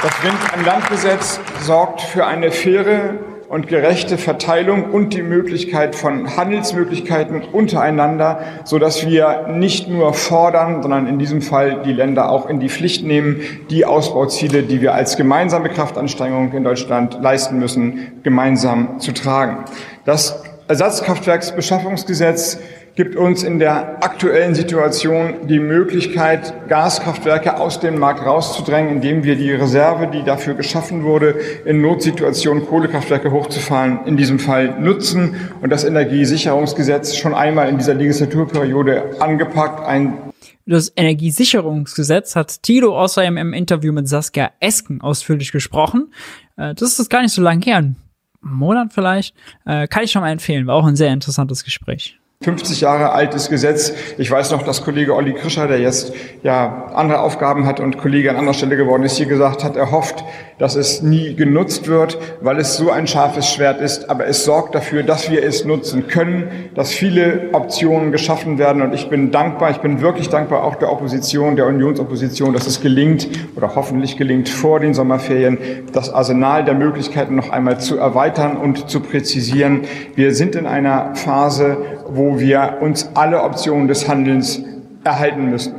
Das Wind an Land Gesetz sorgt für eine faire und gerechte Verteilung und die Möglichkeit von Handelsmöglichkeiten untereinander, so dass wir nicht nur fordern, sondern in diesem Fall die Länder auch in die Pflicht nehmen, die Ausbauziele, die wir als gemeinsame Kraftanstrengung in Deutschland leisten müssen, gemeinsam zu tragen. Das Ersatzkraftwerksbeschaffungsgesetz gibt uns in der aktuellen Situation die Möglichkeit, Gaskraftwerke aus dem Markt rauszudrängen, indem wir die Reserve, die dafür geschaffen wurde, in Notsituationen Kohlekraftwerke hochzufahren, in diesem Fall nutzen und das Energiesicherungsgesetz schon einmal in dieser Legislaturperiode angepackt. Ein
das Energiesicherungsgesetz hat Tilo außerdem im Interview mit Saskia Esken ausführlich gesprochen. Äh, das ist gar nicht so lang her, ein Monat vielleicht. Äh, kann ich schon mal empfehlen, war auch ein sehr interessantes Gespräch.
50 Jahre altes Gesetz. Ich weiß noch, dass Kollege Olli Krischer, der jetzt ja andere Aufgaben hat und Kollege an anderer Stelle geworden ist, hier gesagt hat, er hofft, dass es nie genutzt wird, weil es so ein scharfes Schwert ist. Aber es sorgt dafür, dass wir es nutzen können, dass viele Optionen geschaffen werden. Und ich bin dankbar, ich bin wirklich dankbar auch der Opposition, der Unionsopposition, dass es gelingt oder hoffentlich gelingt, vor den Sommerferien das Arsenal der Möglichkeiten noch einmal zu erweitern und zu präzisieren. Wir sind in einer Phase, wo wir uns alle Optionen des Handelns erhalten müssen.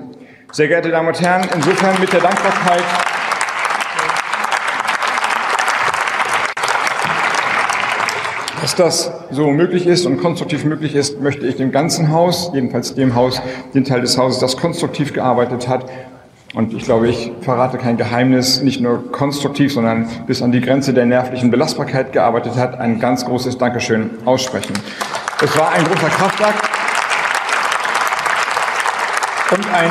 Sehr geehrte Damen und Herren, insofern mit der Dankbarkeit Dass das so möglich ist und konstruktiv möglich ist, möchte ich dem ganzen Haus, jedenfalls dem Haus, den Teil des Hauses, das konstruktiv gearbeitet hat, und ich glaube, ich verrate kein Geheimnis, nicht nur konstruktiv, sondern bis an die Grenze der nervlichen Belastbarkeit gearbeitet hat, ein ganz großes Dankeschön aussprechen. Es war ein großer Kraftakt und ein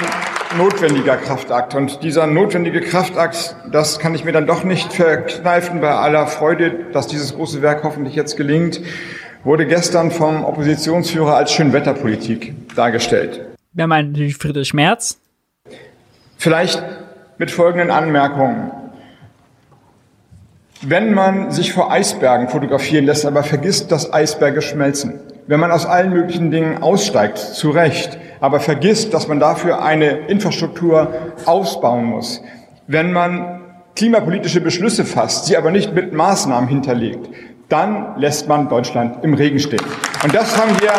notwendiger Kraftakt. Und dieser notwendige Kraftakt, das kann ich mir dann doch nicht verkneifen bei aller Freude, dass dieses große Werk hoffentlich jetzt gelingt, wurde gestern vom Oppositionsführer als Schönwetterpolitik dargestellt.
Wer meint natürlich Friedrich Merz?
Vielleicht mit folgenden Anmerkungen. Wenn man sich vor Eisbergen fotografieren lässt, aber vergisst, dass Eisberge schmelzen, wenn man aus allen möglichen Dingen aussteigt, zu Recht, aber vergisst, dass man dafür eine Infrastruktur ausbauen muss, wenn man klimapolitische Beschlüsse fasst, sie aber nicht mit Maßnahmen hinterlegt, dann lässt man Deutschland im Regen stehen. Und das haben wir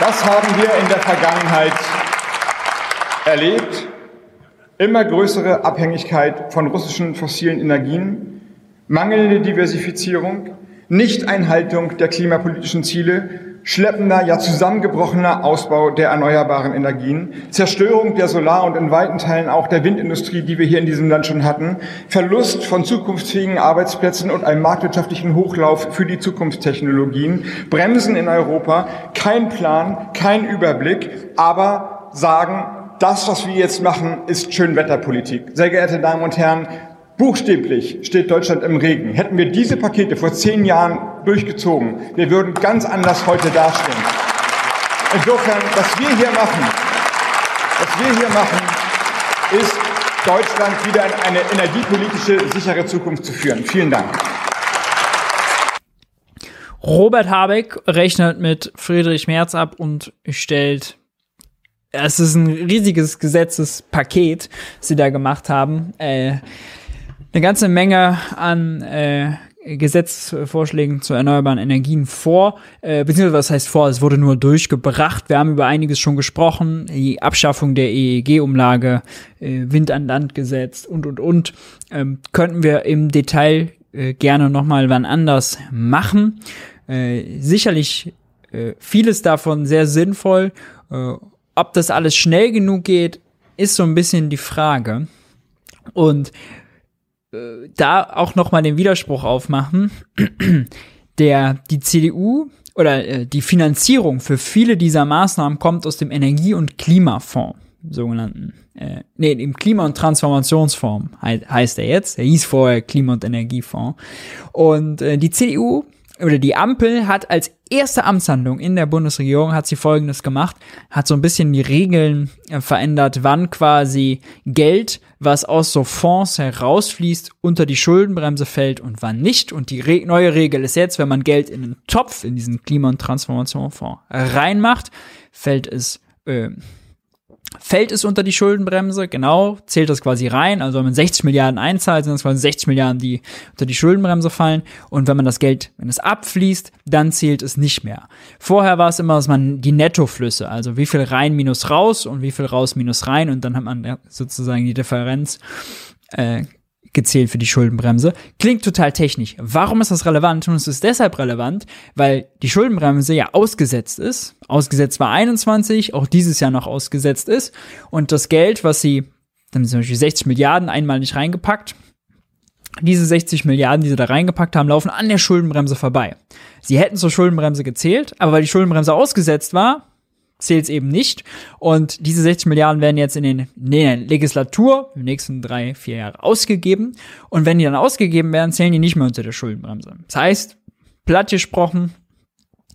Das haben wir in der Vergangenheit erlebt. Immer größere Abhängigkeit von russischen fossilen Energien, mangelnde Diversifizierung, Nichteinhaltung der klimapolitischen Ziele, schleppender, ja zusammengebrochener Ausbau der erneuerbaren Energien, Zerstörung der Solar- und in weiten Teilen auch der Windindustrie, die wir hier in diesem Land schon hatten, Verlust von zukunftsfähigen Arbeitsplätzen und einem marktwirtschaftlichen Hochlauf für die Zukunftstechnologien, Bremsen in Europa, kein Plan, kein Überblick, aber sagen, das, was wir jetzt machen, ist Schönwetterpolitik. Sehr geehrte Damen und Herren, buchstäblich steht Deutschland im Regen. Hätten wir diese Pakete vor zehn Jahren durchgezogen, wir würden ganz anders heute dastehen. Insofern, was wir hier machen, was wir hier machen, ist Deutschland wieder in eine energiepolitische sichere Zukunft zu führen. Vielen Dank.
Robert Habeck rechnet mit Friedrich Merz ab und stellt es ist ein riesiges Gesetzespaket, das sie da gemacht haben. Äh, eine ganze Menge an äh, Gesetzvorschlägen zu erneuerbaren Energien vor, äh, beziehungsweise was heißt vor, es wurde nur durchgebracht. Wir haben über einiges schon gesprochen, die Abschaffung der EEG-Umlage, äh, Wind an Land gesetzt und, und, und. Ähm, könnten wir im Detail äh, gerne nochmal wann anders machen. Äh, sicherlich äh, vieles davon sehr sinnvoll äh, ob das alles schnell genug geht, ist so ein bisschen die Frage. Und da auch noch mal den Widerspruch aufmachen, der die CDU oder äh, die Finanzierung für viele dieser Maßnahmen kommt aus dem Energie- und Klimafonds, sogenannten. Äh, nee, im Klima- und Transformationsfonds he heißt er jetzt. Er hieß vorher Klima- und Energiefonds. Und äh, die CDU oder die Ampel hat als erste Amtshandlung in der Bundesregierung hat sie Folgendes gemacht, hat so ein bisschen die Regeln äh, verändert, wann quasi Geld, was aus so Fonds herausfließt, unter die Schuldenbremse fällt und wann nicht. Und die Re neue Regel ist jetzt, wenn man Geld in einen Topf, in diesen Klima- und Transformationsfonds reinmacht, fällt es äh, fällt es unter die Schuldenbremse, genau, zählt das quasi rein. Also wenn man 60 Milliarden einzahlt, sind das quasi 60 Milliarden, die unter die Schuldenbremse fallen. Und wenn man das Geld, wenn es abfließt, dann zählt es nicht mehr. Vorher war es immer, dass man die Nettoflüsse, also wie viel rein minus raus und wie viel raus minus rein und dann hat man sozusagen die Differenz äh, gezählt für die Schuldenbremse. Klingt total technisch. Warum ist das relevant? Und es ist deshalb relevant, weil die Schuldenbremse ja ausgesetzt ist. Ausgesetzt war 21, auch dieses Jahr noch ausgesetzt ist. Und das Geld, was sie, dann zum Beispiel 60 Milliarden einmal nicht reingepackt, diese 60 Milliarden, die sie da reingepackt haben, laufen an der Schuldenbremse vorbei. Sie hätten zur Schuldenbremse gezählt, aber weil die Schuldenbremse ausgesetzt war, zählt es eben nicht. Und diese 60 Milliarden werden jetzt in den in der Legislatur, den nächsten drei, vier Jahre ausgegeben. Und wenn die dann ausgegeben werden, zählen die nicht mehr unter der Schuldenbremse. Das heißt, platt gesprochen,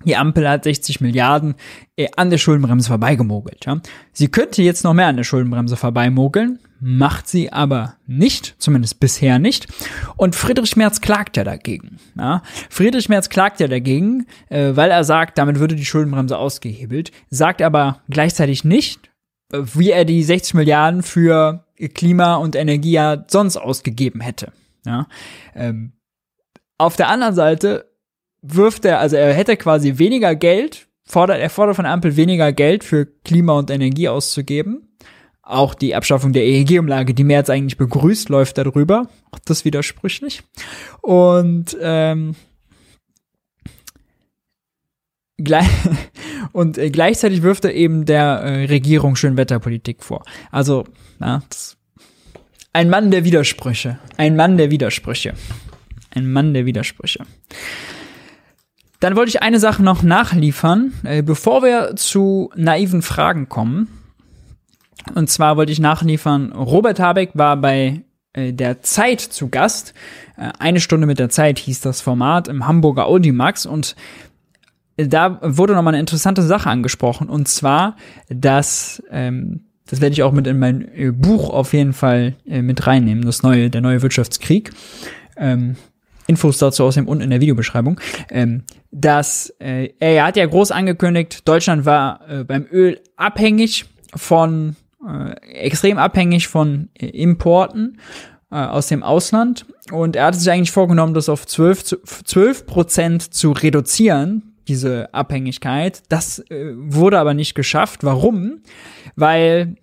Die Ampel hat 60 Milliarden äh, an der Schuldenbremse vorbeigemogelt. Ja. Sie könnte jetzt noch mehr an der Schuldenbremse vorbeimogeln, macht sie aber nicht, zumindest bisher nicht. Und Friedrich Merz klagt ja dagegen. Ja. Friedrich Merz klagt ja dagegen, äh, weil er sagt, damit würde die Schuldenbremse ausgehebelt, sagt aber gleichzeitig nicht, äh, wie er die 60 Milliarden für Klima und Energie ja sonst ausgegeben hätte. Ja. Ähm, auf der anderen Seite wirft er, also er hätte quasi weniger Geld, fordert, er fordert von Ampel weniger Geld für Klima und Energie auszugeben. Auch die Abschaffung der EEG-Umlage, die März eigentlich begrüßt, läuft darüber. Auch das widersprüchlich. Und, ähm, gleich, und äh, gleichzeitig wirft er eben der äh, Regierung Schönwetterpolitik vor. Also, na, das, ein Mann der Widersprüche. Ein Mann der Widersprüche. Ein Mann der Widersprüche. Dann wollte ich eine Sache noch nachliefern, äh, bevor wir zu naiven Fragen kommen. Und zwar wollte ich nachliefern, Robert Habeck war bei äh, der Zeit zu Gast. Äh, eine Stunde mit der Zeit hieß das Format im Hamburger Audimax und da wurde nochmal eine interessante Sache angesprochen und zwar, dass ähm, das werde ich auch mit in mein äh, Buch auf jeden Fall äh, mit reinnehmen, das neue, der neue Wirtschaftskrieg. Ähm, Infos dazu außerdem unten in der Videobeschreibung, ähm, dass äh, er hat ja groß angekündigt, Deutschland war äh, beim Öl abhängig von, äh, extrem abhängig von äh, Importen äh, aus dem Ausland und er hat sich eigentlich vorgenommen, das auf 12, 12 Prozent zu reduzieren, diese Abhängigkeit. Das äh, wurde aber nicht geschafft. Warum? Weil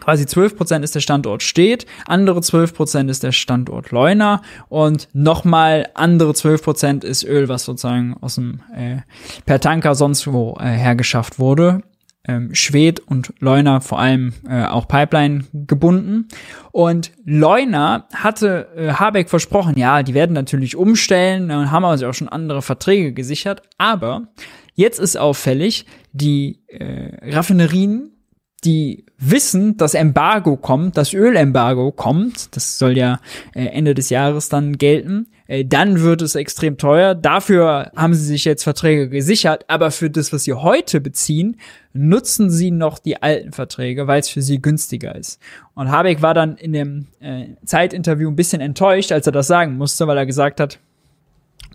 quasi 12% ist der Standort Steht, andere 12% ist der Standort Leuna und nochmal andere 12% ist Öl, was sozusagen aus dem äh, per Tanker sonst wo äh, hergeschafft wurde. Ähm, Schwed und Leuna vor allem äh, auch Pipeline gebunden. Und Leuna hatte äh, Habeck versprochen, ja, die werden natürlich umstellen und haben also auch schon andere Verträge gesichert. Aber jetzt ist auffällig, die äh, Raffinerien die wissen, dass Embargo kommt, das Ölembargo kommt, das soll ja äh, Ende des Jahres dann gelten, äh, dann wird es extrem teuer. Dafür haben sie sich jetzt Verträge gesichert, aber für das, was sie heute beziehen, nutzen sie noch die alten Verträge, weil es für sie günstiger ist. Und Habeck war dann in dem äh, Zeitinterview ein bisschen enttäuscht, als er das sagen musste, weil er gesagt hat,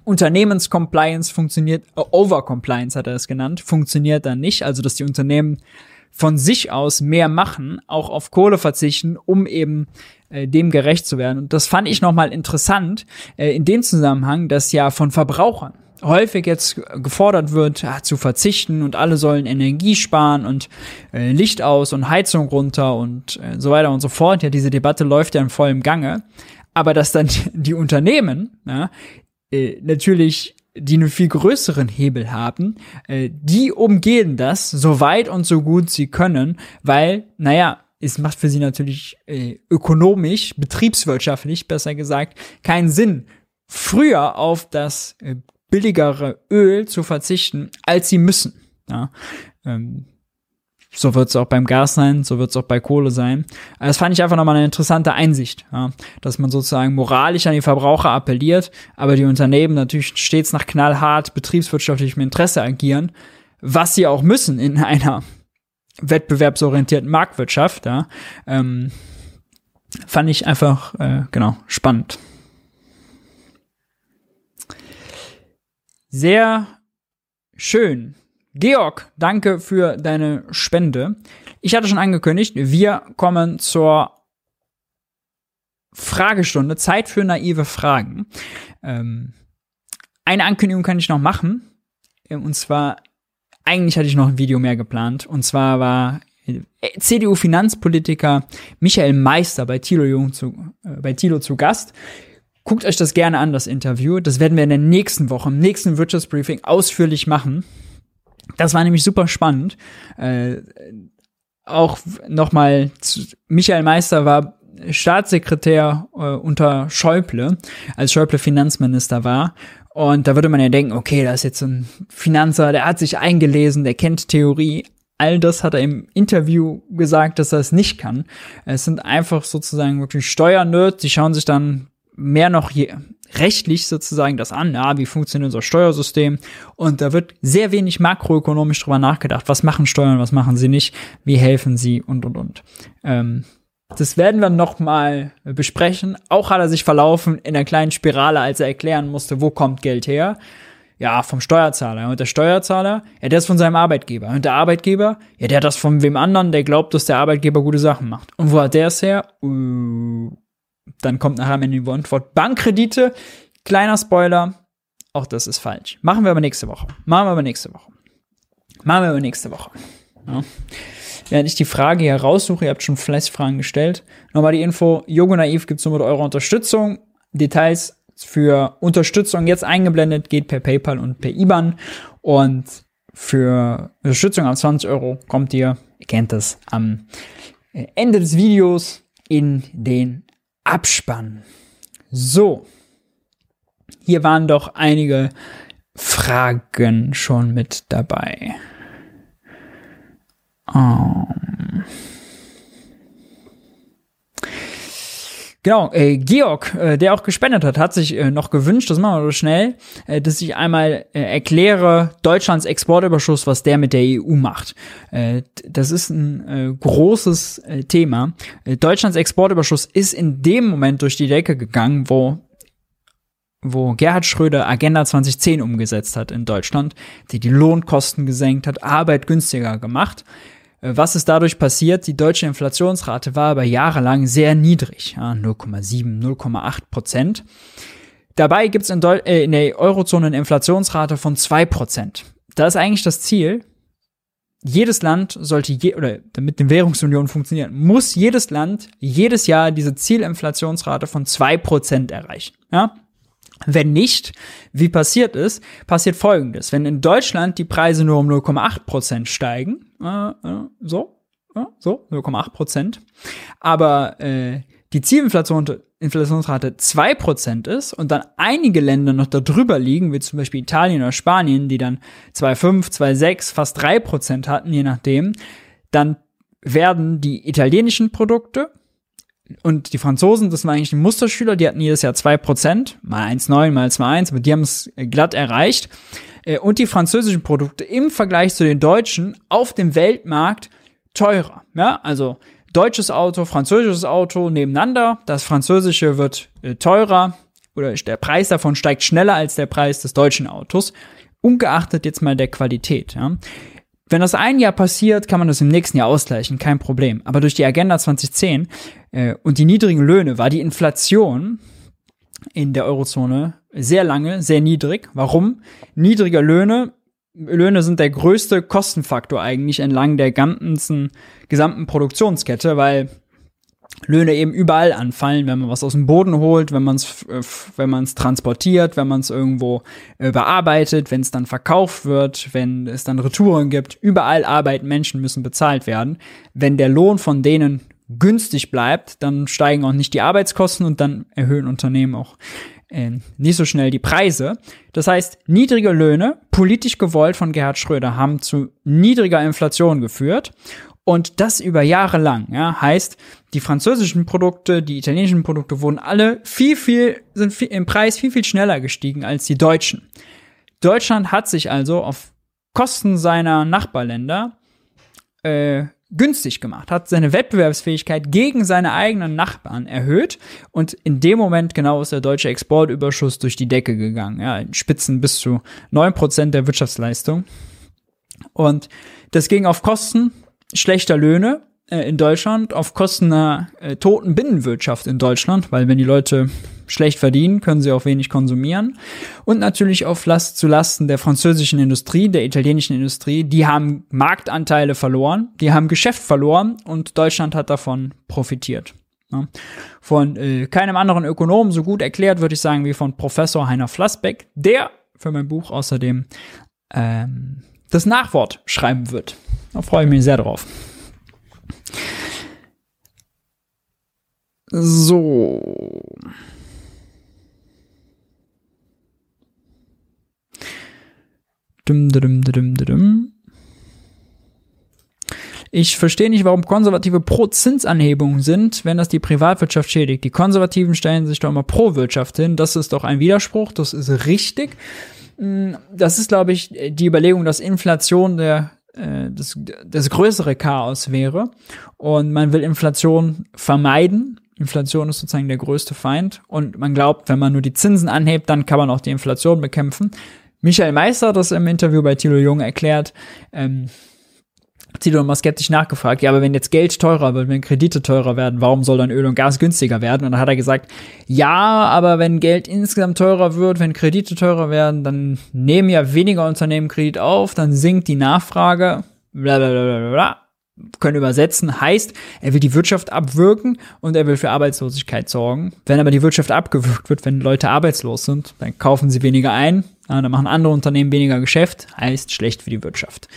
Unternehmenscompliance funktioniert, Overcompliance hat er es genannt, funktioniert dann nicht, also dass die Unternehmen von sich aus mehr machen, auch auf Kohle verzichten, um eben äh, dem gerecht zu werden. Und das fand ich nochmal interessant äh, in dem Zusammenhang, dass ja von Verbrauchern häufig jetzt gefordert wird, ja, zu verzichten und alle sollen Energie sparen und äh, Licht aus und Heizung runter und äh, so weiter und so fort. Ja, diese Debatte läuft ja in vollem Gange. Aber dass dann die Unternehmen ja, äh, natürlich die einen viel größeren Hebel haben, äh, die umgehen das so weit und so gut sie können, weil, naja, es macht für sie natürlich äh, ökonomisch, betriebswirtschaftlich besser gesagt, keinen Sinn, früher auf das äh, billigere Öl zu verzichten, als sie müssen. Ja? Ähm, so wird es auch beim Gas sein, so wird es auch bei Kohle sein. Das fand ich einfach nochmal eine interessante Einsicht, ja, dass man sozusagen moralisch an die Verbraucher appelliert, aber die Unternehmen natürlich stets nach knallhart betriebswirtschaftlichem Interesse agieren, was sie auch müssen in einer wettbewerbsorientierten Marktwirtschaft. Ja, ähm, fand ich einfach äh, genau spannend. Sehr schön. Georg, danke für deine Spende. Ich hatte schon angekündigt, wir kommen zur Fragestunde, Zeit für naive Fragen. Ähm, eine Ankündigung kann ich noch machen. Und zwar, eigentlich hatte ich noch ein Video mehr geplant. Und zwar war äh, CDU-Finanzpolitiker Michael Meister bei Thilo, Jung zu, äh, bei Thilo zu Gast. Guckt euch das gerne an, das Interview. Das werden wir in der nächsten Woche, im nächsten Wirtschaftsbriefing ausführlich machen. Das war nämlich super spannend. Äh, auch nochmal, Michael Meister war Staatssekretär äh, unter Schäuble, als Schäuble Finanzminister war. Und da würde man ja denken, okay, da ist jetzt ein Finanzer, der hat sich eingelesen, der kennt Theorie. All das hat er im Interview gesagt, dass er es nicht kann. Es sind einfach sozusagen wirklich Steuernerds, die schauen sich dann mehr noch je, rechtlich sozusagen das an, ja, wie funktioniert unser Steuersystem und da wird sehr wenig makroökonomisch drüber nachgedacht, was machen Steuern, was machen sie nicht, wie helfen sie und und und. Ähm, das werden wir noch mal besprechen. Auch hat er sich verlaufen in einer kleinen Spirale, als er erklären musste, wo kommt Geld her. Ja, vom Steuerzahler. Und der Steuerzahler, ja, der ist von seinem Arbeitgeber. Und der Arbeitgeber, ja, der hat das von wem anderen, der glaubt, dass der Arbeitgeber gute Sachen macht. Und wo hat der es her? Uh, dann kommt nachher am Ende die Antwort Bankkredite. Kleiner Spoiler, auch das ist falsch. Machen wir aber nächste Woche. Machen wir aber nächste Woche. Machen wir aber nächste Woche. Ja. Während ich die Frage hier raussuche, ihr habt schon fleißig Fragen gestellt. Nochmal die Info, Yogo Naiv gibt es nur mit eurer Unterstützung. Details für Unterstützung jetzt eingeblendet, geht per PayPal und per IBAN. Und für Unterstützung ab 20 Euro kommt ihr, ihr kennt das, am Ende des Videos in den Abspann. So. Hier waren doch einige Fragen schon mit dabei. Um. Genau, äh, Georg, äh, der auch gespendet hat, hat sich äh, noch gewünscht, das machen wir so schnell, äh, dass ich einmal äh, erkläre Deutschlands Exportüberschuss, was der mit der EU macht. Äh, das ist ein äh, großes äh, Thema. Äh, Deutschlands Exportüberschuss ist in dem Moment durch die Decke gegangen, wo wo Gerhard Schröder Agenda 2010 umgesetzt hat in Deutschland, die die Lohnkosten gesenkt hat, Arbeit günstiger gemacht. Äh, was ist dadurch passiert? Die deutsche Inflationsrate war aber jahrelang sehr niedrig, ja, 0,7, 0,8 Prozent. Dabei gibt es in, äh, in, der Eurozone eine Inflationsrate von 2 Prozent. Da ist eigentlich das Ziel, jedes Land sollte, je, oder damit eine Währungsunion funktioniert, muss jedes Land jedes Jahr diese Zielinflationsrate von 2 Prozent erreichen. Ja? Wenn nicht, wie passiert ist, passiert Folgendes. Wenn in Deutschland die Preise nur um 0,8 Prozent steigen, äh, äh, so, äh, so, 0,8 Prozent, aber äh, die Zielinflation Inflationsrate 2% ist und dann einige Länder noch darüber liegen, wie zum Beispiel Italien oder Spanien, die dann 2,5, 2,6, fast 3% hatten, je nachdem, dann werden die italienischen Produkte und die Franzosen, das waren eigentlich die Musterschüler, die hatten jedes Jahr 2%, mal 1,9, mal 2,1, aber die haben es glatt erreicht. Äh, und die französischen Produkte im Vergleich zu den deutschen auf dem Weltmarkt teurer. Ja, also deutsches Auto, französisches Auto nebeneinander. Das französische wird äh, teurer oder der Preis davon steigt schneller als der Preis des deutschen Autos. Ungeachtet jetzt mal der Qualität. Ja. Wenn das ein Jahr passiert, kann man das im nächsten Jahr ausgleichen, kein Problem. Aber durch die Agenda 2010 äh, und die niedrigen Löhne war die Inflation in der Eurozone sehr lange sehr niedrig. Warum? Niedrige Löhne. Löhne sind der größte Kostenfaktor eigentlich entlang der ganzen gesamten Produktionskette, weil Löhne eben überall anfallen, wenn man was aus dem Boden holt, wenn man es äh, wenn man transportiert, wenn man es irgendwo äh, bearbeitet, wenn es dann verkauft wird, wenn es dann Retouren gibt. Überall arbeiten Menschen müssen bezahlt werden. Wenn der Lohn von denen günstig bleibt, dann steigen auch nicht die Arbeitskosten und dann erhöhen Unternehmen auch äh, nicht so schnell die Preise. Das heißt, niedrige Löhne, politisch gewollt von Gerhard Schröder, haben zu niedriger Inflation geführt und das über Jahre lang, ja, heißt, die französischen Produkte, die italienischen Produkte wurden alle viel, viel, sind viel, im Preis viel, viel schneller gestiegen als die deutschen. Deutschland hat sich also auf Kosten seiner Nachbarländer äh, günstig gemacht, hat seine Wettbewerbsfähigkeit gegen seine eigenen Nachbarn erhöht und in dem Moment genau ist der deutsche Exportüberschuss durch die Decke gegangen, ja, in Spitzen bis zu neun Prozent der Wirtschaftsleistung. Und das ging auf Kosten schlechter Löhne äh, in Deutschland auf Kosten einer äh, toten Binnenwirtschaft in Deutschland, weil wenn die Leute schlecht verdienen, können sie auch wenig konsumieren. Und natürlich auf Last zu Lasten der französischen Industrie, der italienischen Industrie. Die haben Marktanteile verloren, die haben Geschäft verloren und Deutschland hat davon profitiert. Von äh, keinem anderen Ökonomen so gut erklärt, würde ich sagen, wie von Professor Heiner Flassbeck, der für mein Buch außerdem ähm, das Nachwort schreiben wird. Da freue ich mich sehr drauf. So. Dum, dum, dum, dum, dum. Ich verstehe nicht, warum Konservative pro Zinsanhebung sind, wenn das die Privatwirtschaft schädigt. Die Konservativen stellen sich doch immer pro Wirtschaft hin. Das ist doch ein Widerspruch, das ist richtig. Mm, das ist, glaube ich, die Überlegung, dass Inflation der äh, das, das größere Chaos wäre. Und man will Inflation vermeiden. Inflation ist sozusagen der größte Feind. Und man glaubt, wenn man nur die Zinsen anhebt, dann kann man auch die Inflation bekämpfen. Michael Meister hat das im Interview bei Thilo Jung erklärt. Ähm, Tilo mal skeptisch nachgefragt, ja, aber wenn jetzt Geld teurer wird, wenn Kredite teurer werden, warum soll dann Öl und Gas günstiger werden? Und dann hat er gesagt, ja, aber wenn Geld insgesamt teurer wird, wenn Kredite teurer werden, dann nehmen ja weniger Unternehmen Kredit auf, dann sinkt die Nachfrage, bla bla bla bla. Können übersetzen, heißt, er will die Wirtschaft abwirken und er will für Arbeitslosigkeit sorgen. Wenn aber die Wirtschaft abgewürgt wird, wenn Leute arbeitslos sind, dann kaufen sie weniger ein, dann machen andere Unternehmen weniger Geschäft, heißt schlecht für die Wirtschaft.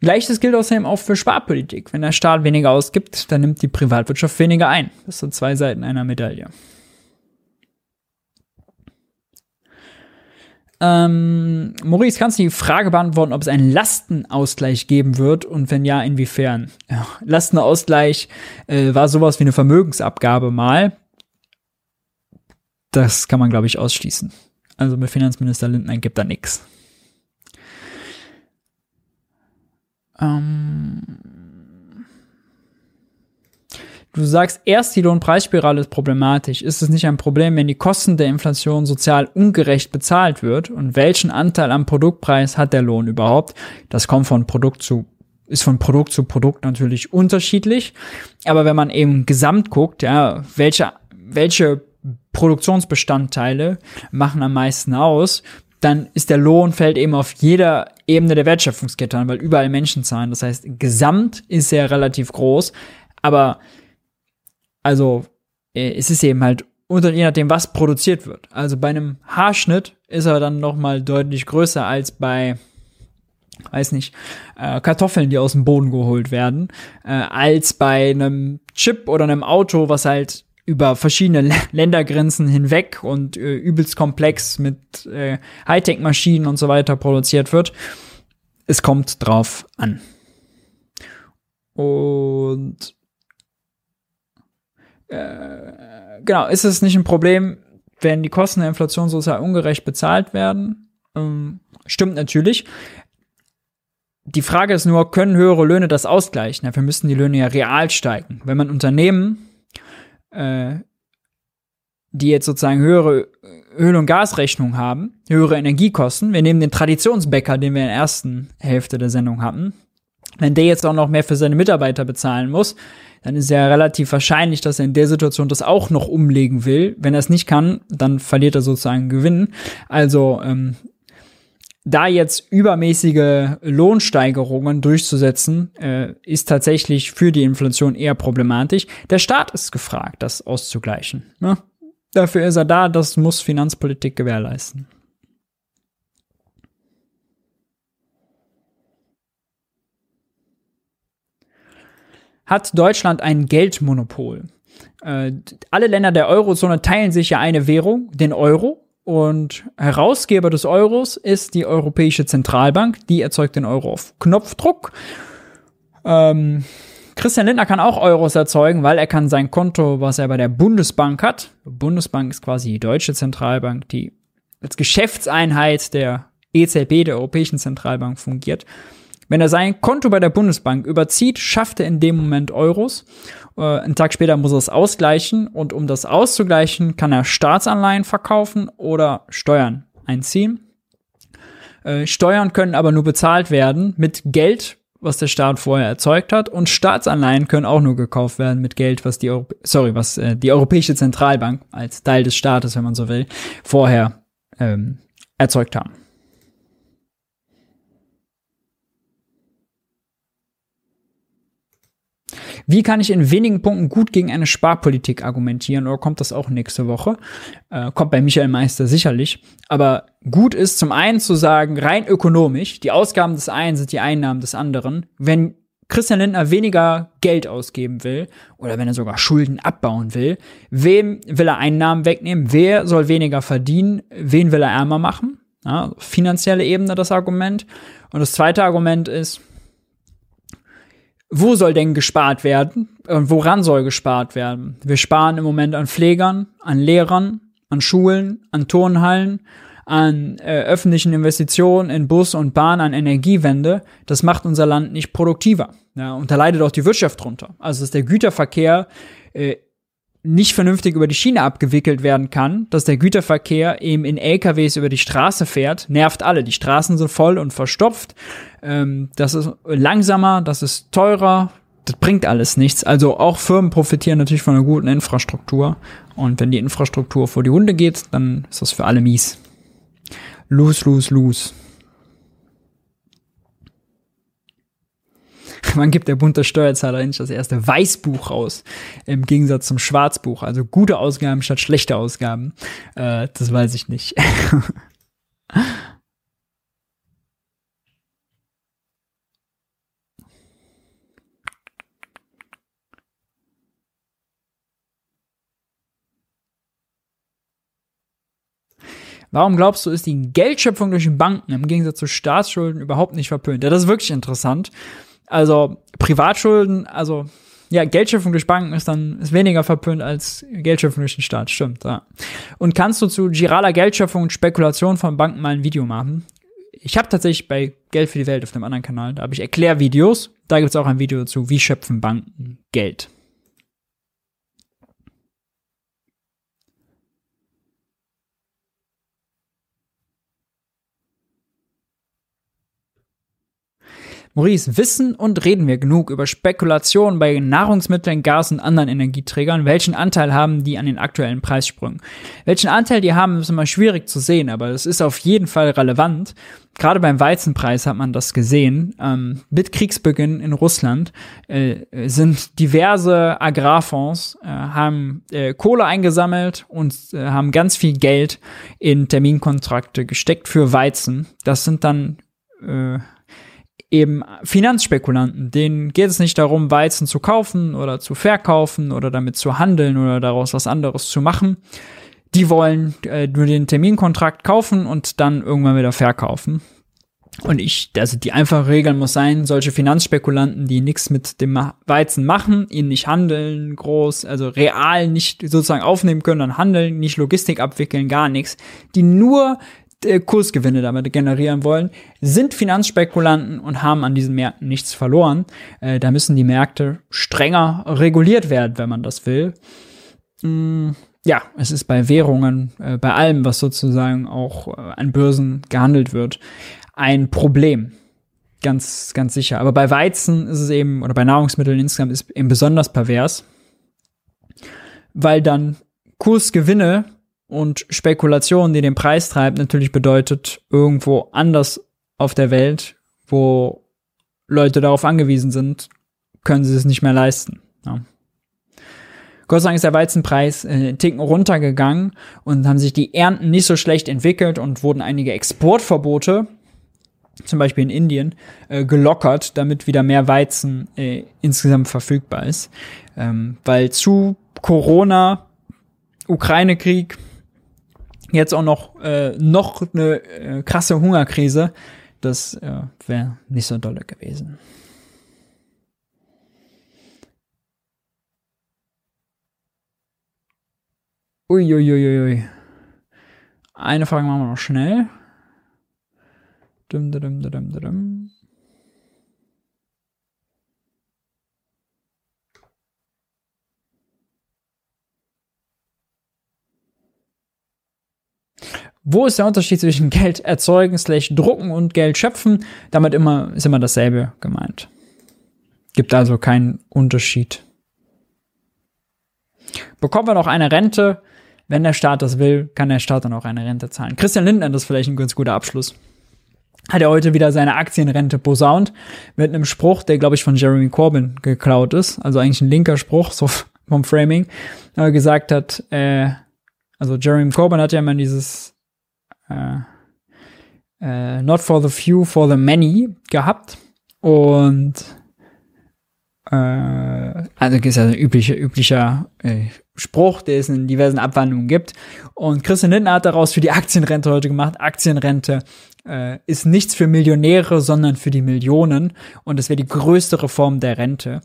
Gleiches gilt außerdem auch für Sparpolitik. Wenn der Staat weniger ausgibt, dann nimmt die Privatwirtschaft weniger ein. Das sind zwei Seiten einer Medaille. Ähm, Maurice, kannst du die Frage beantworten, ob es einen Lastenausgleich geben wird und wenn ja, inwiefern? Ja, Lastenausgleich äh, war sowas wie eine Vermögensabgabe mal. Das kann man, glaube ich, ausschließen. Also mit Finanzminister Lindner gibt da nichts. Ähm du sagst, erst die Lohnpreisspirale ist problematisch. Ist es nicht ein Problem, wenn die Kosten der Inflation sozial ungerecht bezahlt wird? Und welchen Anteil am Produktpreis hat der Lohn überhaupt? Das kommt von Produkt zu ist von Produkt zu Produkt natürlich unterschiedlich. Aber wenn man eben gesamt guckt, ja, welche, welche Produktionsbestandteile machen am meisten aus, dann ist der Lohn fällt eben auf jeder Ebene der Wertschöpfungskette an, weil überall Menschen zahlen. Das heißt, gesamt ist er relativ groß, aber also äh, es ist eben halt unter je nachdem, was produziert wird. Also bei einem Haarschnitt ist er dann noch mal deutlich größer als bei weiß nicht, äh, Kartoffeln, die aus dem Boden geholt werden, äh, als bei einem Chip oder einem Auto, was halt über verschiedene Ländergrenzen hinweg und äh, übelst komplex mit äh, Hightech-Maschinen und so weiter produziert wird. Es kommt drauf an. Und äh, genau, ist es nicht ein Problem, wenn die Kosten der Inflation sozial ungerecht bezahlt werden? Ähm, stimmt natürlich. Die Frage ist nur, können höhere Löhne das ausgleichen? Dafür müssten die Löhne ja real steigen. Wenn man Unternehmen äh, die jetzt sozusagen höhere Öl- und Gasrechnung haben, höhere Energiekosten. Wir nehmen den Traditionsbäcker, den wir in der ersten Hälfte der Sendung hatten. Wenn der jetzt auch noch mehr für seine Mitarbeiter bezahlen muss, dann ist ja relativ wahrscheinlich, dass er in der Situation das auch noch umlegen will. Wenn er es nicht kann, dann verliert er sozusagen Gewinn. Also ähm, da jetzt übermäßige Lohnsteigerungen durchzusetzen, äh, ist tatsächlich für die Inflation eher problematisch. Der Staat ist gefragt, das auszugleichen. Ne? Dafür ist er da, das muss Finanzpolitik gewährleisten. Hat Deutschland ein Geldmonopol? Äh, alle Länder der Eurozone teilen sich ja eine Währung, den Euro. Und Herausgeber des Euros ist die Europäische Zentralbank. Die erzeugt den Euro auf Knopfdruck. Ähm, Christian Lindner kann auch Euros erzeugen, weil er kann sein Konto, was er bei der Bundesbank hat, Bundesbank ist quasi die deutsche Zentralbank, die als Geschäftseinheit der EZB, der Europäischen Zentralbank, fungiert. Wenn er sein Konto bei der Bundesbank überzieht, schafft er in dem Moment Euros. Äh, einen Tag später muss er es ausgleichen und um das auszugleichen, kann er Staatsanleihen verkaufen oder Steuern einziehen. Äh, Steuern können aber nur bezahlt werden mit Geld, was der Staat vorher erzeugt hat und Staatsanleihen können auch nur gekauft werden mit Geld, was die Europ sorry, was äh, die Europäische Zentralbank als Teil des Staates, wenn man so will, vorher ähm, erzeugt haben. Wie kann ich in wenigen Punkten gut gegen eine Sparpolitik argumentieren? Oder kommt das auch nächste Woche? Äh, kommt bei Michael Meister sicherlich. Aber gut ist zum einen zu sagen, rein ökonomisch, die Ausgaben des einen sind die Einnahmen des anderen. Wenn Christian Lindner weniger Geld ausgeben will oder wenn er sogar Schulden abbauen will, wem will er Einnahmen wegnehmen? Wer soll weniger verdienen? Wen will er ärmer machen? Ja, finanzielle Ebene das Argument. Und das zweite Argument ist, wo soll denn gespart werden? Und woran soll gespart werden? Wir sparen im Moment an Pflegern, an Lehrern, an Schulen, an Turnhallen, an äh, öffentlichen Investitionen in Bus und Bahn, an Energiewende. Das macht unser Land nicht produktiver. Ja, und da leidet auch die Wirtschaft drunter. Also dass der Güterverkehr äh, nicht vernünftig über die Schiene abgewickelt werden kann, dass der Güterverkehr eben in LKWs über die Straße fährt, nervt alle. Die Straßen sind voll und verstopft. Ähm, das ist langsamer, das ist teurer, das bringt alles nichts. Also auch Firmen profitieren natürlich von einer guten Infrastruktur. Und wenn die Infrastruktur vor die Hunde geht, dann ist das für alle mies. Lose, lose, lose. Wann gibt der bunte Steuerzahler endlich das erste Weißbuch raus? Im Gegensatz zum Schwarzbuch. Also gute Ausgaben statt schlechte Ausgaben. Äh, das weiß ich nicht. Warum glaubst du, ist die Geldschöpfung durch Banken im Gegensatz zu Staatsschulden überhaupt nicht verpönt? Ja, das ist wirklich interessant. Also Privatschulden, also ja, Geldschöpfung durch Banken ist dann ist weniger verpönt als Geldschöpfung durch den Staat, stimmt, ja. Und kannst du zu giraler Geldschöpfung und Spekulation von Banken mal ein Video machen? Ich habe tatsächlich bei Geld für die Welt auf dem anderen Kanal, da habe ich Erklärvideos. Da gibt's auch ein Video dazu, wie schöpfen Banken Geld. Maurice, wissen und reden wir genug über Spekulationen bei Nahrungsmitteln, Gas und anderen Energieträgern? Welchen Anteil haben die an den aktuellen Preissprüngen? Welchen Anteil die haben, ist immer schwierig zu sehen, aber es ist auf jeden Fall relevant. Gerade beim Weizenpreis hat man das gesehen. Ähm, mit Kriegsbeginn in Russland äh, sind diverse Agrarfonds, äh, haben äh, Kohle eingesammelt und äh, haben ganz viel Geld in Terminkontrakte gesteckt für Weizen. Das sind dann äh, eben Finanzspekulanten, denen geht es nicht darum, Weizen zu kaufen oder zu verkaufen oder damit zu handeln oder daraus was anderes zu machen. Die wollen äh, nur den Terminkontrakt kaufen und dann irgendwann wieder verkaufen. Und ich, also die einfache Regel muss sein, solche Finanzspekulanten, die nichts mit dem Weizen machen, ihn nicht handeln, groß, also real nicht sozusagen aufnehmen können, dann handeln, nicht Logistik abwickeln, gar nichts, die nur Kursgewinne damit generieren wollen, sind Finanzspekulanten und haben an diesen Märkten nichts verloren. Äh, da müssen die Märkte strenger reguliert werden, wenn man das will. Mm, ja, es ist bei Währungen, äh, bei allem, was sozusagen auch äh, an Börsen gehandelt wird, ein Problem. Ganz, ganz sicher. Aber bei Weizen ist es eben, oder bei Nahrungsmitteln insgesamt ist eben besonders pervers, weil dann Kursgewinne und Spekulation, die den Preis treibt, natürlich bedeutet irgendwo anders auf der Welt, wo Leute darauf angewiesen sind, können sie es nicht mehr leisten. Ja. Gott sei Dank ist der Weizenpreis äh, Ticken runtergegangen und haben sich die Ernten nicht so schlecht entwickelt und wurden einige Exportverbote, zum Beispiel in Indien, äh, gelockert, damit wieder mehr Weizen äh, insgesamt verfügbar ist. Ähm, weil zu Corona, Ukraine-Krieg, jetzt auch noch, äh, noch eine äh, krasse Hungerkrise, das äh, wäre nicht so dolle gewesen. Uiuiuiui. Eine Frage machen wir noch schnell. Dum, dum, dum, dum, dum. Wo ist der Unterschied zwischen Geld erzeugen, slash drucken und Geld schöpfen? Damit immer, ist immer dasselbe gemeint. Gibt also keinen Unterschied. Bekommen wir noch eine Rente? Wenn der Staat das will, kann der Staat dann auch eine Rente zahlen. Christian Lindner, das ist vielleicht ein ganz guter Abschluss. Hat er heute wieder seine Aktienrente posaunt mit einem Spruch, der glaube ich von Jeremy Corbyn geklaut ist, also eigentlich ein linker Spruch so vom Framing, er gesagt hat, äh, also Jeremy Corbyn hat ja immer dieses äh, äh, Not for the Few, for the Many gehabt. Und äh, also ist ja ein üblicher, üblicher äh, Spruch, der es in diversen Abwandlungen gibt. Und Christian Lindner hat daraus für die Aktienrente heute gemacht. Aktienrente äh, ist nichts für Millionäre, sondern für die Millionen. Und das wäre die größte Reform der Rente.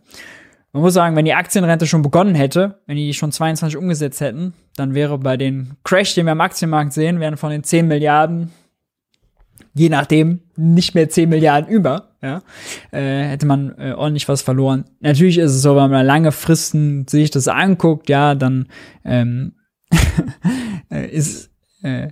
Man muss sagen, wenn die Aktienrente schon begonnen hätte, wenn die schon 22 umgesetzt hätten, dann wäre bei den Crash, den wir am Aktienmarkt sehen, wären von den 10 Milliarden, je nachdem, nicht mehr 10 Milliarden über, ja, äh, hätte man äh, ordentlich was verloren. Natürlich ist es so, wenn man lange Fristen sich das anguckt, ja, dann ähm, ist äh,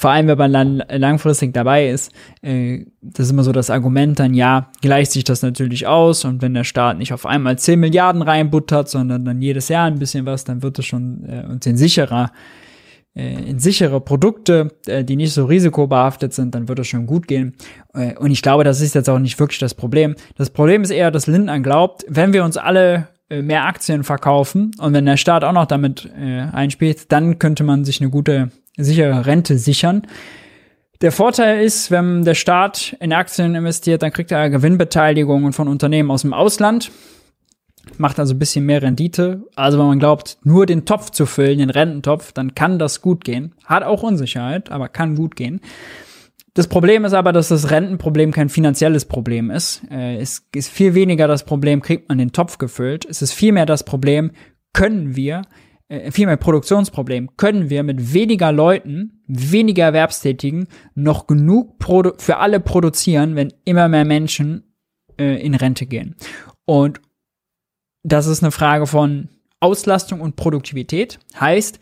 vor allem wenn man dann langfristig dabei ist, äh, das ist immer so das Argument dann, ja, gleicht sich das natürlich aus und wenn der Staat nicht auf einmal 10 Milliarden reinbuttert, sondern dann jedes Jahr ein bisschen was, dann wird es schon äh, uns in sicherer äh, in sichere Produkte, äh, die nicht so risikobehaftet sind, dann wird es schon gut gehen. Äh, und ich glaube, das ist jetzt auch nicht wirklich das Problem. Das Problem ist eher, dass Lindner glaubt, wenn wir uns alle äh, mehr Aktien verkaufen und wenn der Staat auch noch damit äh, einspielt, dann könnte man sich eine gute sichere Rente sichern. Der Vorteil ist, wenn der Staat in Aktien investiert, dann kriegt er Gewinnbeteiligungen von Unternehmen aus dem Ausland. Macht also ein bisschen mehr Rendite. Also wenn man glaubt, nur den Topf zu füllen, den Rententopf, dann kann das gut gehen. Hat auch Unsicherheit, aber kann gut gehen. Das Problem ist aber, dass das Rentenproblem kein finanzielles Problem ist. Äh, es ist viel weniger das Problem, kriegt man den Topf gefüllt. Es ist vielmehr das Problem, können wir äh, vielmehr Produktionsproblem, können wir mit weniger Leuten, weniger Erwerbstätigen noch genug Produ für alle produzieren, wenn immer mehr Menschen äh, in Rente gehen. Und das ist eine Frage von Auslastung und Produktivität. Heißt,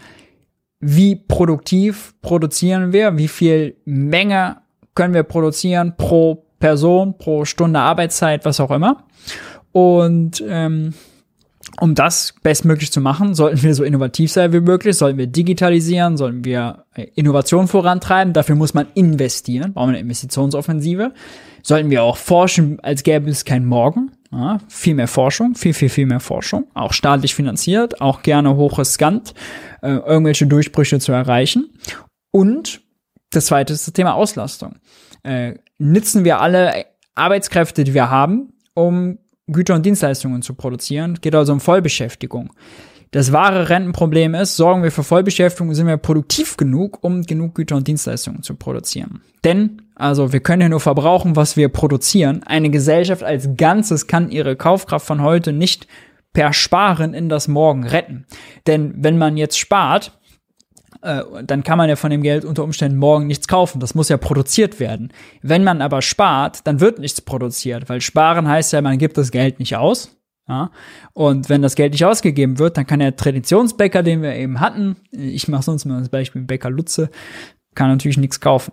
wie produktiv produzieren wir, wie viel Menge können wir produzieren pro Person, pro Stunde Arbeitszeit, was auch immer. Und ähm, um das bestmöglich zu machen, sollten wir so innovativ sein wie möglich, sollten wir digitalisieren, sollten wir äh, Innovation vorantreiben. Dafür muss man investieren, brauchen wir eine Investitionsoffensive. Sollten wir auch forschen, als gäbe es kein Morgen. Ja, viel mehr Forschung, viel, viel, viel mehr Forschung, auch staatlich finanziert, auch gerne hochriskant, äh, irgendwelche Durchbrüche zu erreichen. Und das zweite ist das Thema Auslastung. Äh, nützen wir alle Arbeitskräfte, die wir haben, um Güter und Dienstleistungen zu produzieren. Geht also um Vollbeschäftigung. Das wahre Rentenproblem ist, sorgen wir für Vollbeschäftigung, sind wir produktiv genug, um genug Güter und Dienstleistungen zu produzieren. Denn, also wir können ja nur verbrauchen, was wir produzieren. Eine Gesellschaft als Ganzes kann ihre Kaufkraft von heute nicht per Sparen in das Morgen retten. Denn wenn man jetzt spart, äh, dann kann man ja von dem Geld unter Umständen morgen nichts kaufen. Das muss ja produziert werden. Wenn man aber spart, dann wird nichts produziert, weil sparen heißt ja, man gibt das Geld nicht aus. Ja? Und wenn das Geld nicht ausgegeben wird, dann kann der Traditionsbäcker, den wir eben hatten, ich mache sonst mal das Beispiel Bäcker Lutze, kann natürlich nichts kaufen.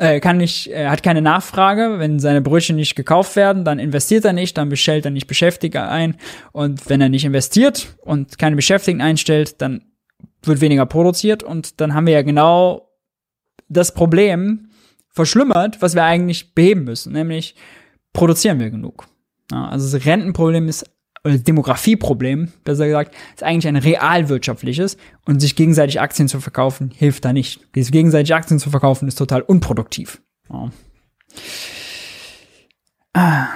Äh, kann nicht, er hat keine Nachfrage, wenn seine Brötchen nicht gekauft werden, dann investiert er nicht, dann bestellt er nicht Beschäftigte ein und wenn er nicht investiert und keine Beschäftigten einstellt, dann wird weniger produziert und dann haben wir ja genau das Problem verschlimmert, was wir eigentlich beheben müssen, nämlich produzieren wir genug. Ja, also das Rentenproblem ist oder das Demografieproblem, besser gesagt, ist eigentlich ein realwirtschaftliches und sich gegenseitig Aktien zu verkaufen hilft da nicht. Sich gegenseitig Aktien zu verkaufen ist total unproduktiv. Ja. Ah.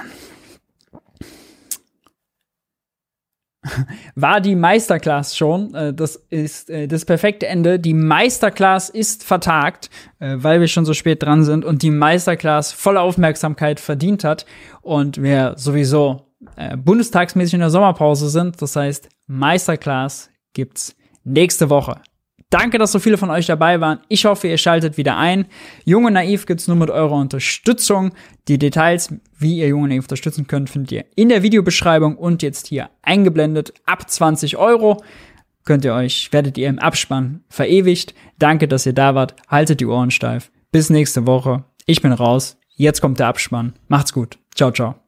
war die Meisterclass schon. Äh, das ist äh, das perfekte Ende. Die Meisterclass ist vertagt, äh, weil wir schon so spät dran sind und die Meisterclass volle Aufmerksamkeit verdient hat und wir sowieso bundestagsmäßig in der Sommerpause sind. Das heißt, Meisterclass gibt's nächste Woche. Danke, dass so viele von euch dabei waren. Ich hoffe, ihr schaltet wieder ein. Junge Naiv gibt's nur mit eurer Unterstützung. Die Details, wie ihr Junge Naiv unterstützen könnt, findet ihr in der Videobeschreibung und jetzt hier eingeblendet. Ab 20 Euro könnt ihr euch, werdet ihr im Abspann verewigt. Danke, dass ihr da wart. Haltet die Ohren steif. Bis nächste Woche. Ich bin raus. Jetzt kommt der Abspann. Macht's gut. Ciao, ciao.